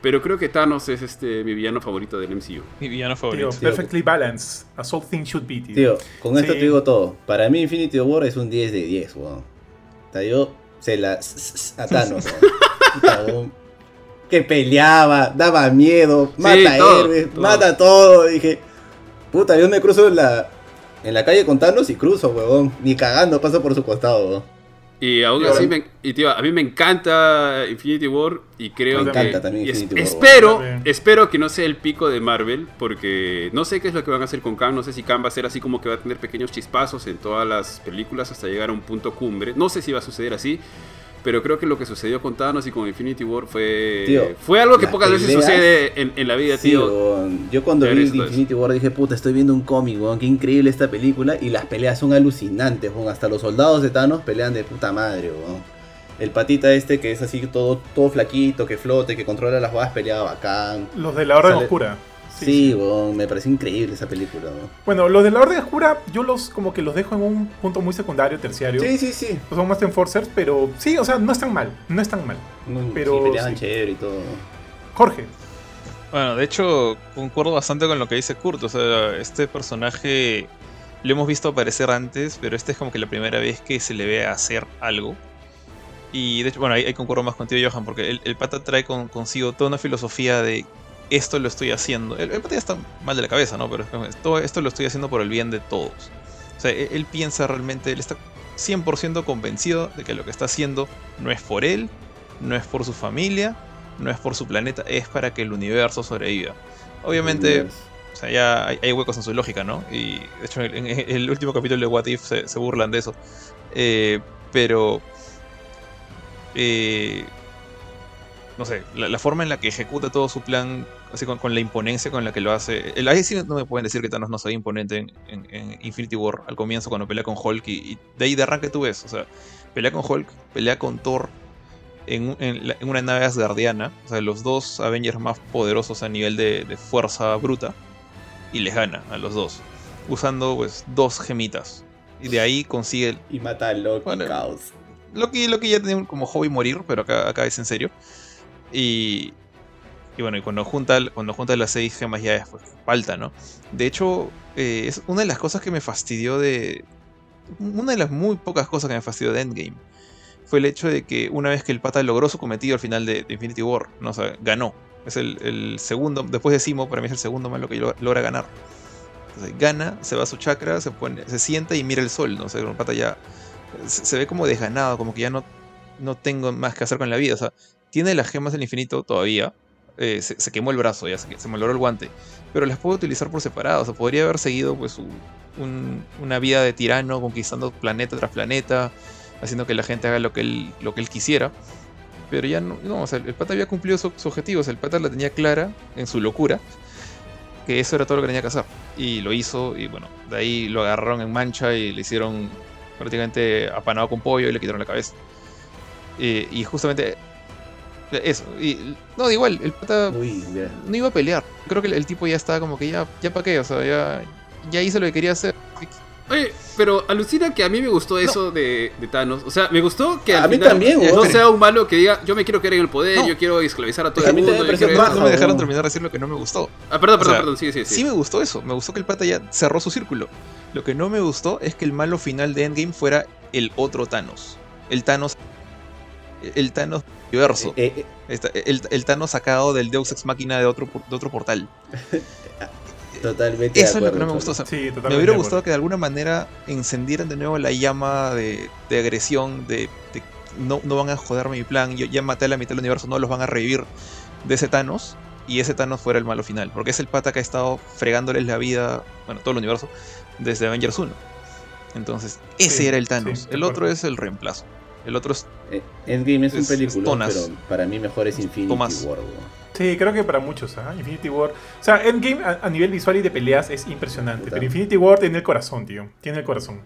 Pero creo que Thanos es este mi villano favorito del MCU. Mi villano Tío, favorito. perfectly balanced. As all things should be, tío. Tío, con esto Sí. te digo todo. Para mí Infinity War es un 10 de 10, weón. O sea, yo se la... a Thanos, weón. Que peleaba, daba miedo, mata todo, héroes, todo. mata todo. Dije, puta, yo me cruzo en la, en la calle con Thanos y cruzo, weón. Ni cagando paso por su costado, weón. Y aún así, me, y tío, a mí me encanta Infinity War y creo Me que... encanta también y es- Infinity War, espero, También. espero que no sea el pico de Marvel, porque no sé qué es lo que van a hacer con Kang, no sé si Kang va a ser así como que va a tener pequeños chispazos en todas las películas hasta llegar a un punto cumbre. No sé si va a suceder así, pero creo que lo que sucedió con Thanos y con Infinity War fue... Tío, fue algo que pocas veces sucede en, en la vida, Sí, tío. Yo cuando vi. Infinity War dije, puta, estoy viendo un cómic, weón. Qué increíble esta película. Y las peleas son alucinantes, weón. Hasta los soldados de Thanos pelean de puta madre, weón. El patita este que es así todo, todo flaquito, que flote, que controla las balas, peleaba bacán. Los de la Orden Oscura. Sí, me pareció increíble esa película. Bueno, los de la Orden Oscura, yo los como que los dejo en un punto muy secundario, terciario. Sí, sí, sí. Son más enforcers, pero sí, o sea, no están mal. No están mal. No, Pero sí, peleaban sí. chévere y todo. Jorge. Bueno, de hecho, concuerdo bastante con lo que dice Kurt. O sea, este personaje lo hemos visto aparecer antes, pero esta es como que la primera vez que se le ve hacer algo. Y de hecho, bueno, ahí, ahí concuerdo más contigo, Johan, porque el, el pata trae con- consigo toda una filosofía de esto lo estoy haciendo. El, el está mal de la cabeza, ¿no? Pero todo esto lo estoy haciendo por el bien de todos. O sea, él, él piensa realmente, él está 100% convencido de que lo que está haciendo no es por él, no es por su familia, no es por su planeta, es para que el universo sobreviva. Obviamente, o sea, ya hay, hay huecos en su lógica, ¿no? Y de hecho, en, en el último capítulo de What If se, se burlan de eso. Eh, pero. eh, no sé, la, la forma en la que ejecuta todo su plan, así con, con la imponencia con la que lo hace. El, ahí sí no me pueden decir que Thanos no se ve imponente en, en- en Infinity War al comienzo cuando pelea con Hulk y, y de ahí de arranque tú ves. O sea, pelea con Hulk, pelea con Thor en, la- una nave asgardiana. O sea, los dos Avengers más poderosos a nivel de, de fuerza bruta. Y les gana a los dos. Usando pues dos gemitas. Y de ahí consigue el- Y mata a Loki, Bueno. caos. Loki, Loki ya tiene como hobby morir, pero acá, acá es en serio. Y, y bueno, y cuando junta, cuando junta las seis gemas ya es pues, falta, ¿no? De hecho, eh, es una de las cosas que me fastidió de... Una de las muy pocas cosas que me fastidió de Endgame fue el hecho de que una vez que el pata logró su cometido al final de, Infinity War, ¿no? O sea, ganó. Es el, el segundo, después de Simo, para mí es el segundo que lo- logra ganar. Entonces, gana, se va a su chakra, se, se sienta y mira el sol, ¿no? O sea, el pata ya se, se ve como desganado, como que ya no, no tengo más que hacer con la vida. O sea, tiene las gemas del infinito todavía. Eh, se, quemó el brazo, ya se, se malogró el guante. Pero las puede utilizar por separado. O sea, podría haber seguido pues una vida de tirano, conquistando planeta tras planeta, haciendo que la gente haga lo que él, lo que él quisiera. Pero ya no, no, o sea, el pata había cumplido su, su objetivo. O sea, el pata la tenía clara en su locura. Que eso era todo lo que tenía que hacer. Y lo hizo. Y bueno, de ahí lo agarraron en mancha y le hicieron prácticamente apanado con pollo y le quitaron la cabeza. Eh, y justamente eso. Y, no, da igual, el pata Uy, no iba a pelear. Creo que el, el tipo ya estaba como que ya, ya para qué, o sea, ya, ya hice lo que quería hacer. Oye, pero alucina que a mí me gustó eso de, de Thanos. O sea, me gustó que al A mí también, no sea un malo que diga, yo me quiero quedar en el poder, No. yo quiero esclavizar a todo el mundo. yo quiero- baja, no me dejaron terminar de decir lo que no me gustó. Ah, perdón, O perdón, sea, perdón, sigue, sigue, Sí sigue. me gustó eso, me gustó que el pata ya cerró su círculo. Lo que no me gustó es que el malo final de Endgame fuera el otro Thanos. El Thanos. El Thanos universo. Eh, eh, El, el Thanos sacado del Deus Ex Máquina de otro, de otro portal. totalmente de Eso es lo que no me gustó. o sea, Sí, totalmente. me hubiera gustado que de alguna manera encendieran de nuevo la llama de, de agresión, de, de no, no van a joderme mi plan, yo ya maté a la mitad del universo, no los van a revivir de ese Thanos. Y ese Thanos fuera el malo final, porque es el pata que ha estado fregándoles la vida, bueno, todo el universo, desde Avengers 1. Entonces, ese Sí, era el Thanos. el otro es el reemplazo. El otro es Eh, Endgame es un Es- es película, pero para mí mejor es Infinity Tomas. War. weón. Sí, creo que para muchos, ¿ah? Infinity War. O sea, Endgame a, a nivel visual y de peleas es impresionante. Puta. Pero Infinity War tiene el corazón, tío. Tiene el corazón.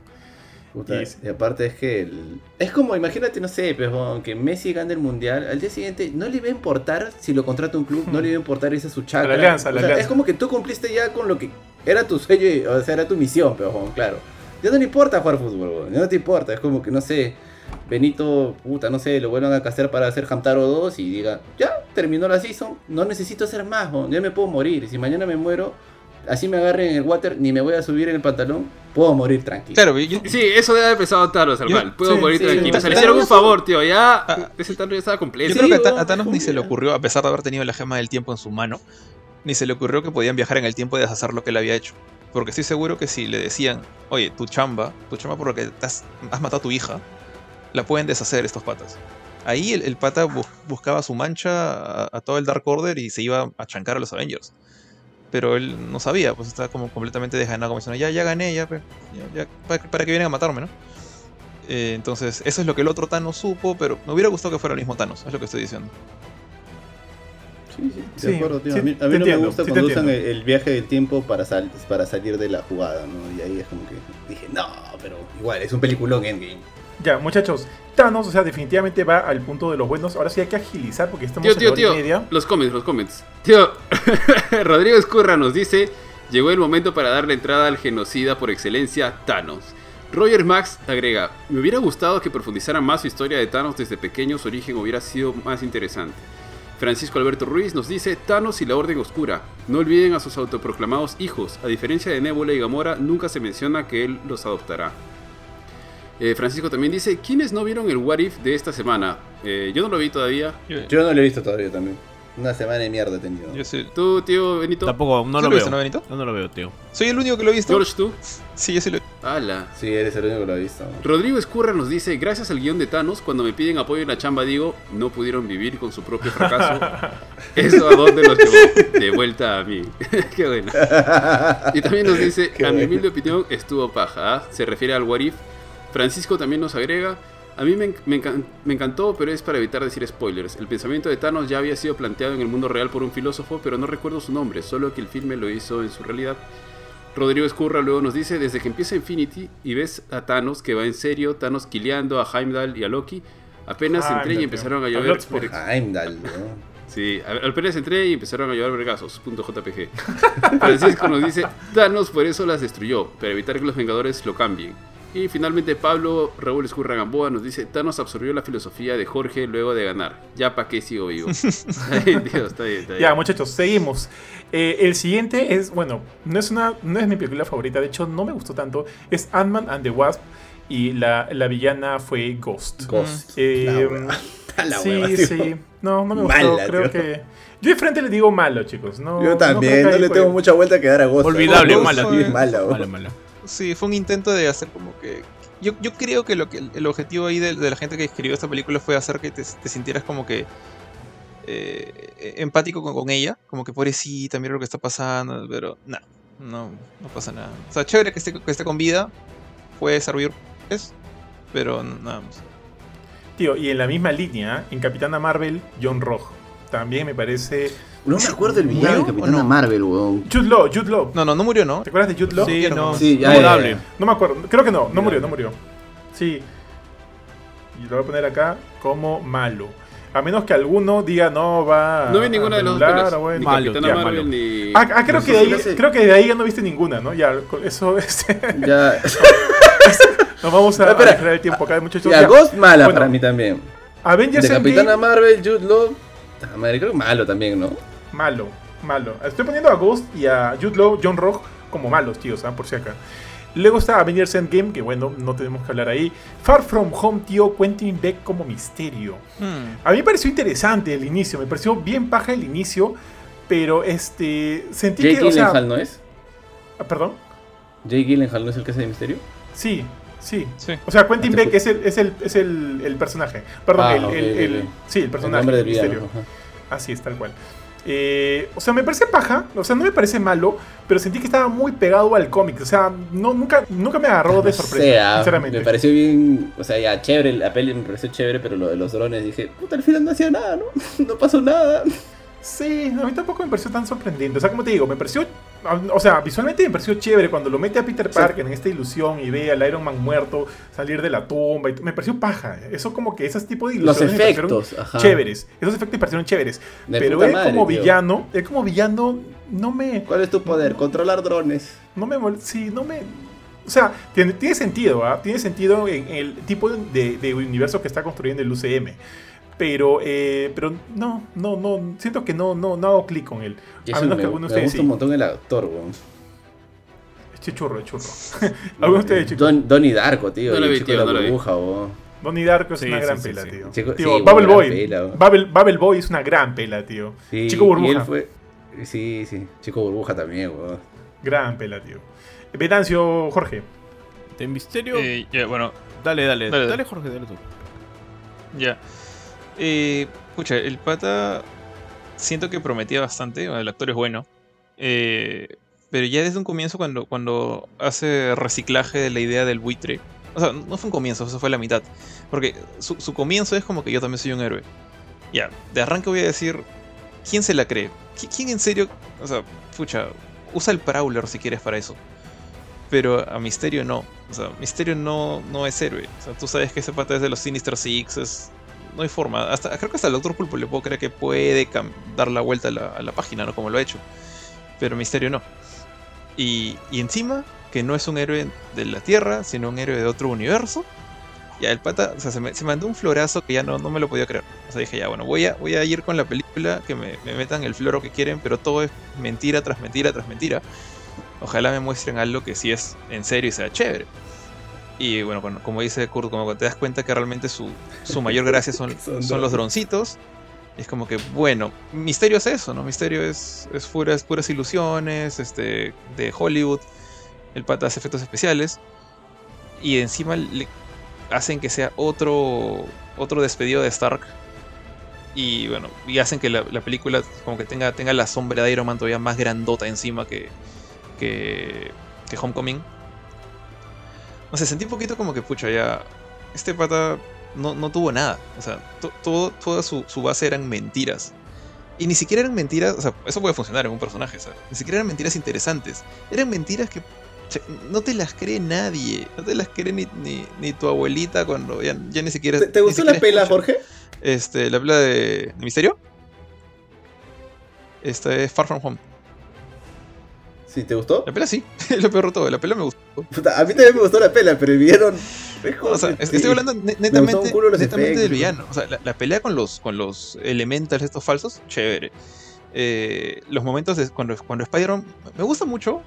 Puta, Y- y aparte es que el- es como, imagínate, no sé, pues, que Messi gane el mundial, al día siguiente no le va a importar si lo contrata un club, no le va a importar esa su chakra. A la alianza, a la O sea, alianza. Es como que tú cumpliste ya con lo que era tu sueño, y- o sea, era tu misión, pero weón, claro. Ya no le importa jugar fútbol, weón, ya no te importa, es como que, no sé, Benito, puta, no sé, lo vuelvan a castear para hacer Hamtaro 2 y diga, ya, terminó la season, no necesito hacer más, ya me puedo morir, si mañana me muero, así me agarren en el water, ni me voy a subir en el pantalón, puedo morir tranquilo. Claro, yo- Sí, eso debe haber pensado Thanos, al cual. Puedo sí, morir sí, tranquilo. O sea, le Thanos- hicieron un favor, tío. Ya, Ah. ese Thanos ya estaba completo. Yo creo que a, a Thanos ni como se le ocurrió, a pesar de haber tenido la gema del tiempo en su mano, ni se le ocurrió que podían viajar en el tiempo y deshacer lo que él había hecho. Porque estoy seguro que si le decían, oye, tu chamba, tu chamba por lo que has matado a tu hija, la pueden deshacer estos patas. Ahí el, el pata bus- buscaba su mancha a, a todo el Dark Order y se iba a chancar a los Avengers. Pero él no sabía, pues estaba como completamente desganado, como diciendo, ya, ya gané, ya, ya, ya, ¿para, para que vienen a matarme, no? Eh, entonces, eso es lo que el otro Thanos supo, pero me hubiera gustado que fuera el mismo Thanos, es lo que estoy diciendo. Sí, sí, de Sí, acuerdo, tío. sí, a mí, a te mí no entiendo, me gusta cuando usan el viaje del tiempo para, sal- para salir de la jugada, ¿no? Y ahí es como que dije, no, pero igual, es un peliculón Endgame. Ya, muchachos. Thanos, o sea, definitivamente va al punto de los buenos. Ahora sí hay que agilizar porque estamos Tío, en la hora y tío. media. Los comments, los comments. Tío, Rodrigo Escurra nos dice: Llegó el momento para darle entrada al genocida por excelencia, Thanos. Roger Max agrega: Me hubiera gustado que profundizaran más su historia de Thanos desde pequeño, su origen hubiera sido más interesante. Francisco Alberto Ruiz nos dice: Thanos y la Orden Oscura. No olviden a sus autoproclamados hijos. A diferencia de Nebula y Gamora, nunca se menciona que él los adoptará. Eh, Francisco también dice: ¿Quiénes no vieron el What If de esta semana? Eh, yo no lo vi todavía. Yo, no lo he visto todavía también. Una semana de mierda he tenido. yo sí- ¿Tú, tío Benito? Tampoco, no ¿Sí lo lo veo. no, Benito? No, no lo veo, tío. Soy el único que lo he visto. George, tú. Sí, yo sí lo Ala. Sí, eres el único que lo ha visto. Rodrigo Escurra nos dice, gracias al guion de Thanos, cuando me piden apoyo en la chamba digo, no pudieron vivir con su propio fracaso. Eso a dónde los llevó. De vuelta a mí. Qué bueno. Y también nos dice, Qué a mi humilde opinión, estuvo paja. ¿ah? Se refiere al What If. Francisco también nos agrega, a mí me, me encan- me encantó, pero es para evitar decir spoilers. El pensamiento de Thanos ya había sido planteado en el mundo real por un filósofo, pero no recuerdo su nombre, solo que el filme lo hizo en su realidad. Rodrigo Escurra luego nos dice, desde que empieza Infinity y ves a Thanos que va en serio, Thanos quileando a Heimdall y a Loki, apenas Heimdall, entré y empezaron a llover... Bloodsport. Heimdall, ¿no? Sí, apenas entré y empezaron a llover vergazos. Punto JPG. Francisco nos dice, Thanos por eso las destruyó, para evitar que los Vengadores lo cambien. Y finalmente Pablo Raúl Escurra Gamboa nos dice, Thanos absorbió la filosofía de Jorge luego de ganar. Ya pa' qué sigo vivo. Está bien, tío, está bien, está bien. Ya, muchachos, seguimos. Eh, el siguiente es, bueno, no es, una, no es mi película favorita, de hecho no me gustó tanto. Es Ant-Man and the Wasp y la, la villana fue Ghost. Ghost. Eh, La hueva. La sí, hueva, sí. No, no me gustó. Mala, creo tío. que. Yo de frente le digo malo, chicos. No, Yo también, no, le tengo mucha vuelta que dar a Ghost. Olvidable. Mala, mala. Sí, fue un intento de hacer como que. Yo, yo creo que, lo que el objetivo ahí de, de la gente que escribió esta película fue hacer que te, sintieras como que eh, empático con, con ella, como que pobrecita, mira lo que está pasando, pero no, no, no pasa nada. O sea, chévere que esté, que esté con vida, puede servir, es, pero nada más. Tío, y en la misma línea, en Capitana Marvel, John Rojo. También me parece. No me acuerdo el villano de ¿Murió o Capitana no? Marvel, weón. Jude Law, Jude Law. No, no, no murió, ¿no? ¿Te acuerdas de Jude Law? Sí, no. Sí, ya, ya, ya. No me acuerdo, creo que no, no murió, no murió. Sí. Y lo voy a poner acá como malo. A menos que alguno diga no va No vi ninguna de las dos bueno. Ni Malo, Capitana ya, Marvel malo. ni. Ah, ah, creo, No que de ahí, hace- creo que de ahí ya no viste ninguna, ¿no? Ya, eso este, Ya. nos vamos a, Espera. a generar el tiempo acá, muchachos. Ya, Ya. Ghost mala Bueno, para mí también. Avengers De Endgame, Capitana Marvel, Jude Law. Madre, creo que malo también, ¿no? Malo, malo. Estoy poniendo a Ghost y a Jude Law, John Rock como malos, tíos, ¿ah? por si acá. Luego está Avengers Endgame, que bueno, no tenemos que hablar ahí. Far From Home, tío, Quentin Beck como misterio. Hmm. A mí me pareció interesante el inicio, me pareció bien paja el inicio, pero este. Sentí Jake que. O sea, ¿no es? ah, Perdón. Jake Gyllenhaal no es el que hace de misterio. Sí, sí. Sí. O sea, Quentin Ah, Beck es el, es el, es el, el personaje. Perdón, Ah, el, ok, el- ok, el- ok. Sí, el El personaje. nombre del el villano. misterio. ajá. Así es, tal cual. Eh, o sea, me parece paja, o sea, no me parece malo, pero sentí que estaba muy pegado al cómic. O sea, no, nunca, nunca me agarró de No sorpresa, sé, ah, sinceramente. Me pareció bien, o sea, ya chévere, la peli me pareció chévere, pero lo de los drones dije, puta, al final no hacía nada, ¿no? No pasó nada. Sí, a mí tampoco me pareció tan sorprendente. O sea, como te digo, me pareció. O sea, visualmente me pareció chévere cuando lo mete a Peter Parker en esta ilusión y ve al Iron Man muerto salir de la tumba. Y me pareció paja. Eso, como que esos tipos de Los ilusiones me parecieron efectos, ajá. chéveres. Esos efectos me parecieron chéveres. De pero él madre, como tío. villano, él como villano, no me. ¿Cuál es tu poder? Controlar drones. No me Sí, no me. O sea, tiene, tiene sentido, ¿ah? Tiene sentido en el tipo de, de universo que está construyendo el UCM. Pero, eh, pero no, no, no. Siento que no, no, no hago clic con él. Y A menos me, que alguno de me ustedes gusta sí. un montón el actor, weón. Es churro, es churro. Algunos de ustedes, chicos. Don, Donnie Darko, tío. No lo vi, tío, de no lo vi. burbuja, weón. Donnie Darko es Sí, una sí, gran sí, pela, sí. tío. Chico- Tío, sí, Bubble Boy. pela. Bubble, Bubble Boy es una gran pela, tío. Sí, Chico Y Burbuja. él fue... Sí, sí. Chico burbuja también, weón. Gran pela, tío. Venancio, Jorge. De misterio. Eh, ya, bueno, dale, dale, dale. dale, Jorge, dale tú. Ya. Eh, pucha, el pata siento que prometía bastante, el actor es bueno. eh, pero ya desde un comienzo cuando, cuando hace reciclaje de la idea del buitre. O sea, no fue un comienzo, eso fue la mitad. Porque su, su comienzo es como que yo también soy un héroe. Ya, de arranque voy a decir, ¿quién se la cree? ¿Qui- ¿Quién en serio? O sea, pucha, usa el Prowler si quieres para eso. Pero a Misterio no. O sea, Misterio no, no es héroe. O sea, tú sabes que ese pata es de los Sinister Six. Es, no hay forma. Hasta, creo que hasta el Doctor Pulpo le puedo creer que puede dar la vuelta a la, a la página, ¿no? Como lo ha hecho. Pero Misterio no. Y, y encima, que no es un héroe de la Tierra, sino un héroe de otro universo. Ya el pata, o sea, se me, se mandó un florazo que ya no, no me lo podía creer. O sea, dije, ya, bueno, voy a, voy a ir con la película, que me, me metan el floro que quieren, pero todo es mentira tras mentira tras mentira. Ojalá me muestren algo que sí es en serio y sea chévere. Y bueno, como dice Kurt, como te das cuenta que realmente su, su mayor gracia son, Son son los droncitos. Es como que, bueno, Misterio es eso, ¿no? Misterio es, es puras, puras ilusiones este, de Hollywood. El pata hace efectos especiales. Y encima le hacen que sea otro, otro despedido de Stark. Y bueno, y hacen que la, la película como que tenga, tenga la sombra de Iron Man todavía más grandota encima que, que, que Homecoming. No sé, sentí un poquito como que, pucha, ya. Este pata no, no tuvo nada. O sea, to- todo, toda su, su base eran mentiras. Y ni siquiera eran mentiras, o sea, eso puede funcionar en un personaje, ¿sabes? Ni siquiera eran mentiras interesantes. Eran mentiras que no te las cree nadie. No te las cree ni, ni, ni tu abuelita cuando ya, ya ni siquiera. ¿Te, te gustó la pela, escucha. Jorge? Este, la pela de, de Misterio. Esta es Far From Home. Sí, ¿te gustó? La pela sí, lo peor de todo. La pela me gustó. Puta, a mí también me gustó la pela, pero vieron... O sea, es- estoy hablando netamente, del villano. O sea, la, la pelea con los, con los elementals estos falsos, chévere. Eh, los momentos de cuando, cuando Spider-Man. Me gusta mucho.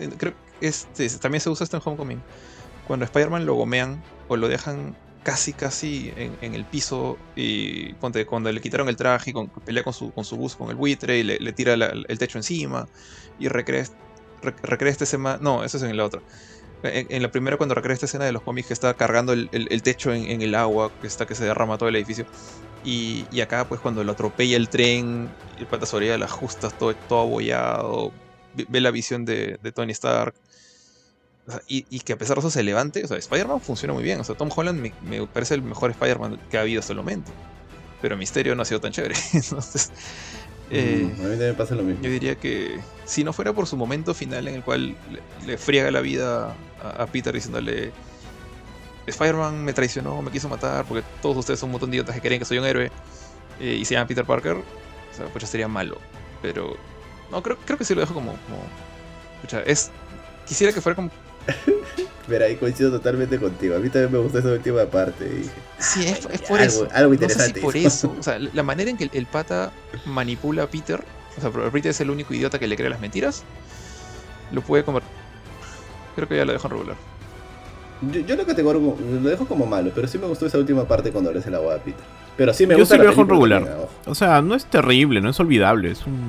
eh, Creo que este, también se usa esto en Homecoming. Cuando Spider-Man lo gomean o lo dejan casi, casi en, en el piso. Y ponte, cuando le quitaron el traje y con, pelea con su, con su bus, con el buitre y le, le tira la- el techo encima. Y recrea, rec- recrea esta escena. No, eso es en la otra. En, la primera, cuando recrea esta escena de los cómics que está cargando el, techo en, el agua, que está que se derrama todo el edificio. Y, acá, pues, cuando lo atropella el tren, el pata sobre las justas, todo, todo abollado, ve, la visión de, de Tony Stark. Y que a pesar de eso se levante, o sea, Spider-Man funciona muy bien. O sea, Tom Holland me, me parece el mejor Spider-Man que ha habido hasta el momento. Pero Misterio no ha sido tan chévere. Entonces, eh, Mm, a mí también pasa lo mismo. yo diría que si no fuera por su momento final en el cual le, le friega la vida a, a Peter diciéndole Spider-Man me traicionó, me quiso matar porque todos ustedes son un montón de idiotas que creen que soy un héroe eh, y se llama Peter Parker, o sea, pues ya sería malo. Pero no, creo, creo que sí lo dejo como... como pucha, es, quisiera que fuera como... Pero ahí coincido totalmente contigo. A mí también me gustó esa última parte. y Sí, es, es por algo, eso. algo No sé interesante. si por eso. O sea, la manera en que el, el pata manipula a Peter, o sea, pero Peter es el único idiota que le cree las mentiras, lo puede convertir. Creo que ya lo dejan regular. Yo, yo lo categoro, lo dejo como malo, pero sí me gustó esa última parte cuando le hace la agua a Peter. Pero sí me Yo gusta sí la lo dejo regular. también. O sea, no es terrible, no es olvidable. Es un,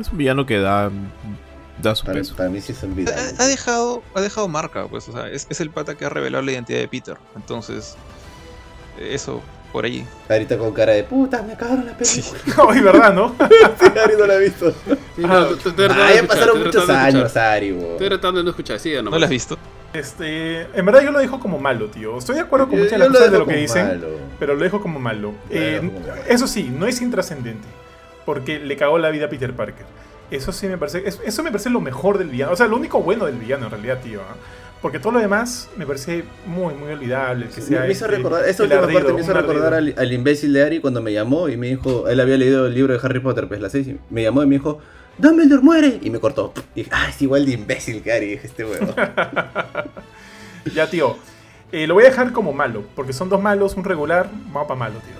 es un villano que da, da su Para, peso. para mí sí es olvidable. Ha, ha dejado, ha dejado marca, pues, o sea, es, es el pata que ha revelado la identidad de Peter. Entonces, eso, por ahí. Ahorita con cara de puta, me cagaron la película. Ay, ¿verdad, no? Sí, Ari no la ha visto. Sí, no, Ah, ya escuchar, pasaron muchos años. Ari, bo. Estoy tratando de no escuchar, sí, ¿No lo has visto? Este, en verdad yo lo dejo como malo, tío. Estoy de acuerdo con muchas de las cosas de dejo lo que dicen, malo. pero lo dejo como malo. Lo Eh, dejo como malo. eso sí, no es intrascendente, porque le cagó la vida a Peter Parker. Eso sí me parece, es- eso me parece lo mejor del villano, o sea, lo único bueno del villano en realidad, tío. ¿ah? Porque todo lo demás me parece muy, muy olvidable. Que sea me hizo este, recordar, esa última ardido, parte me hizo un recordar al, al imbécil de Ari cuando me llamó y me dijo, él había leído el libro de Harry Potter, pues la 6, y me llamó y me dijo, Dumbledore muere, y me cortó. Y dije, ah, es igual de imbécil que Ari, este huevo. Ya, tío. Eh, lo voy a dejar como malo, porque son dos malos, un regular, para malo, tío.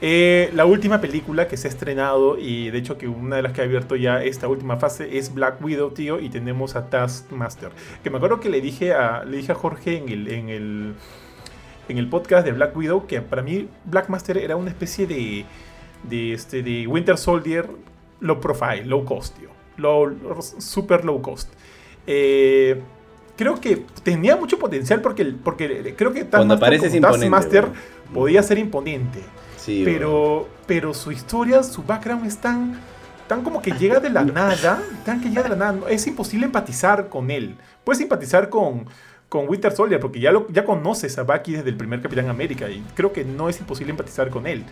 Eh, la última película que se ha estrenado, y de hecho que una de las que ha abierto ya esta última fase es Black Widow, tío, y tenemos a Taskmaster. Que me acuerdo que le dije a, le dije a Jorge en el, en, el, en el podcast de Black Widow que para mí Black Master era una especie de, de, este, de Winter Soldier low profile, low cost, tío. Low, super low cost. Eh, creo que tenía mucho potencial porque, porque creo que Taskmaster, Taskmaster podía ser imponente. Sí. Pero, pero su historia, su background es tan, tan como que llega de la nada, tan que llega de la nada. Es imposible empatizar con él. Puedes empatizar con, con Winter Soldier porque ya, lo, ya conoces a Bucky desde el primer Capitán América y creo que no es imposible empatizar con él.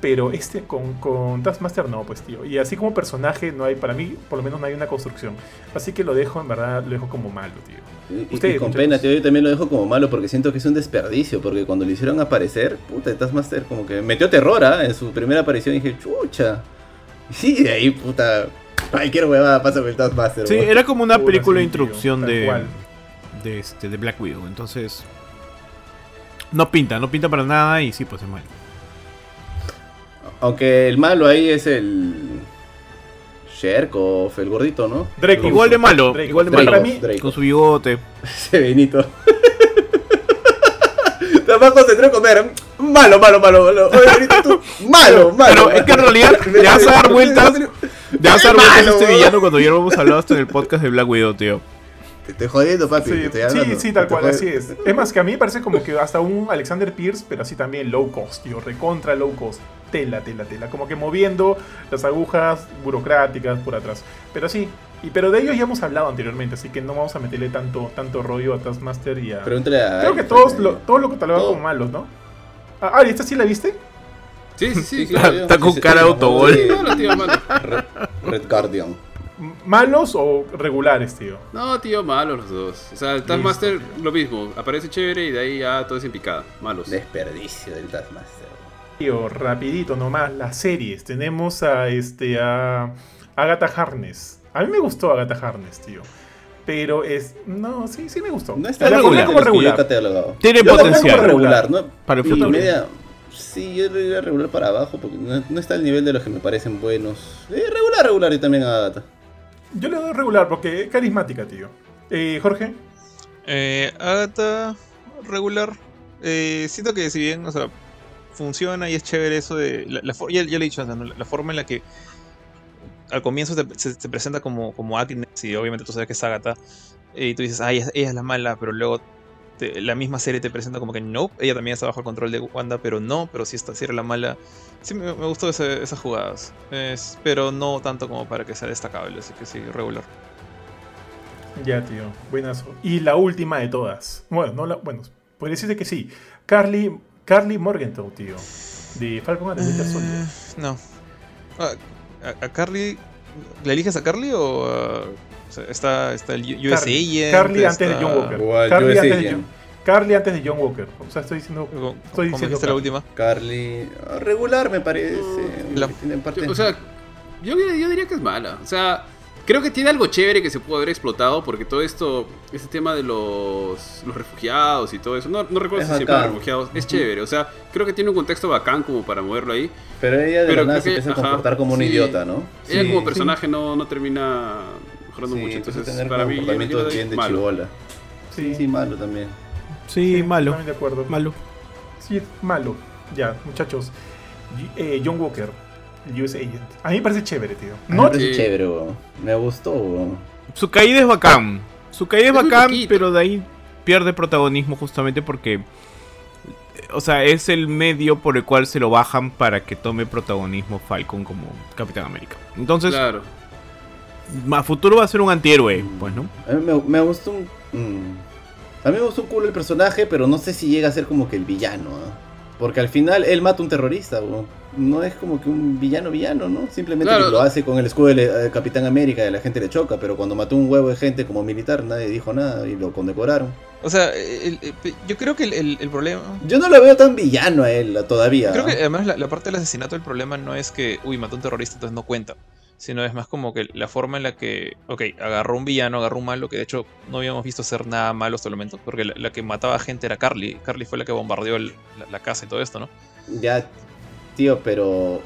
Pero este con, con Taskmaster no, pues tío. Y así como personaje no hay, para mí, por lo menos no hay una construcción. Así que lo dejo, en verdad, lo dejo como malo, tío. Y- y, y con pena, tío, yo también lo dejo como malo porque siento que es un desperdicio. Porque cuando lo hicieron aparecer, puta, Taskmaster como que metió terror ¿ah? en su primera aparición. Y dije, chucha. Y de ahí, puta, cualquier huevada pasa con el Taskmaster. Sí, era como una película de sí, introducción de, de, este, de Black Widow. Entonces, no pinta, no pinta para nada y sí, pues es malo. Aunque el malo ahí es el. Sherkov, el gordito, ¿no? Draco. Igual de malo, Draco. igual de Para malo. mí- Draco. Con su bigote. Ese Benito. Nada más concentró en comer. Malo, malo, malo, malo. Oye, Benito, tú. Malo, malo. Pero es que en realidad le vas a dar vueltas. Le vas a dar vueltas a este villano cuando ya lo hemos hablado hasta en el podcast de Black Widow, tío. Te estoy jodiendo, papi. Sí, te estoy sí, tal Te cual, así es. Es más, que a mí me parece como que hasta un Alexander Pierce, pero así también low cost, tío, recontra low cost. Tela, tela, tela. Como que moviendo las agujas burocráticas por atrás. Pero sí, y, pero de ellos ya hemos hablado anteriormente, así que no vamos a meterle tanto, tanto rollo a Taskmaster y a... Pregúntale a. Creo Ari, que todos lo, todos lo catalogan como malos, ¿no? Ah, Ari, ¿esta sí la viste? Sí, sí, sí. Sí, claro. Está con sí, cara sí, de autogol. sí. No, no, tío, malo. Red, Red Guardian. ¿Malos o regulares, tío? No, tío, malos los dos. O sea, el Taskmaster lo mismo. Aparece chévere y de ahí ya todo es en picada. Malos. Desperdicio del Taskmaster. Tío, rapidito nomás, las series. Tenemos a este a Agatha Harness. A mí me gustó Agatha Harness, tío. Pero es. No, sí, sí me gustó. No está la regular. como regular. Tiene Yo potencial. como regular, ¿no? Para el futuro. media. Sí, yo le diría regular para abajo porque no, no está al nivel de los que me parecen buenos. Eh, regular, regular y también a Agatha. Yo le doy regular porque es carismática, tío. Eh, Jorge. Eh, Agatha, regular. Eh, siento que si bien, o sea, funciona y es chévere eso de... La, la ya, ya le he dicho, ¿no? la, forma en la que al comienzo te- se, se presenta como, como Agnes y obviamente tú sabes que es Agatha. eh, Y tú dices, ay, ella, es la mala, pero luego la misma serie te presenta como que no, ella también está bajo el control de Wanda, pero no, pero sí, está, sí era la mala. Sí, me, gustó esas jugadas, pero no tanto como para que sea destacable, así que sí, regular. Ya, tío. Buenazo. Y la última de todas. Bueno, no la, bueno, podría decirte que sí. Carly, Carly Morgenthau, tío. De Falcon and the Winter Soldier. Eh, no. Ah, a, a Carly. ¿Le eliges a Carly o.? ah, o sea, está, está el U- US Carly. Agent, Carly antes de John Walker. Carly antes, de. John, Carly antes de John Walker. O sea, estoy diciendo. ¿Cómo, Estoy cómo diciendo la Carly. última? Carly. ah, Regular me parece. La- parte- O sea, yo, yo diría que es mala. O sea, creo que tiene algo chévere que se pudo haber explotado porque todo esto, este tema de los, los refugiados y todo eso, no, no recuerdo Es si siempre los bacán. refugiados, es chévere. O sea, creo que tiene un contexto bacán como para moverlo ahí. pero ella de pero la nada se que- empieza a ajá, comportar como un sí. idiota, ¿no? Ella Sí, como sí. personaje no, no termina mejorando Sí, mucho. Entonces, tener para mí, comportamiento bien de malo. chibola. Sí, Sí, malo también. Sí, malo. También de acuerdo. Malo. Sí, malo. Ya, muchachos. Eh, John Walker, US Agent. A mí me parece chévere, tío. A mí No, me parece chévere, weón. Me gustó, weón. Su caída es bacán. Su caída es, bacán, pero de ahí pierde protagonismo justamente porque. O sea, es el medio por el cual se lo bajan para que tome protagonismo Falcon como Capitán América. Entonces, Claro. a futuro va a ser un antihéroe, pues, ¿no? A mí me, me gustó un. mm, A mí me gustó un culo el personaje, pero no sé si llega a ser como que el villano, ¿ah? Porque al final él mata a un terrorista, weón. No es como que un villano villano, ¿no? Simplemente Claro. lo hace con el escudo del eh, Capitán América y a la gente le choca, pero cuando mató un huevo de gente como militar nadie dijo nada y lo condecoraron. O sea, el- el- yo creo que el, el- problema. Yo no lo veo tan villano a él todavía. Creo que además la, la parte del asesinato, el problema no es que, uy, mató a un terrorista, entonces no cuenta. Sino es más como que la forma en la que, ok, agarró un villano, agarró un malo, que de hecho no habíamos visto hacer nada malo hasta el momento, porque la, la que mataba gente era Carly. Carly fue la que bombardeó la, la casa y todo esto, ¿no? Ya, tío, pero.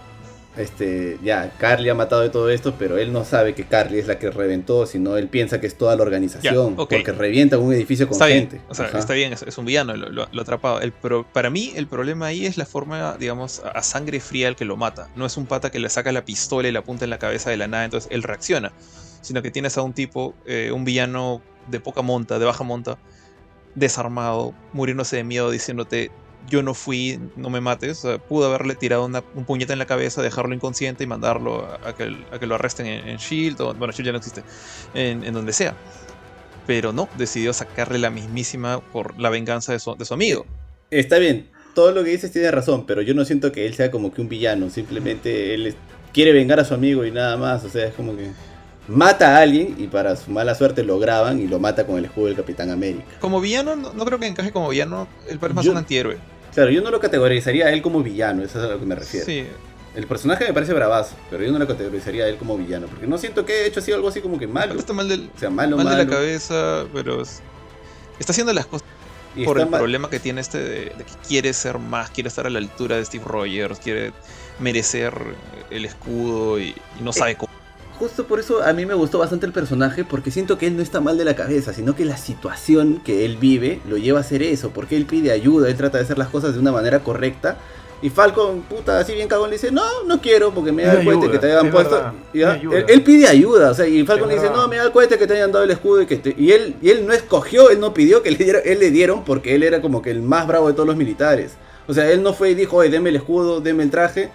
Este, ya, Carly ha matado de todo esto, pero él no sabe que Carly es la que reventó, sino él piensa que es toda la organización, porque revienta un edificio con está gente. bien, o sea, está bien, es, es un villano, lo, lo, atrapado. El, pero para mí el problema ahí es la forma, digamos, a, a sangre fría el que lo mata. No es un pata que le saca la pistola y la apunta en la cabeza de la nada, entonces él reacciona. Sino que tienes a un tipo, eh, un villano de poca monta, de baja monta, desarmado, muriéndose de miedo, diciéndote, yo no fui, no me mates. O sea, pudo haberle tirado una- un puñete en la cabeza, dejarlo inconsciente y mandarlo a, a que, a que lo arresten en, en Shield, o, bueno, Shield ya no existe, en, en donde sea pero no, decidió sacarle la mismísima por la venganza de su, de su amigo. Está bien, todo lo que dices tiene razón, pero yo no siento que él sea como que un villano, simplemente él quiere vengar a su amigo y nada más, o sea, es como que mata a alguien y para su mala suerte lo graban y lo mata con el escudo del Capitán América. Como villano, no, no creo que encaje como villano, él parece más Yo- un antihéroe. Claro, yo no lo categorizaría a él como villano, eso es a lo que me refiero. Sí, El personaje me parece bravazo, pero yo no lo categorizaría a él como villano, porque no siento que haya hecho así algo así como que malo. está mal, del, O sea, malo, mal de la cabeza, pero es- está haciendo las cosas y por el mal- problema que tiene este de, de que quiere ser más, quiere estar a la altura de Steve Rogers, quiere merecer el escudo y, y no sabe cómo. Justo por eso a mí me gustó bastante el personaje, porque siento que él no está mal de la cabeza, sino que la situación que él vive lo lleva a hacer eso, porque él pide ayuda, él trata de hacer las cosas de una manera correcta. Y Falcon, puta, así bien cagón, le dice, no, no quiero, porque me da el cohete que te hayan es puesto. ya, él, él pide ayuda, o sea, y Falcon Es le dice, verdad. no, me da el cohete que te hayan dado el escudo y que te- Y él, y él no escogió, él no pidió que le dieran, él le dieron porque él era como que el más bravo de todos los militares. O sea, él no fue y dijo, oye, deme el escudo, deme el traje.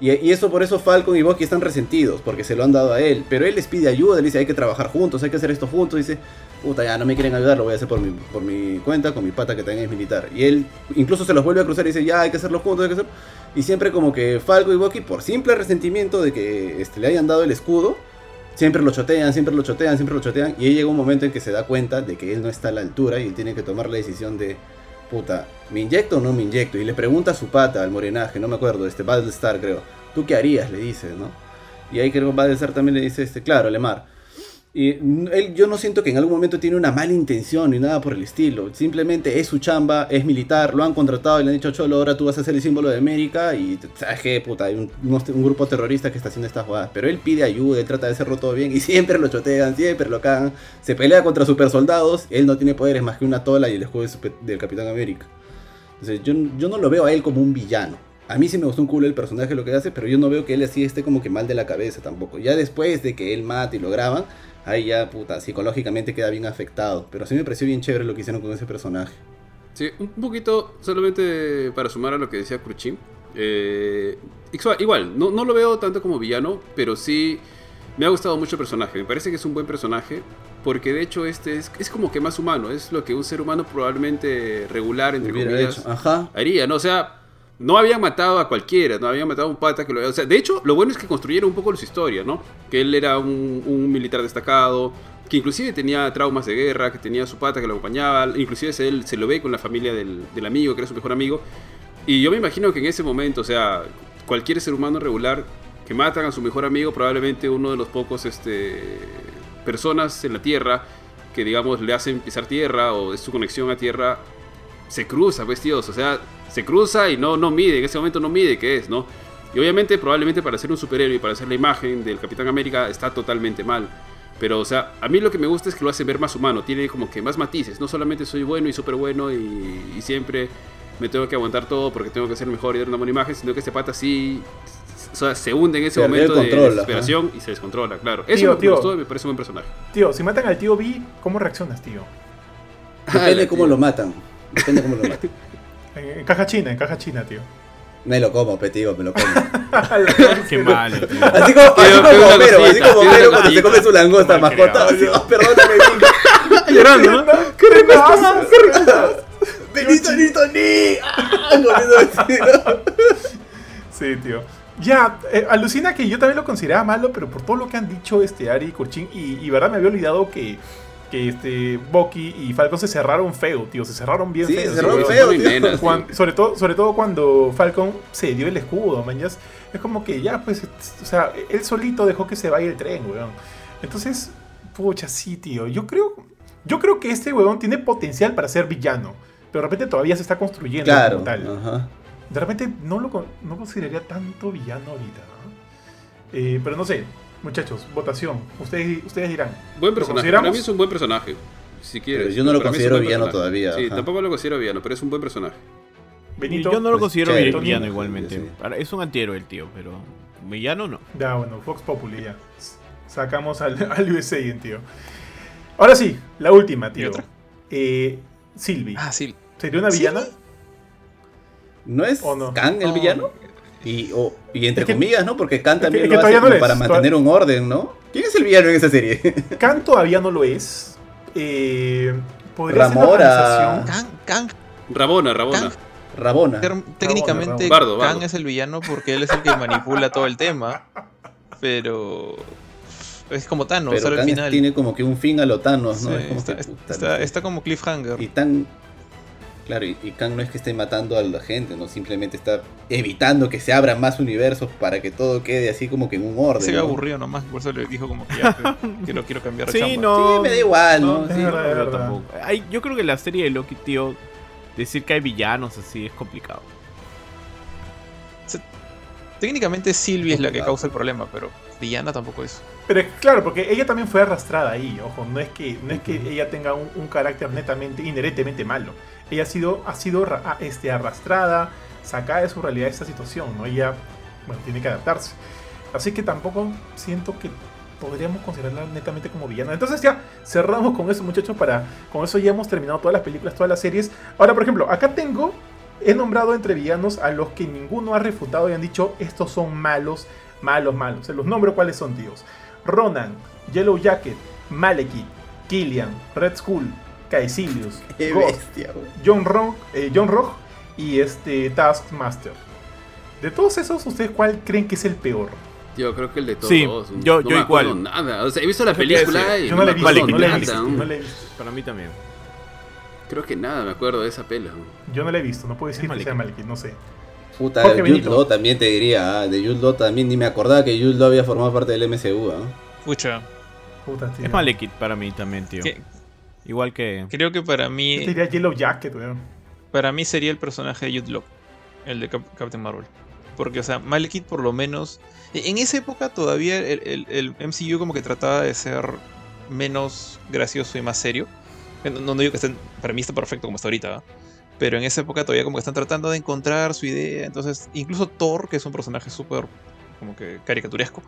Y, y eso por eso Falcon y Bucky están resentidos, porque se lo han dado a él. Pero él les pide ayuda, le dice, hay que trabajar juntos, hay que hacer esto juntos. Dice, puta, ya no me quieren ayudar, lo voy a hacer por mi, por mi cuenta, con mi pata que también es militar. Y él incluso se los vuelve a cruzar y dice, ya hay que hacerlo juntos, hay que hacerlo. Y siempre como que Falcon y Bucky, por simple resentimiento de que este, le hayan dado el escudo, siempre lo chotean, siempre lo chotean, siempre lo chotean. Y ahí llega un momento en que se da cuenta de que él no está a la altura y él tiene que tomar la decisión de, puta, ¿me inyecto o no me inyecto? Y le pregunta su pata, al morenaje, no me acuerdo, este Battlestar creo, ¿tú qué harías? Le dice, ¿no? Y ahí creo que Battlestar también le dice, este, claro, Lemar. Y él, yo no siento que en algún momento tiene una mala intención ni nada por el estilo. Simplemente es su chamba, es militar, lo han contratado y le han dicho, Cholo, ahora tú vas a ser el símbolo de América. Y sabes qué, puta, hay un, grupo terrorista que está haciendo estas jugadas. Pero él pide ayuda, él trata de hacerlo todo bien y siempre lo chotean, siempre lo cagan. Se pelea contra super soldados, él no tiene poderes más que una tola y el escudo del Capitán América. Entonces yo, yo no lo veo a él como un villano. A mí sí me gustó un culo el personaje lo que hace, pero yo no veo que él así esté como que mal de la cabeza tampoco. Ya después de que él mate y lo graban, ahí ya puta, psicológicamente queda bien afectado. Pero sí me pareció bien chévere lo que hicieron con ese personaje. Sí, un poquito solamente para sumar a lo que decía Cruchín. Eh, igual, no, no lo veo tanto como villano, pero sí me ha gustado mucho el personaje. Me parece que es un buen personaje, porque de hecho este es, es como que más humano. Es lo que un ser humano probablemente regular, entre comillas, hecho. Ajá. haría, ¿no? O sea, no habían matado a cualquiera, no habían matado a un pata que lo... O sea, de hecho, lo bueno es que construyeron un poco su historia, ¿no? Que él era un, militar destacado, que inclusive tenía traumas de guerra, que tenía su pata que lo acompañaba, inclusive se, él se lo ve con la familia del, del amigo, que era su mejor amigo. Y yo me imagino que en ese momento, o sea, cualquier ser humano regular que matan a su mejor amigo, probablemente uno de los pocos este, personas en la Tierra que, digamos, le hacen pisar tierra o es su conexión a tierra, se cruza, pues, tíos. O sea, se cruza y no, no mide, en ese momento no mide qué es, ¿no? Y obviamente, probablemente para ser un superhéroe y para hacer la imagen del Capitán América está totalmente mal. Pero, o sea, a mí lo que me gusta es que lo hace ver más humano, tiene como que más matices. No solamente soy bueno y súper bueno y, y siempre me tengo que aguantar todo porque tengo que ser mejor y dar una buena imagen, sino que este pata sí o sea, se hunde en ese Perdió momento de desesperación y se descontrola, claro. Eso Tío, me tío. gustó y me parece un buen personaje. Tío, si matan al tío B, ¿cómo reaccionas, tío? Depende cómo tío. lo matan. Depende cómo lo matan. En, en caja china, en caja china, tío. Me lo como, petigo, me lo como. Qué malo, tío. Así como, así como Homero, así como Homero cuando se come su langosta, Mal mascota. creado. Así, oh, perdóname. Llorando, ¿no? ¡Qué renazo! ¡Qué renazo! Benito, Benito, ni. Ah. Sí, tío. Ya, eh, alucina que yo también lo consideraba malo, pero por todo lo que han dicho este Ari y Kurchin, y, y verdad me había olvidado que, que este Bucky y Falcon se cerraron feo, tío, se cerraron bien Sí, feo. se cerraron tío. feo, tío. Cuan- sobre, todo, sobre todo cuando Falcon se dio el escudo, mañas. Es como que ya, pues, o sea, él solito dejó que se vaya el tren, weón. Entonces, pucha, sí, tío. Yo creo, yo creo que este weón tiene potencial para ser villano, pero de repente todavía se está construyendo Claro. tal. Ajá. De repente no lo no consideraría tanto villano ahorita, ¿no? Eh, pero no sé, muchachos, votación. Ustedes, ustedes dirán. Buen ¿Lo personaje. Para mí es un buen personaje. Si quieres. Pero yo no lo considero villano personaje. todavía, Sí, ajá. tampoco lo considero villano, pero es un buen personaje. Benito. Yo no lo considero villano igualmente. Sí. Es un antihéroe el tío, pero villano no. Ya, bueno, Fox Populi ya. Sacamos al, al USA, tío. Ahora sí, la última, tío. otra? Eh, Sylvie. Ah, sí. ¿Sería una ¿Sí? villana? ¿No es ¿O no? El No. villano? Y, o- y entre Es que- comillas, ¿no? Porque Khan es que- también es que lo hace todavía no como es, para mantener un orden, ¿no? ¿Quién es el villano en esa serie? Khan todavía no lo es. Eh, podría ser la Ramora. Kang, Rabona, Rabona. Kang. Rabona. Técnicamente Bardo, Kang Bardo. es el villano porque él es el que manipula todo el tema. Pero es como Thanos, Pero al Khan final. tiene como que un fin a lo Thanos, ¿no? Sí, es como está, que, puta, está- no sé. está como cliffhanger. Y tan. Claro, y, y Kang no es que esté matando a la gente, ¿no? Simplemente está evitando que se abran más universos para que todo quede así como que en un orden. Se ve ¿no? aburrido nomás, por eso le dijo como que ya, quiero, quiero cambiar de Sí, chamba. no. Sí, me da igual, ¿no? No, Es Sí. verdad, es Yo verdad. tampoco. Ay, yo creo que la serie de Loki, tío, decir que hay villanos así es complicado. Técnicamente Sylvie es la que causa el problema, pero villana tampoco es. Pero es claro, porque ella también fue arrastrada ahí, ojo, no es que, no es que ella tenga un, un carácter netamente, inherentemente malo. Ella ha sido, ha sido este, arrastrada, sacada de su realidad esta situación, ¿no? Ella, bueno, tiene que adaptarse. Así que tampoco siento que podríamos considerarla netamente como villana. Entonces ya cerramos con eso, muchachos, para con eso ya hemos terminado todas las películas, todas las series. Ahora, por ejemplo, acá tengo, he nombrado entre villanos a los que ninguno ha refutado y han dicho, estos son malos, malos, malos. Se los nombro cuáles son, tíos. Ronan, Yellow Jacket, Malekith, Killian, Red Skull, Caecilius, Qué Ghost, bestia, güey. John Rock, eh, John Rock y este Taskmaster. De todos esos, ¿ustedes cuál creen que es el peor? Yo creo que el de todos. Sí, no yo- igual. nada. O sea, he visto la película y Yo no la he visto, no la he visto, no la he visto. Para mí también. Creo que nada me acuerdo de esa pela. Yo no la he visto, no puedo decir que sea Malekith, no sé. Puta, Jorge Jude. Law también te diría, ah, de Jude Law también, ni me acordaba que Jude Law había formado parte del MCU, ¿ah? Pucha, Puta, tío. Es Malekith para mí también, tío. Igual que... creo que para Yo mí, te diría Yellow Jacket, weón. para mí sería el personaje de Jude Law, el de Cap- Captain Marvel. Porque, o sea, Malekith por lo menos... e- En esa época todavía el, el- el MCU como que trataba de ser menos gracioso y más serio. Eh, No, no digo que estén, para mí está perfecto como está ahorita, ¿va? Pero en esa época todavía como que están tratando de encontrar su idea. Entonces, incluso Thor, que es un personaje súper como que caricaturesco,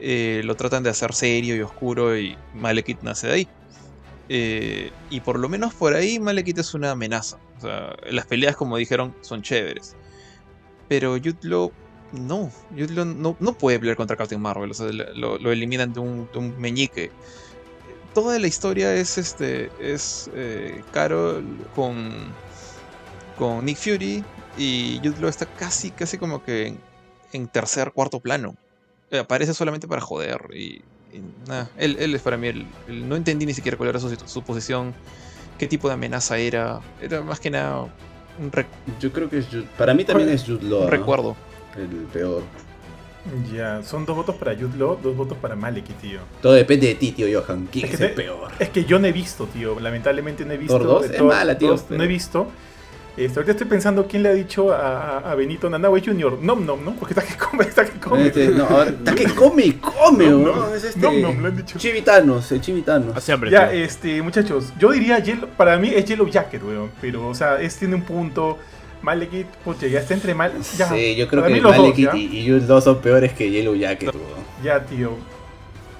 eh, lo tratan de hacer serio y oscuro y Malekith nace de ahí. Eh, y por lo menos por ahí Malekith es una amenaza. O sea, las peleas, como dijeron, son chéveres. Pero Yutlo no. Yutlo no, no puede pelear contra Captain Marvel. O sea, lo, eliminan de un, de un meñique. Toda la historia es este. es eh, Carol con. con Nick Fury. Y Yutlo está casi, casi como que en, en tercer, cuarto plano. Eh, aparece solamente para joder. Y, él, él es para mí el, el- No entendí ni siquiera cuál era su, su posición. Qué tipo de amenaza era. Era más que nada un, Yo creo que es Jude- Para mí también es Jude Law. un ¿no? recuerdo. El peor. Ya, son dos votos para Jude Law, dos votos para Malekith, tío. Todo depende de ti, tío Johan. ¿Quién Es es, que el te- peor? Es que yo no he visto, tío. Lamentablemente no he visto. Thor dos es Thor mala, tío, dos, pero- No he visto. Este, ahorita estoy pensando quién le ha dicho a, Benito Nanahue Jr. Nom nom, ¿no? Porque está que come, está que come. Este, no, está que come y come, Nom, ¿no? nom. Es este. Nom, nom, le han dicho. Chivitanos, el Chivitanos. Hambre. Ya, tío. este, muchachos, yo diría Yellow, para mí es Yellow Jacket, weón. Pero, o sea, es tiene un punto. Malekith, pucha, ya está entre mal. Ya, sí, yo creo para que mí los dos, Malekith ¿ya? y, y Jude Law son peores que Yellow Jacket, weón. Ya, tío.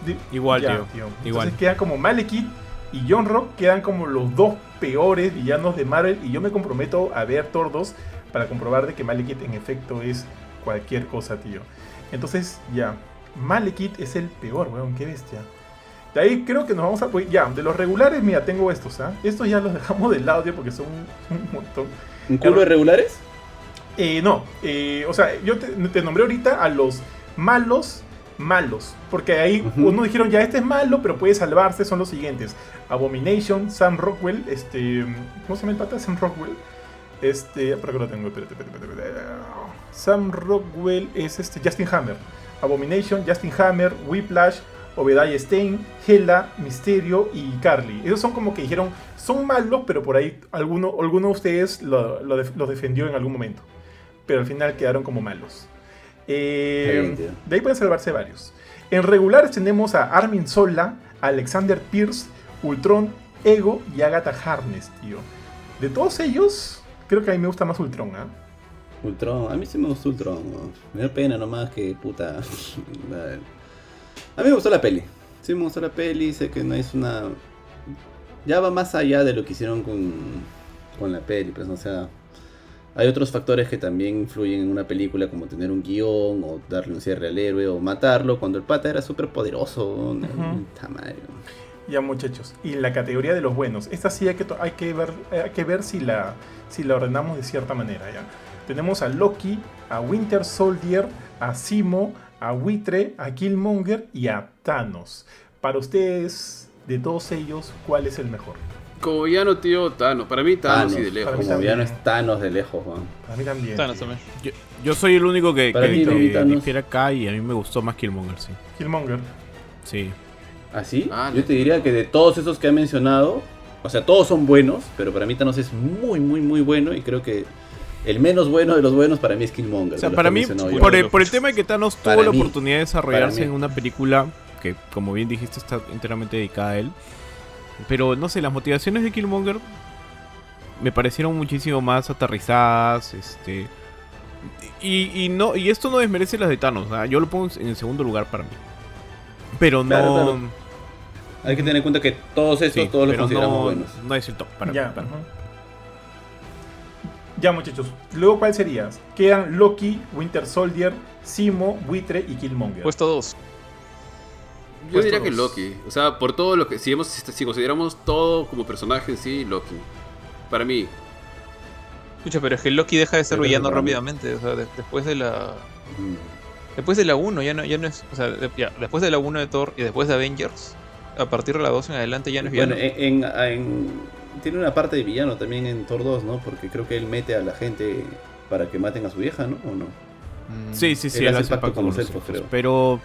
Di- Igual, ya, tío. Entonces Igual. quedan como Malekith y John Rock quedan como los dos peores villanos de Marvel. Y yo me comprometo a ver 2 para comprobar de que Malekith en efecto es cualquier cosa, tío. Entonces, ya. Malekith es el peor, weón, qué bestia. De ahí creo que nos vamos a. pues, Ya, de los regulares, mira, tengo estos, ¿ah? Estos ya los dejamos de lado, tío, porque son un, un montón. ¿Un culo de regulares? Eh, no, eh, o sea, yo te, te nombré ahorita a los malos malos, porque ahí Ujú. uno dijeron ya este es malo, pero puede salvarse, son los siguientes. Abomination, Sam Rockwell, este, ¿cómo se llama el pata? Sam Rockwell. Este, por acá lo tengo, espérate, espérate, espérate, espérate. Sam Rockwell es este Justin Hammer. Abomination, Justin Hammer, Whiplash, Obadiah Stein, Hela, Misterio y Carly. Esos son como que dijeron, son malos, pero por ahí alguno, alguno de ustedes lo- lo def- los defendió en algún momento. Pero al final quedaron como malos. Eh, de ahí pueden salvarse varios. En regulares tenemos a Armin Sola, Alexander Pierce, Ultron, Ego y Agatha Harness, tío. De todos ellos, creo que a mí me gusta más Ultron, ¿ah? Ultron, a mí sí me gustó Ultron. Me da pena nomás que puta. a mí me gustó la peli. Sí me gustó la peli, sé que no es una. Ya va más allá de lo que hicieron con, con la peli, pues, o sea. Hay otros factores que también influyen en una película, como tener un guion, o darle un cierre al héroe, o matarlo, cuando el pata era súper poderoso. Ya muchachos, y la categoría de los buenos, esta sí hay que, hay que ver, hay que ver si, la, si la ordenamos de cierta manera. ¿ya? Tenemos a Loki, a Winter Soldier, a Simo, a Buitre, a Killmonger y a Thanos. Para ustedes, de todos ellos, ¿cuál es el mejor? Como villano, tío, Thanos. Para mí, Thanos, Thanos, sí, de lejos. Para mí Como también. ya no es Thanos de lejos, weón. Para mí también. Thanos también. Yo, yo soy el único que, Para que- que Thanos. difiere acá y a mí me gustó más Killmonger, sí. Killmonger. Sí. ¿Así? Ah, Yo no. te diría que de todos esos que ha mencionado, o sea, todos son buenos, pero para mí Thanos es muy, muy, muy bueno y creo que el menos bueno de los buenos para mí es Killmonger. O sea, para que mí, yo. por el, por el tema de que Thanos tuvo la oportunidad de desarrollarse en una película que, como bien dijiste, está enteramente dedicada a él. Pero no sé, las motivaciones de Killmonger me parecieron muchísimo más aterrizadas. Este. Y, y no, y esto no desmerece las de Thanos. ¿ah? Yo lo pongo en el segundo lugar para mí. Pero no. Claro, claro. Hay que tener en cuenta que todos estos, sí, todos los consideramos no, buenos. no es el top para ya, mí. para. Ya, muchachos. Luego, ¿cuál sería? Quedan Loki, Winter Soldier, Simo, Buitre y Killmonger. Puesto 2. Yo diría que. Loki. O sea, por todo lo que. Si, hemos, si consideramos todo como personaje en sí, Loki. Para mí. Escucha, pero es que Loki deja de ser villano rápidamente. O sea, de- después de la. Mm. Después de la 1 ya no, ya no es. O sea, de- ya, después de la 1 de Thor y después de Avengers, a partir de la 2 en adelante ya no es Bueno, villano. en, en- en- tiene una parte de villano también en Thor 2, ¿no? Porque creo que él mete a la gente para que maten a su vieja, ¿no? ¿O no? Mm, Sí, sí, sí, Él él hace hace pacto pacto con con los los elfos, elfos, creo. Pero.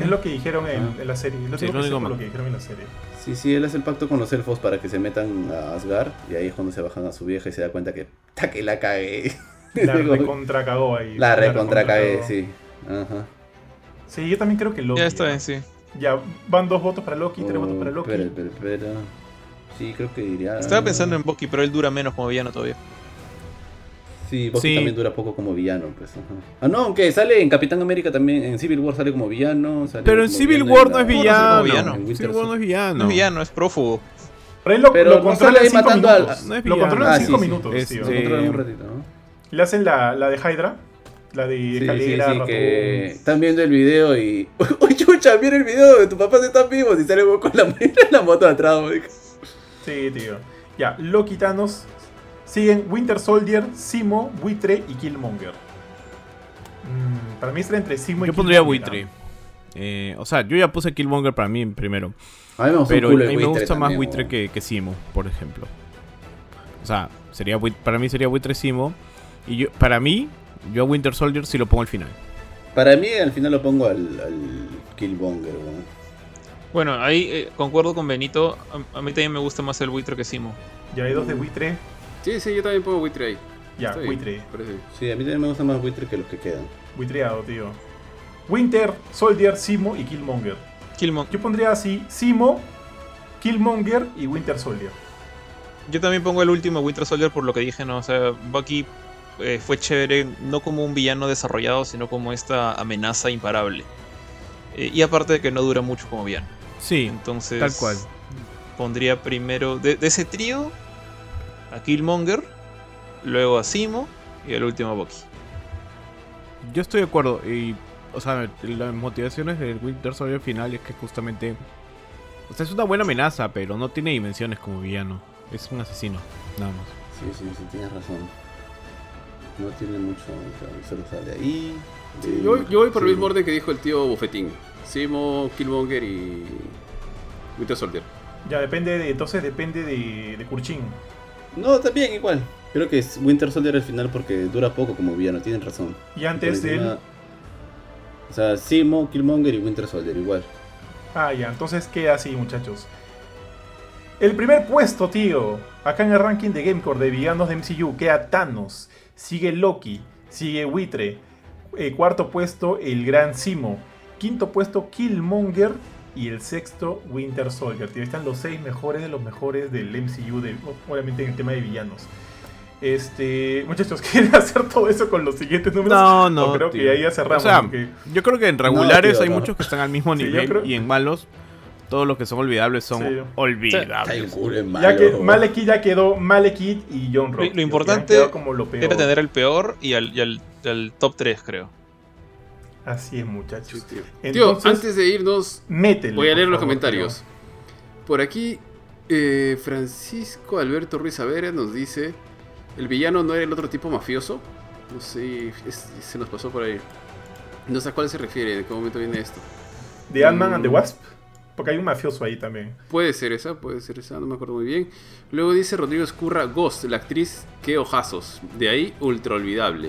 Es lo que dijeron en, Ah. en la serie. Lo Sí, lo que lo malo. que dijeron en la serie. Sí, sí, él hace el pacto con los elfos para que se metan a Asgard y ahí es cuando se bajan a su vieja y se da cuenta que ta que la cagué. La recontra cagó ahí. La recontra cagué, sí. Ajá. Sí, yo también creo que Loki. Ya está bien, sí. Ya, van dos votos para Loki, tres Oh, votos para Loki. Espera, espera, espera. Sí, creo que diría. Estaba pensando en Bucky, pero él dura menos como villano todavía. Sí, Bucky Sí. también dura poco como villano, pues. ajá. Ah, no, aunque sale en Capitán América también, en Civil War sale como villano. sale Pero en Civil War no es la- villano. villano. En Winter Civil War no es villano. No es villano, es prófugo. Pero él lo, Pero lo no controla sale en 5 matando al-. No es lo controla en Ah, 5 sí, sí. minutos, Es- tío. Lo Sí. controlan un ratito, ¿no? Le hacen la, la de Hydra, la de Sí, sí, escalera, sí, ratón. que están viendo el video y... ¡Uy, chucha! Mira el video de tus papás están vivos y sale con la, la moto atrás, güey. Sí, tío. Ya, Loki Thanos. Siguen Winter Soldier, Simo, Buitre y Killmonger. Mm, para mí está entre Simo y Yo pondría Buitre. Eh, o sea, yo ya puse Killmonger para mí primero. A mí me gusta Pero a mí me gusta más Buitre que, que Simo, por ejemplo. O sea, sería para mí sería Buitre Simo. Y yo, para mí, yo a Winter Soldier sí lo pongo al final. Para mí al final lo pongo al, al Killmonger, weón. Bueno, ahí eh, concuerdo con Benito. A, a mí también me gusta más el buitre que Simo. Ya hay dos de Buitre. Sí, sí, yo también pongo Buitre ahí. Ya, Buitre. parece. Sí, a mí también me gusta más Buitre que los que quedan. Buitreado, tío. Winter, Soldier, Simo y Killmonger. Killmonger. Yo pondría así: Simo, Killmonger y Winter Soldier. Yo también pongo el último Winter Soldier por lo que dije, ¿no? O sea, Bucky eh, fue chévere no como un villano desarrollado, sino como esta amenaza imparable. Eh, y aparte de que no dura mucho como villano. Sí, Entonces, tal cual. pondría primero de, de ese trío a Killmonger, luego a Simo y al último a Bucky. Yo estoy de acuerdo. Y, o sea, las motivaciones del Winter Soldier final es que justamente. O sea, es una buena amenaza, pero no tiene dimensiones como villano. Es un asesino, nada más. Sí, sí, sí, tienes razón. No tiene mucho, solo sale ahí. Sí, de- yo, yo voy por el mismo orden que dijo el tío Bofetín. Simo, Killmonger y Winter Soldier. Ya depende de. Entonces depende de, de Kurchin. No, también igual. Creo que es Winter Soldier al final porque dura poco como villano, tienen razón. Y antes de él. O sea, Simo, Killmonger y Winter Soldier igual. Ah, ya, entonces queda así, muchachos. El primer puesto, tío. Acá en el ranking de Gamecore de villanos de MCU queda Thanos. Sigue Loki. Sigue Buitre. Eh, cuarto puesto, el Gran Simo. Quinto puesto, Killmonger. Y el sexto, Winter Soldier. Tío, están los seis mejores de los mejores del MCU, de, obviamente en el tema de villanos. Este, muchachos, ¿quieren hacer todo eso con los siguientes números? No, no. O creo tío. que ahí ya cerramos. O sea, porque- yo creo que en regulares tío, hay no. muchos que están al mismo Sí, nivel. creo- Y en malos, todos los que son olvidables son Sí. Olvidables. Ya que. Malekith ya quedó Malekith y John Rock. Lo- importante como lo peor. Era tener el peor y al, y al- al top 3, creo. Así es, muchachos. Tío, Entonces, antes de irnos, métele. voy a leer los favor, comentarios. Por aquí, eh, Francisco Alberto Ruiz Avera nos dice: ¿El villano no era el otro tipo mafioso? No sé, es- se nos pasó por ahí. No sé a cuál se refiere, de qué momento viene esto. De Ant-Man and the Mm. Wasp. Porque hay un mafioso ahí también. Puede ser esa, puede ser esa, no me acuerdo muy bien. Luego dice Rodrigo Escurra, Ghost, la actriz, qué ojazos. De ahí, ultra olvidable.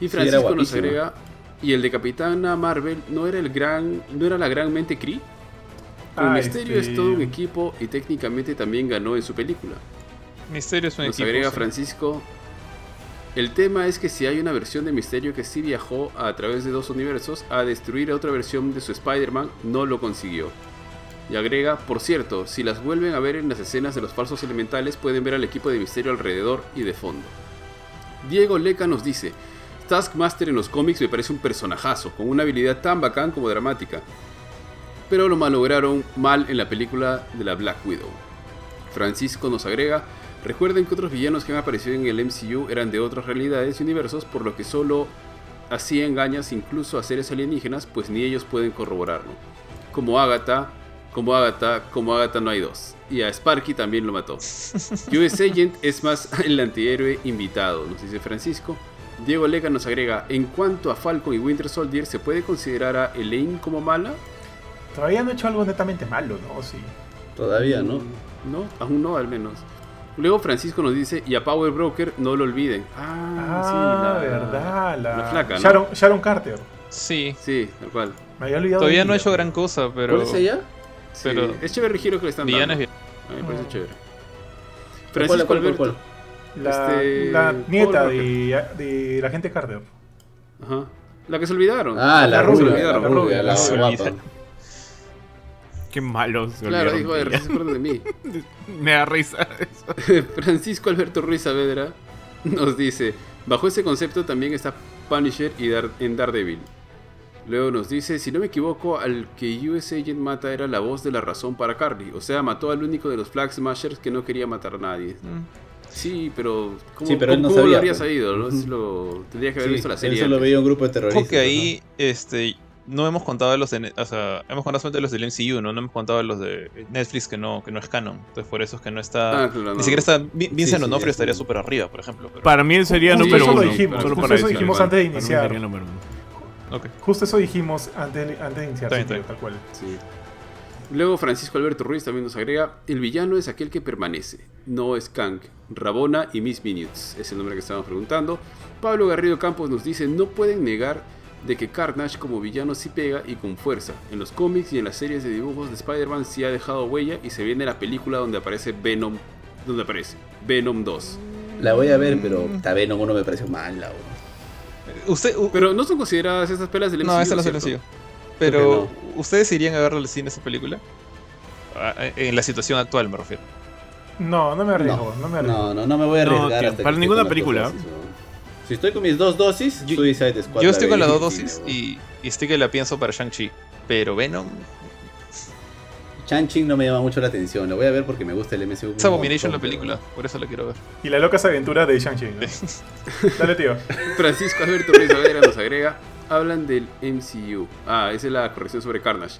Y Sí, Francisco nos agrega, y el de Capitana Marvel, ¿no era el gran, no era la gran mente Kree? Ah, Misterio este- es todo un equipo y técnicamente también ganó en su película. Misterio es un Nos equipo. agrega sí. Francisco. El tema es que si hay una versión de Misterio que sí viajó a través de dos universos a destruir a otra versión de su Spider-Man, no lo consiguió. Y agrega, por cierto, si las vuelven a ver en las escenas de los falsos elementales, pueden ver al equipo de Misterio alrededor y de fondo. Diego Leca nos dice, Taskmaster en los cómics me parece un personajazo, con una habilidad tan bacán como dramática. Pero lo malograron mal en la película de la Black Widow. Francisco nos agrega, recuerden que otros villanos que han aparecido en el MCU eran de otras realidades y universos, por lo que solo hacía engañas incluso a seres alienígenas, pues ni ellos pueden corroborarlo. Como Agatha, como Agatha, como Agatha no hay dos. Y a Sparky también lo mató. US Agent es más el antihéroe invitado, nos dice Francisco. Diego Lega nos agrega, en cuanto a Falcon y Winter Soldier, ¿se puede considerar a Elaine como mala? Todavía no he hecho algo netamente malo, ¿no? Sí. Todavía, ¿no? No, aún no al menos. Luego Francisco nos dice, y a Power Broker no lo olviden. Ah, Ah, sí, la verdad. La, la flaca, ¿no? Sharon, Sharon Carter. Sí. Sí, tal cual. Me había olvidado. Todavía no ha ella. hecho gran cosa, pero. ¿Cuál es ella? Sí, Pero- es chévere el giro que le están es dando. bien. A mí me parece Ah. chévere. ¿Cuál, Francisco cuál, cuál, Alberto. La, Este, la nieta de, de la gente Carter. Ajá. La que se olvidaron. Ah, la, La rubia, rubia, la rubia, la guapa. Qué malos. se Claro, olvidaron dijo, de de ella. se acuerdan de mí. Me da risa eso. Francisco Alberto Ruiz Saavedra nos dice, Bajo ese concepto también está Punisher y Dar- en Daredevil. Luego nos dice, si no me equivoco, al que US Agent mata era la voz de la razón para Carly. O sea, mató al único de los Flag Smashers que no quería matar a nadie. Sí, pero ¿cómo, Sí, pero él cómo- no cómo lo sabía, habría pues. sabido? ¿no? Es lo- tendría que haber Sí, visto la él serie. solo antes. veía un grupo de terroristas. Ojo que ahí, este, no hemos contado de los de, o sea, hemos contado solamente de los del MCU, ¿no? No hemos contado de los de Netflix que no, que no es canon. Entonces por eso es que no está, Ah, claro, no. ni siquiera está, Vin- Vincent sí, Onofrio ya estaría sí. súper arriba, por ejemplo. pero- Para mí él sería Justo número eso lo uno. dijimos, solo justo para eso dijimos antes de Para mí iniciar. sería número uno. Ok. Justo eso dijimos antes, antes de iniciar, tal cual. Sí. Luego Francisco Alberto Ruiz también nos agrega, el villano es aquel que permanece, no es Kang, Rabona y Miss Minutes, es el nombre que estábamos preguntando. Pablo Garrido Campos nos dice, no pueden negar de que Carnage como villano sí pega y con fuerza. En los cómics y en las series de dibujos de Spider-Man sí ha dejado huella y se viene la película donde aparece Venom, donde aparece Venom 2. La voy a ver, pero esta Venom 1 me pareció mala. Usted, u- Pero no son consideradas estas pelas del MCU, no, lo ¿cierto? sigo. Pero, ¿ustedes irían a ver al cine esa película? Ah, En la situación actual, me refiero. No, no me arriesgo, no, me arriesgo. No, no, no me voy a No, arriesgar tío, hasta para ninguna película. dos dosis. Si estoy con mis dos dosis, Yo- Suicide Squad. Yo estoy con las dos dosis y, y estoy que la pienso para Shang-Chi. Pero Venom, Chan-Ching no me llama mucho la atención. La voy a ver porque me gusta el MCU. es Abomination la película, por eso la quiero ver. Y la locas aventuras de Shang-Chi. ¿no? Dale, tío. Francisco Alberto Saavedra nos agrega, hablan del MCU. Ah, esa es la corrección sobre Carnage.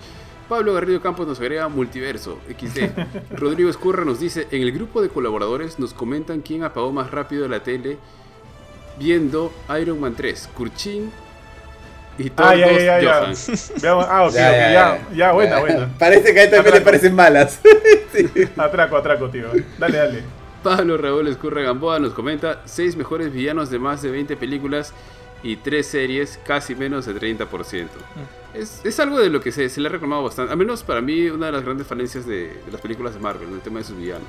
Pablo Garrido Campos nos agrega multiverso, XD. Rodrigo Escurra nos dice, en el grupo de colaboradores nos comentan quién apagó más rápido la tele viendo Iron Man 3, Kurchin y Thor Ah, ya, 2, ya, ya. Veamos- ah, ok, Ya, ok, ya, ya, ya. ya, buena, buena. Parece que a él también le parecen malas. Atraco, atraco, tío. Dale, dale. Pablo Raúl Escurra Gamboa nos comenta, seis mejores villanos de más de 20 películas y tres series, casi menos de 30%. Es, es algo de lo que se, se le ha reclamado bastante. Al menos para mí, una de las grandes falencias de, de las películas de Marvel, el tema de sus villanos.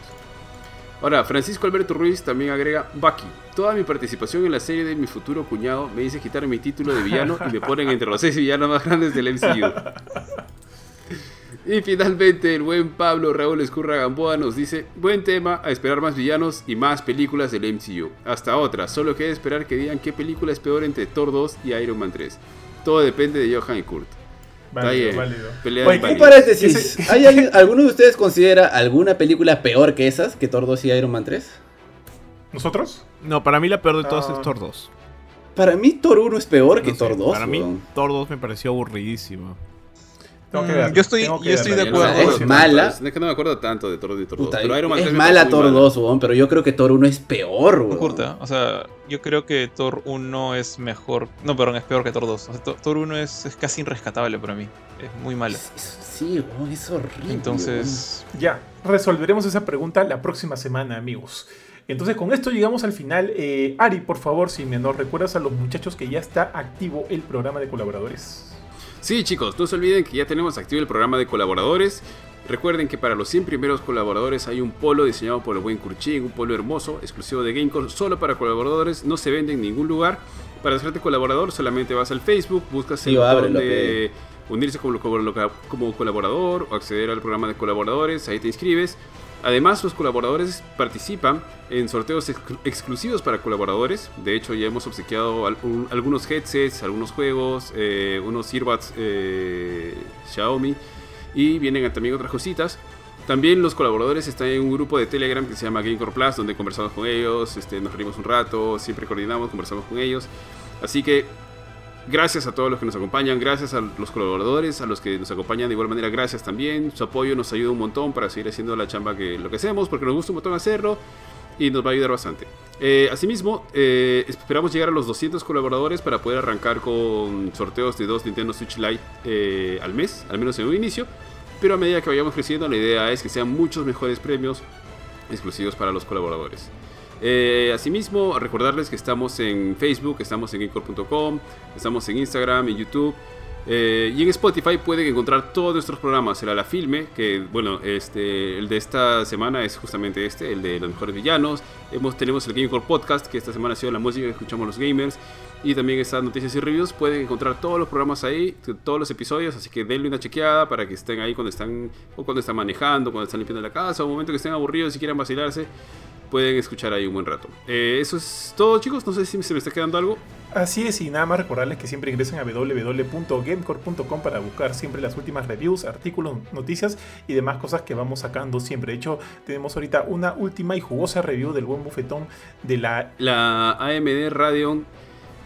Ahora, Francisco Alberto Ruiz también agrega Bucky. Toda mi participación en la serie de mi futuro cuñado me dice quitar mi título de villano y me ponen entre los seis villanos más grandes del MCU. Y finalmente el buen Pablo Raúl Escurra Gamboa nos dice, buen tema, a esperar más villanos y más películas del MCU. Hasta otra, solo queda esperar que digan qué película es peor entre Thor 2 y Iron Man 3. Todo depende de Johan y Kurt. Válido, válido. Pelea Oye, Un ¿qué válidos. paréntesis. Ese- ¿Hay alguien- ¿Alguno de ustedes considera alguna película peor que esas? ¿Que Thor 2 y Iron Man 3? ¿Nosotros? No, para mí la peor de todas Ah. es Thor 2. Para mí Thor 1 es peor que sé, Thor 2. Para mí. Thor 2 me pareció aburridísimo. Tengo que Mm, yo estoy- tengo que yo estoy de no acuerdo. Es mala. Es que no me acuerdo tanto de Thor 2 y Thor 2. Puta, pero Iron Man 3 es mala Thor mala. 2, weón, pero yo creo que Thor 1 es peor, weón. Curta, o sea, yo creo que Thor 1 es mejor. No, perdón, es peor que Thor 2. O sea, Thor- Thor 1 es, es casi irrescatable para mí. Es muy mala. Sí, weón, es horrible. Entonces, Ya, resolveremos esa pregunta la próxima semana, amigos. Entonces, con esto llegamos al final. Eh, Ari, por favor, si me nos recuerdas a los muchachos que ya está activo el programa de colaboradores. Sí, chicos, no se olviden que ya tenemos activo el programa de colaboradores. Recuerden que para los 100 primeros colaboradores hay un polo diseñado por el buen Kurchin, un polo hermoso, exclusivo de Gamecore, solo para colaboradores, no se vende en ningún lugar. Para hacerte colaborador solamente vas al Facebook, buscas el botón de unirse como, como- como colaborador o acceder al programa de colaboradores, ahí te inscribes. Además, los colaboradores participan en sorteos exclu- exclusivos para colaboradores. De hecho, ya hemos obsequiado al- un- algunos headsets, algunos juegos, eh, unos earbuds eh, Xiaomi y vienen también otras cositas. También los colaboradores están en un grupo de Telegram que se llama Gamecore Plus, donde conversamos con ellos, este, nos reímos un rato, siempre coordinamos, conversamos con ellos. Así que Gracias a todos los que nos acompañan, gracias a los colaboradores, a los que nos acompañan de igual manera, gracias también. Su apoyo nos ayuda un montón para seguir haciendo la chamba que lo que hacemos, porque nos gusta un montón hacerlo y nos va a ayudar bastante. Eh, asimismo, eh, esperamos llegar a los 200 colaboradores para poder arrancar con sorteos de dos Nintendo Switch Lite eh, al mes, al menos en un inicio. Pero a medida que vayamos creciendo, la idea es que sean muchos mejores premios exclusivos para los colaboradores. Eh, asimismo, recordarles que estamos en Facebook, estamos en geekcore.com, estamos en Instagram, en YouTube. eh, y en Spotify pueden encontrar todos nuestros programas. El a la filme, que bueno, este, el de esta semana es justamente este, el de los mejores villanos. Tenemos el Gamecore Podcast, que esta semana ha sido la música que escuchamos los gamers. Y también estas noticias y reviews. Pueden encontrar todos los programas ahí, todos los episodios. Así que denle una chequeada para que estén ahí cuando están, o cuando están manejando, cuando están limpiando la casa, o un momento que estén aburridos y quieran vacilarse pueden escuchar ahí un buen rato. Eh, eso es todo, chicos. No sé si se me está quedando algo. Así es, y nada más recordarles que siempre ingresen a www.gamecore.com para buscar siempre las últimas reviews, artículos, noticias y demás cosas que vamos sacando siempre. De hecho, tenemos ahorita una última y jugosa review del buen bufetón de la... La AMD Radeon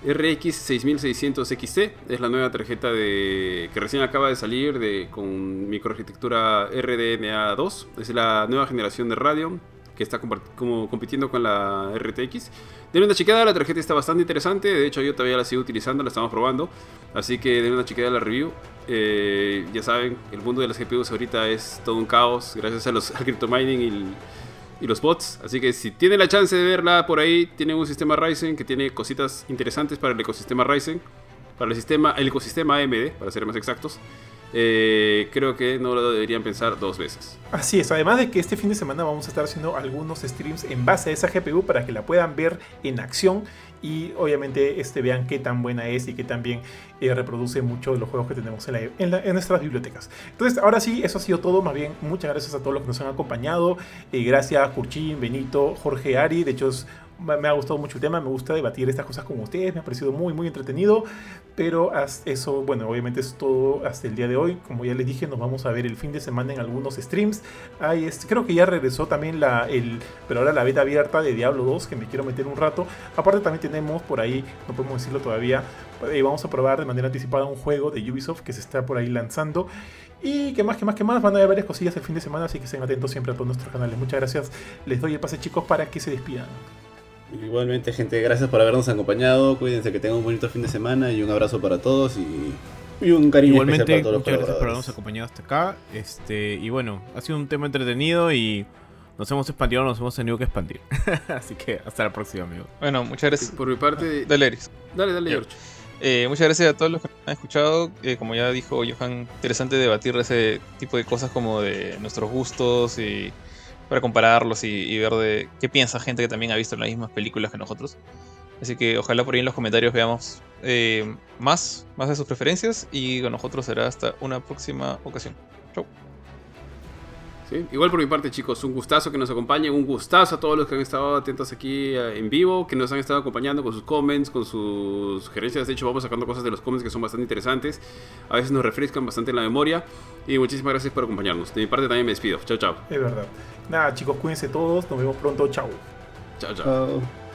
RX 6600 XT es la nueva tarjeta de que recién acaba de salir de, con microarquitectura RDNA2. Es la nueva generación de Radeon que está como compitiendo con la RTX. Denle una chequeada, la tarjeta está bastante interesante. De hecho, yo todavía la sigo utilizando, la estamos probando. Así que denle una chequeada a la review. Eh, ya saben, el mundo de las GPUs ahorita es todo un caos gracias a los, al cryptomining y, y los bots. Así que si tienen la chance de verla por ahí, tienen un sistema Ryzen que tiene cositas interesantes para el ecosistema Ryzen. Para el, sistema, el ecosistema AMD, para ser más exactos. Eh, creo que no lo deberían pensar dos veces. Así es, además de que este fin de semana vamos a estar haciendo algunos streams en base a esa GPU para que la puedan ver en acción y obviamente este, vean qué tan buena es y qué tan bien eh, reproduce mucho de los juegos que tenemos en, en, nuestras bibliotecas. Entonces, ahora sí, eso ha sido todo. Más bien, muchas gracias a todos los que nos han acompañado. Eh, gracias a Curchín, Benito, Jorge Ari. De hecho, es me ha gustado mucho el tema, me gusta debatir estas cosas con ustedes, me ha parecido muy, muy entretenido, pero eso, bueno, obviamente es todo hasta el día de hoy. Como ya les dije, nos vamos a ver el fin de semana en algunos streams. Hay, creo que ya regresó también la, el, pero ahora la beta abierta de Diablo 2, que me quiero meter un rato. Aparte también tenemos por ahí, no podemos decirlo todavía, eh, vamos a probar de manera anticipada un juego de Ubisoft que se está por ahí lanzando. Y que más, que más, que más, van a haber varias cosillas el fin de semana, así que estén atentos siempre a todos nuestros canales. Muchas gracias. Les doy el pase chicos para que se despidan. Igualmente, gente, gracias por habernos acompañado. Cuídense que tengan un bonito fin de semana y un abrazo para todos y, un cariño Igualmente, especial para todos los muchas gracias por habernos acompañado hasta acá. Este, y bueno, ha sido un tema entretenido y nos hemos expandido, nos hemos tenido que expandir. Así que hasta la próxima, amigo. Bueno, muchas gracias. Por mi parte, dale, Eris. Dale, dale, George. Eh, muchas gracias a todos los que han escuchado. Eh, como ya dijo Johan, interesante debatir ese tipo de cosas como de nuestros gustos y para compararlos y, ver de qué piensa gente que también ha visto las mismas películas que nosotros. Así que ojalá por ahí en los comentarios veamos eh, más, más de sus preferencias y con nosotros será hasta una próxima ocasión. Chau. Igual por mi parte, chicos, un gustazo que nos acompañen, un gustazo a todos los que han estado atentos aquí eh, en vivo, que nos han estado acompañando con sus comments, con sus sugerencias. De hecho, vamos sacando cosas de los comments que son bastante interesantes. A veces nos refrescan bastante en la memoria. Y muchísimas gracias por acompañarnos. De mi parte también me despido. Chao, chao. Es verdad. Nada, chicos, cuídense todos. Nos vemos pronto. Chao. Chao, chao.